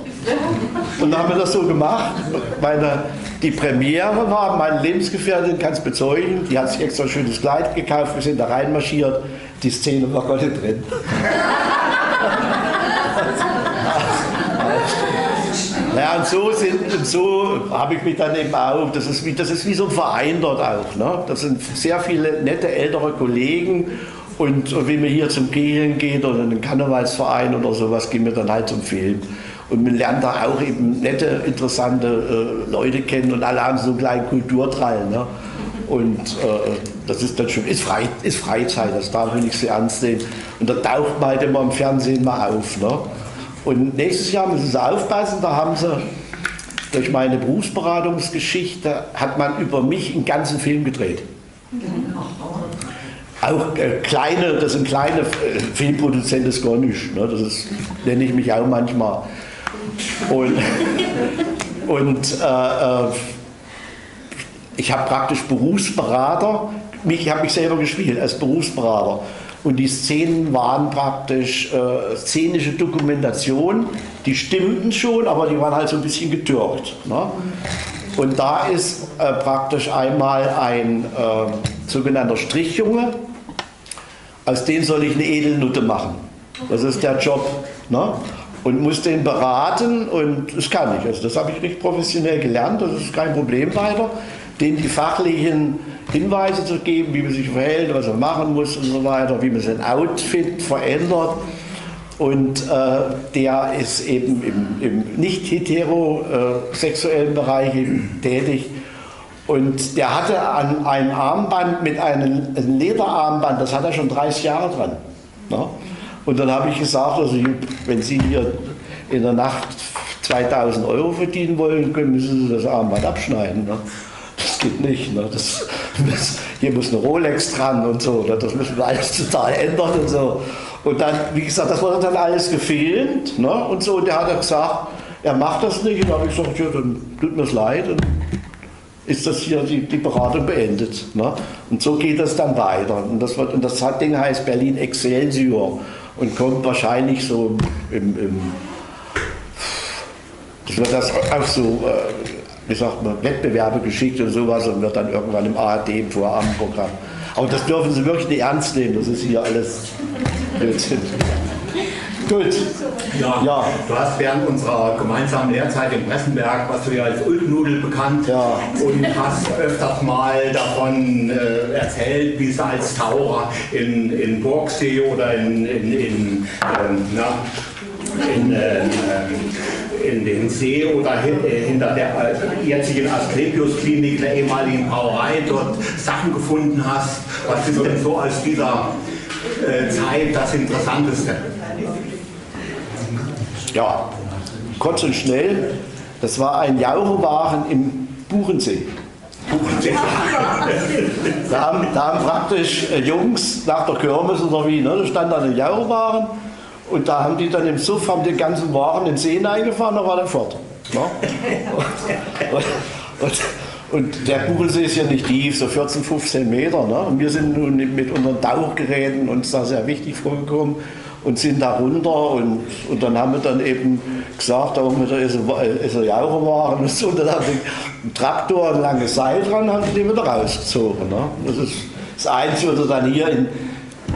Und dann haben wir das so gemacht. Meine, die Premiere war, meine Lebensgefährtin kann es bezeugen, die hat sich extra ein schönes Kleid gekauft, wir sind da reinmarschiert, die Szene war nicht drin. Ja, und so, so habe ich mich dann eben auch, das ist, wie, das ist wie so ein Verein dort auch. Ne? Das sind sehr viele nette ältere Kollegen und wenn man hier zum Kegeln geht oder in einen Karnevalsverein oder sowas, gehen wir dann halt zum Film. Und man lernt da auch eben nette, interessante äh, Leute kennen und alle haben so einen kleinen Kulturtrall. Ne? Und äh, das ist dann schon, ist, Frei, ist Freizeit, das darf man nicht so ernst nehmen. Und da taucht man halt immer im Fernsehen mal auf. Ne? Und nächstes Jahr müssen Sie aufpassen, da haben Sie durch meine Berufsberatungsgeschichte, hat man über mich einen ganzen Film gedreht. Auch äh, kleine, das sind kleine äh, Filmproduzenten, das gar nicht. Ne? Das ist, nenne ich mich auch manchmal. Und, und äh, äh ich habe praktisch Berufsberater, mich habe ich selber gespielt als Berufsberater. Und die Szenen waren praktisch äh, szenische Dokumentation. Die stimmten schon, aber die waren halt so ein bisschen getürkt. Ne? Und da ist äh, praktisch einmal ein äh, sogenannter Strichjunge, aus dem soll ich eine Edelnutte machen. Das ist der Job. Ne? Und muss den beraten und das kann ich. Also das habe ich nicht professionell gelernt, das ist kein Problem weiter. Den die fachlichen Hinweise zu geben, wie man sich verhält, was man machen muss und so weiter, wie man sein Outfit verändert. Und äh, der ist eben im, im nicht heterosexuellen Bereich tätig und der hatte an ein Armband mit einem Lederarmband, das hat er schon 30 Jahre dran. Ne? Und dann habe ich gesagt, also wenn Sie hier in der Nacht 2000 Euro verdienen wollen, müssen Sie das Armband abschneiden. Ne? Das geht nicht. Ne? Das, das, hier muss eine Rolex dran und so. Ne? Das müssen wir alles total ändern und so. Und dann, wie gesagt, das wurde dann alles gefilmt. Ne? Und so, und der hat gesagt, er macht das nicht. Und dann habe ich gesagt, ja, dann tut mir es leid. Und ist das hier die, die Beratung beendet. Ne? Und so geht das dann weiter. Und das, wird, und das Ding heißt Berlin Excelsior und kommt wahrscheinlich so im, im das wird das auch so, äh, wie sagt man, Wettbewerbe geschickt und sowas und wird dann irgendwann im ARD im Vorabendprogramm. Aber das dürfen Sie wirklich nicht ernst nehmen, das ist hier alles Blödsinn. Gut. Ja, ja, du hast während unserer gemeinsamen Lehrzeit in Pressenberg, was du ja als Ulknudel bekannt, ja. und hast öfters mal davon äh, erzählt, wie es als Taucher in, in Burgsee oder in, in, in ähm, na, in, äh, in den See oder hin, äh, hinter der äh, jetzigen Asklepios-Klinik, der ehemaligen Brauerei, dort Sachen gefunden hast. Was ist denn so aus dieser äh, Zeit das Interessanteste? Ja, kurz und schnell. Das war ein Jaurewagen im Buchensee. Da haben, da haben praktisch äh, Jungs nach der Kirmes oder wie, ne, da stand da ein Jaurewagen und da haben die dann im Suff haben den ganzen Wagen in den See eingefahren, da war der fort. Ne? Und, und, und der Buchensee ist ja nicht tief, so 14, 15 Meter. Ne? Und wir sind nun mit unseren Tauchgeräten uns da sehr wichtig vorgekommen und sind da runter und, und dann haben wir dann eben gesagt, da ist ein, ist ein Jauchewagen und so, und dann haben sie einen Traktor, ein langes Seil dran, haben den wieder rausgezogen. Ne? Das ist das Einzige, was dann hier in,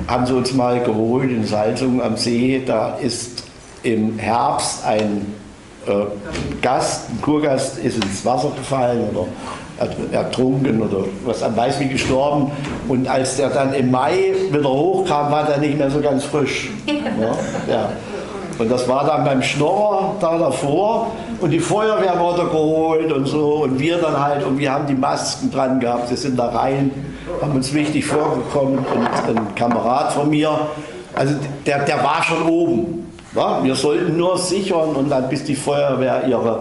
haben sie uns mal geholt in Salzungen am See, da ist im Herbst ein äh, Gast, ein Kurgast ist ins Wasser gefallen oder ertrunken oder was an weiß wie gestorben. Und als der dann im Mai wieder hochkam, war der nicht mehr so ganz frisch. Ja, ja. Und das war dann beim Schnorrer da davor und die Feuerwehr wurde geholt und so und wir dann halt und wir haben die Masken dran gehabt, wir sind da rein, haben uns wichtig vorgekommen und ein Kamerad von mir, also der, der war schon oben. Ja? Wir sollten nur sichern und dann bis die Feuerwehr ihre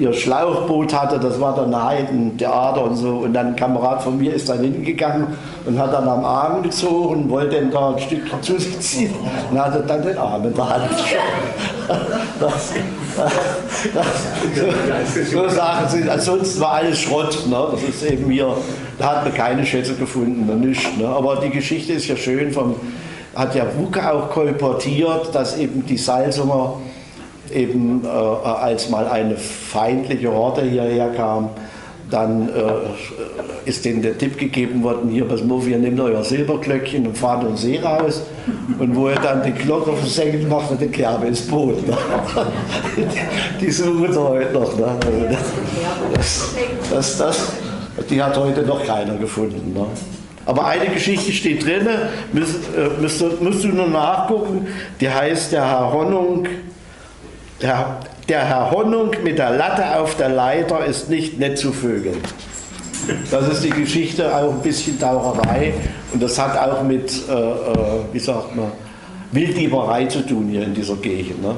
ihr Schlauchboot hatte, das war dann ein Heidentheater und so. Und dann ein Kamerad von mir ist dann hingegangen und hat dann am Arm gezogen, wollte dann da ein Stück zu sich ziehen und hatte dann den Arm in der Hand. Das, das, so, so Sachen sind, ansonsten war alles Schrott. Ne? Das ist eben hier, da hat man keine Schätze gefunden, ne? nicht. Ne? Aber die Geschichte ist ja schön, vom, hat ja Wucke auch kolportiert, dass eben die Salzunger eben äh, als mal eine feindliche Horde hierher kam, dann äh, ist denen der Tipp gegeben worden, hier, pass auf, ihr nehmt euer Silberglöckchen und fahrt den See raus. Und wo er dann die Glocke versenkt, macht er die Kerbe ins Boot. Ne? Die suchen sie heute noch. Ne? Das, das, das, die hat heute noch keiner gefunden. Ne? Aber eine Geschichte steht drin, müsst, äh, müsst, müsst du nur nachgucken, die heißt der Herr Honnung der, der Herr Honnung mit der Latte auf der Leiter ist nicht nett zu vögeln. Das ist die Geschichte, auch ein bisschen Taucherei und das hat auch mit, äh, äh, wie sagt man, Wilddieberei zu tun hier in dieser Gegend. Ne?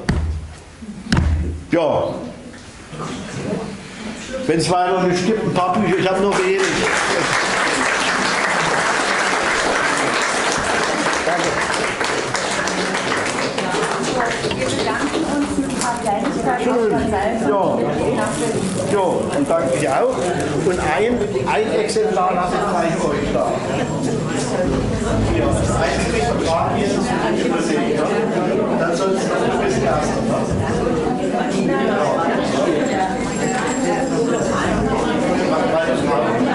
Ja. Wenn es weiter nicht ein paar Bücher, ich habe noch wenig. Danke. Wir bedanken uns mit ein paar Kleinigkeiten aus Schön. Ja. Ja, und danke dir auch. Und ein, ein Exemplar lasse ich euch da. Ja, das einzige Vertrag hier ist das Museum. Ja? Dann soll es noch ein bisschen erster. Ne? Warte.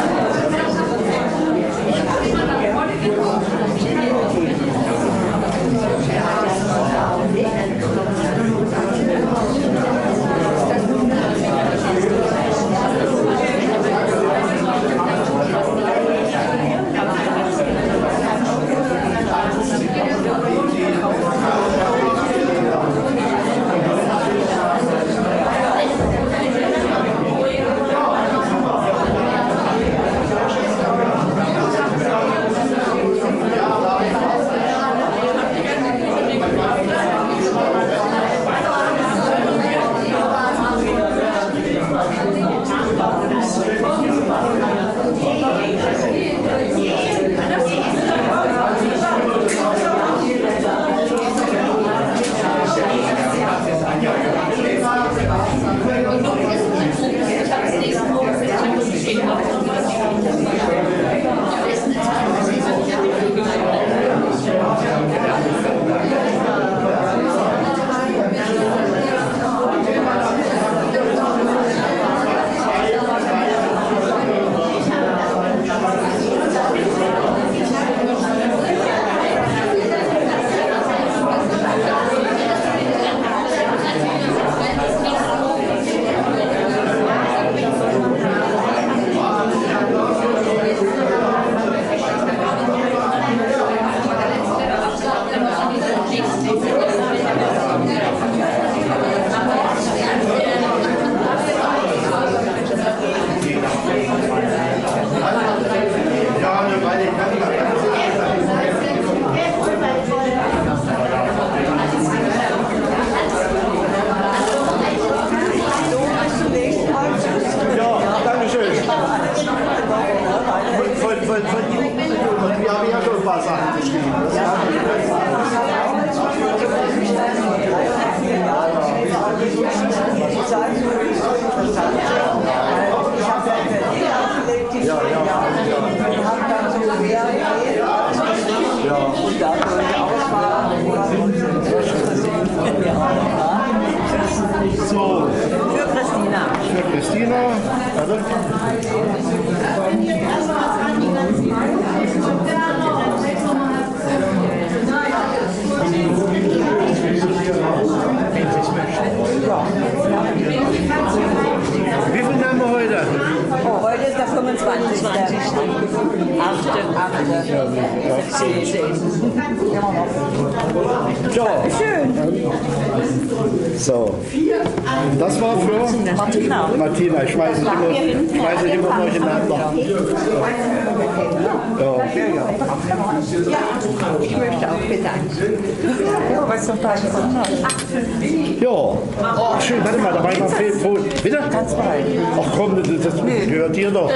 Weit. Ach komm, das, das gehört dir doch.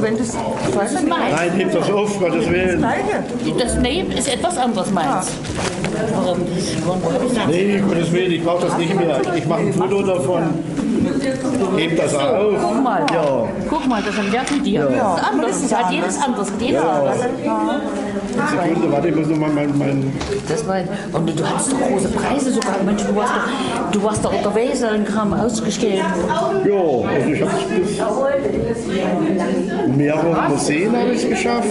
Wenn das, ich weiß nicht, Nein, heb das auf, Gottes Willen. Gleiche. Das Nee ist etwas anderes meins. Warum? Das? Nee, Gottes Willen, ich brauche das nicht mehr. Ich, mache ein Foto davon. Heb das auf. Guck mal. Ja. Guck mal, das ist ein Wert mit dir. Das ist anders. Das hat jedes anderes. Jedes anderes. Sekunde, warte, ich muss noch mal mein, mein Das war, und du hattest doch große Preise sogar. Mensch, du warst doch, du warst doch unter Weseln-Kram ausgestellt. Ja, also ich habe es mehrere Museen habe ich es geschafft.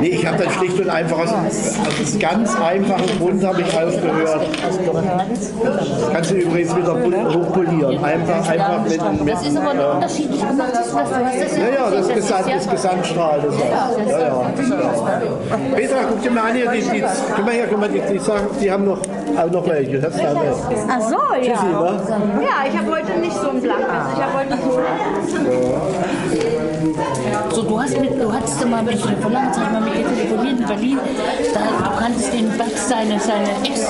Nee, ich habe dann schlicht und einfach aus, aus ganz einfachen Grund habe ich aufgehört. Kannst du übrigens wieder pol- hochpolieren. Einfach, einfach mit, mit Das ist aber noch unterschiedlich gemacht. Was du hast, ja, ja, das, ist Gesand, ja- das Gesamtstrahl. Das heißt. ja, ja. Petra, guck dir mal an hier, die, die, guck mal her, guck mal, die, die, sagen, die haben noch, auch noch welche. Das da. Ach so, ja. Tschüssi, ne? Ja, ich habe heute nicht so ein blankes. Ich habe heute So, du, hast mit, du hattest immer mit, vor langer Zeit mal mit ihr telefoniert in Berlin. Da, du kanntest den Berg, seine, seine Ex,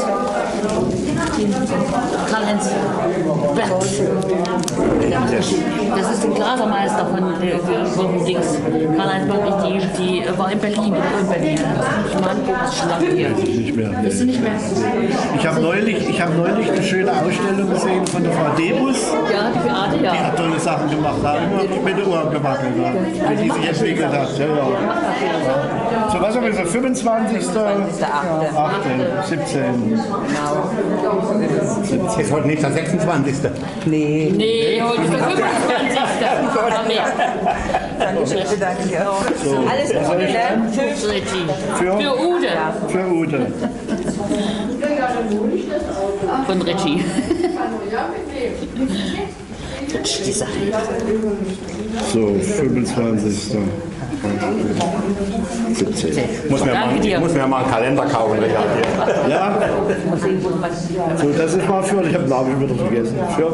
Karl-Heinz. Das ist der Glasermeister von, äh, von Dings. Karl-Heinz Berg, die, die war in Berlin, in Berlin. Ich meine, das ist. Nicht mehr. Du nicht mehr? Ich habe neulich, ich hab neulich eine schöne Ausstellung gesehen von der Frau Debus. Ja, die Beate, Die ja. hat tolle Sachen gemacht, da immer mit den Ohren gewackelt, ja. die sich entwickelt hat. Ja, ja. So, was haben wir gesagt? 25. 8. 17. Ist heute nicht der 26. Nee. Nee, heute ist der 25. Alles Gute, ne? Für. Für, Für Ude für Ute. von Sache. So, 25. 17. Muss mir, mal, ich muss mir mal einen Kalender kaufen, Richard. Ja, so, das ist mal für, ich habe den Namen schon wieder vergessen. Für,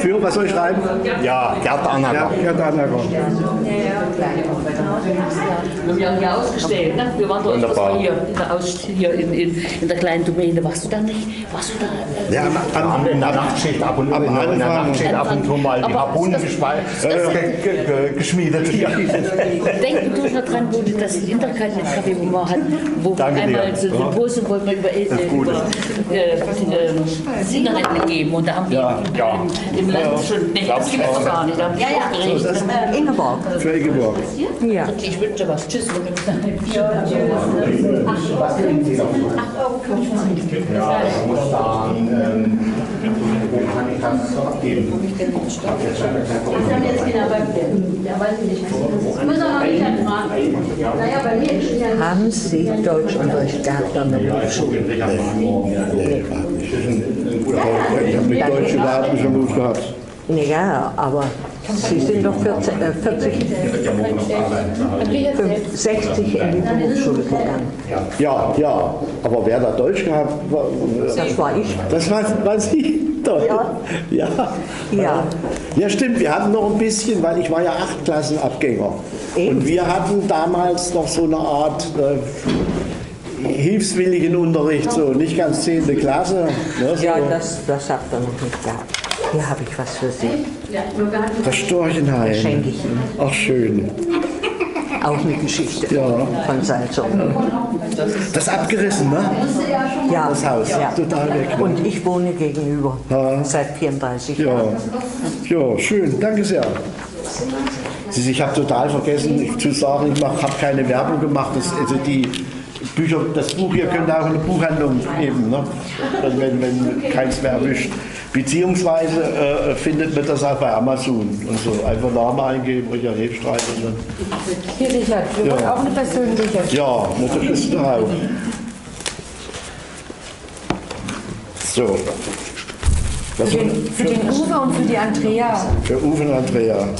für was soll ich schreiben? Ja, Gerd Ja, Anhager. Gerd Anlager. Wir haben ja ausgestellt, ne? Wir waren doch Wunderbar. mal hier, in der, Aus hier in, in, in der kleinen Domäne. Warst du da nicht? Warst du da? Ja, am, am, In der Nachtschicht ab und, Am in der, in der Anfang. Nachtschicht ab und zu mal die Harpunen äh, ge- ge- geschmiedet. Ja. Denken du noch dran, wo du das Intercontinental-Café, wo wir hatten, wo wir Danke dir. einmal so eine Pose wollten wir über, äh, über äh, äh, Zigaretten geben und da haben wir Ja. Ja. im Land schon, nee, das gibt es doch gar nicht, da haben wir ja, ja. Ingeborg. für Ingeborg. Ja. Ich wünsche was. Tschüss. Ja, ich muss da, wo kann ich das abgeben? Haben Sie Deutschunterricht gehabt an der Berufsschule? Nee, überhaupt nicht. Ich habe mit Deutsch überhaupt nicht am Mut gehabt. Ja, aber Sie sind doch 40, äh, 40 fünf- 60 in die Berufsschule gegangen. Ja, ja, aber wer da Deutsch gehabt war, Das war ich. das war, war Sie. Doch. Ja. ja. Ja. Ja, stimmt. Wir hatten noch ein bisschen, weil ich war ja Achtklassenabgänger. Eben. Und wir hatten damals noch so eine Art äh, hilfswilligen Unterricht, so nicht ganz zehnte Klasse. Ne, so. Ja, das, das habt ihr noch nicht gehabt. Hier habe ich was für Sie. das Storchenhain. Schenke ich Ihnen. Ach, schön. Auch eine Geschichte Ja. von Salzo. Das ist abgerissen, ne? Ja, Das Haus. Ja. Total weg. Ne? Und ich wohne gegenüber Ja. seit 34 Ja, Jahren. ja, schön, danke sehr. Ich habe total vergessen ich zu sagen, ich habe keine Werbung gemacht. Das, also die Bücher, das Buch hier könnte auch in eine Buchhandlung geben, ne? wenn, wenn, wenn keins mehr erwischt. Beziehungsweise äh, findet man das auch bei Amazon und so. Einfach Name eingeben, Richard Hebstreit und dann. Hier, Richard, wir wollen Ja. auch eine persönliche. Ja, das ist drauf. So. Was Für den, für den Uwe und für die Andrea. für Uwe und Andrea.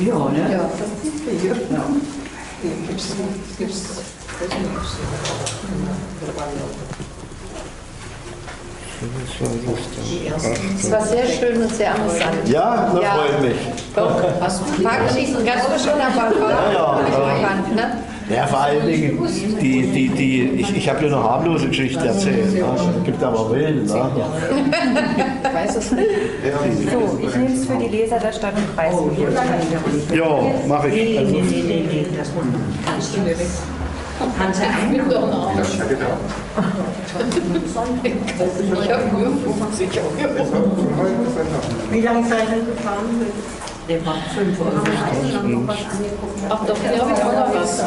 Ja, ne? Es war sehr schön und sehr amüsant. Ja, das Ja. freut mich. Doch, Marc schießen ganz bestimmt, aber war ja. bekannt, ne? Ja, vor allen Dingen, die, die, die, ich, ich habe dir eine harmlose Geschichte erzählt. Ne? Gibt aber Willen. Ne? Ich weiß es nicht. So, ich nehme es für die Leser der Stadt- und Kreisbibliothek. Ja, mache ich. Also, Nee, nee, nee, das kannst du mir weg. Kannst du Ich bin doch ein Arsch. Ich habe nur 50 Euro. Wie lange seid ihr gefahren? Der macht 55. Ach doch, hier habe ich auch noch was.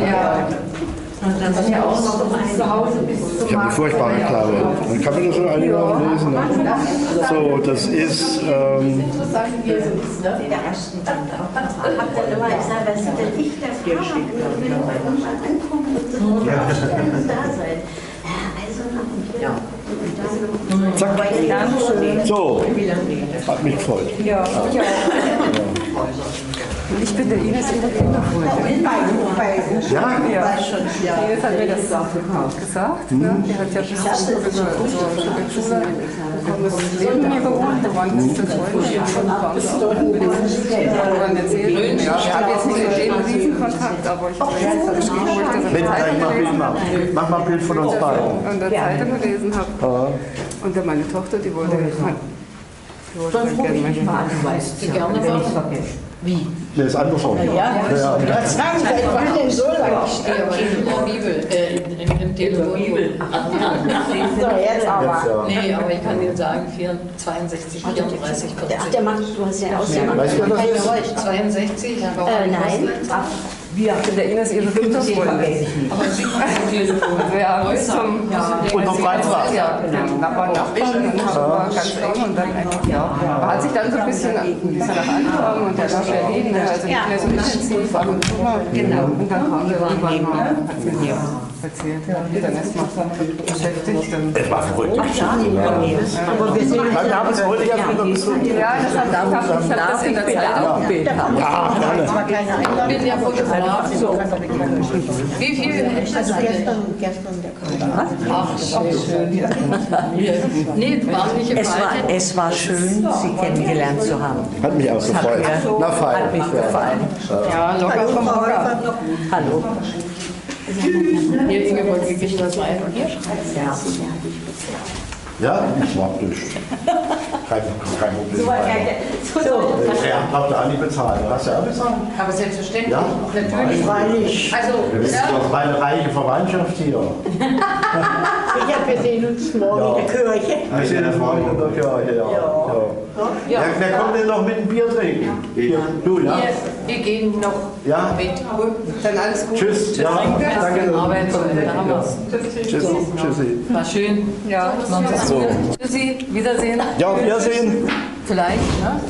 Ja. Dann ja auch noch ein bis ich habe eine furchtbare Klappe. Dann kann man das so einigermaßen lesen. Ne? So, das ist. Ähm. Ja, ja. zack. So, hat mich gefreut. Ja, ich auch. Ich bin der Ines in der Kinderfreundin. Ja? Ja. Ines hat mir das gesagt. Ne? Die hat ja zur so, so Schule neben mir gewohnt. Da waren bis zu Freunde schon irgendwann erzählt. Ja, ich habe jetzt nicht dem Riesenkontakt, aber ich habe jetzt geschrieben, wo ich das mach mal. Mach mal ein Bild von uns beiden. habe. Und der Zeitung gelesen habe. Und dann meine Tochter, die wollte, die wollte Sonst rufe gerne ich mal mich mal an, du weißt Gerne wenn mal. ich vergesse. Nee, ist andersrum. Ja, Ja. das sagen seit wann denn so lange? Ich stehe aber nicht in der Bibel, äh, in, in, im Telefon. So, jetzt aber. Ja. Nee, aber ich kann Ihnen sagen, 4, 62, 34, 40. Ach, der Mann, du hast ja ausgemacht. Weißt du, wer das ist? 62, warum Äh, nein. Wir der Ines ihre nicht. Aber Sie ein. Ja, bis zum Und noch Freitag. Ja, genau. Nachbarn, Nachbarn und war ganz eng und dann einfach, ja. Hat sich dann so ein bisschen, ein bisschen nach angefangen und der war Berlin, ne, also nicht mehr so intensiv, ab und zu mal. Genau. Und dann kam wir irgendwann mal, erzählt, ja, dann ist man beschäftigt. Es war verrückt. Aber wir sind Nein, wir haben es heute ja wieder besucht. ja, das hat, ich habe ich hab das in der Zeitung. Ja, gerne. Ich bin ja Fotograf. Wie viel? Also gestern, gestern der Konrad. Ach, schön. Nee, war nicht im Es war, es war schön, Sie kennengelernt zu haben. Hat mich auch gefreut. Na, fein. Hat mich gefallen. Ja, locker vom Hocker. Hallo. Hier, Ingeborg, wie kriegt das mal ein? Hier? Ja, ich mag dich. Kein, kein Problem. Ja, habt ihr alle bezahlt. Hast du ja bezahlt? Aber selbstverständlich. Ja. Natürlich. freilich. Also, Wir wissen ja, doch meine reiche Verwandtschaft hier. Ja, wir sehen uns morgen in der Kirche. Wir sind Freunde in der Kirche, ja. ja. Wer, wer kommt denn noch mit einem Bier trinken? Du, ja? wir, wir gehen noch Ja? mit. Dann alles gut. Tschüss. Ja, danke. Arbeit zu Ende. Da haben wir's. Tschüss. Tschüssi. War schön. Ja, So. Tschüssi, Wiedersehen. Ja, auf Wiedersehen. Vielleicht, ne?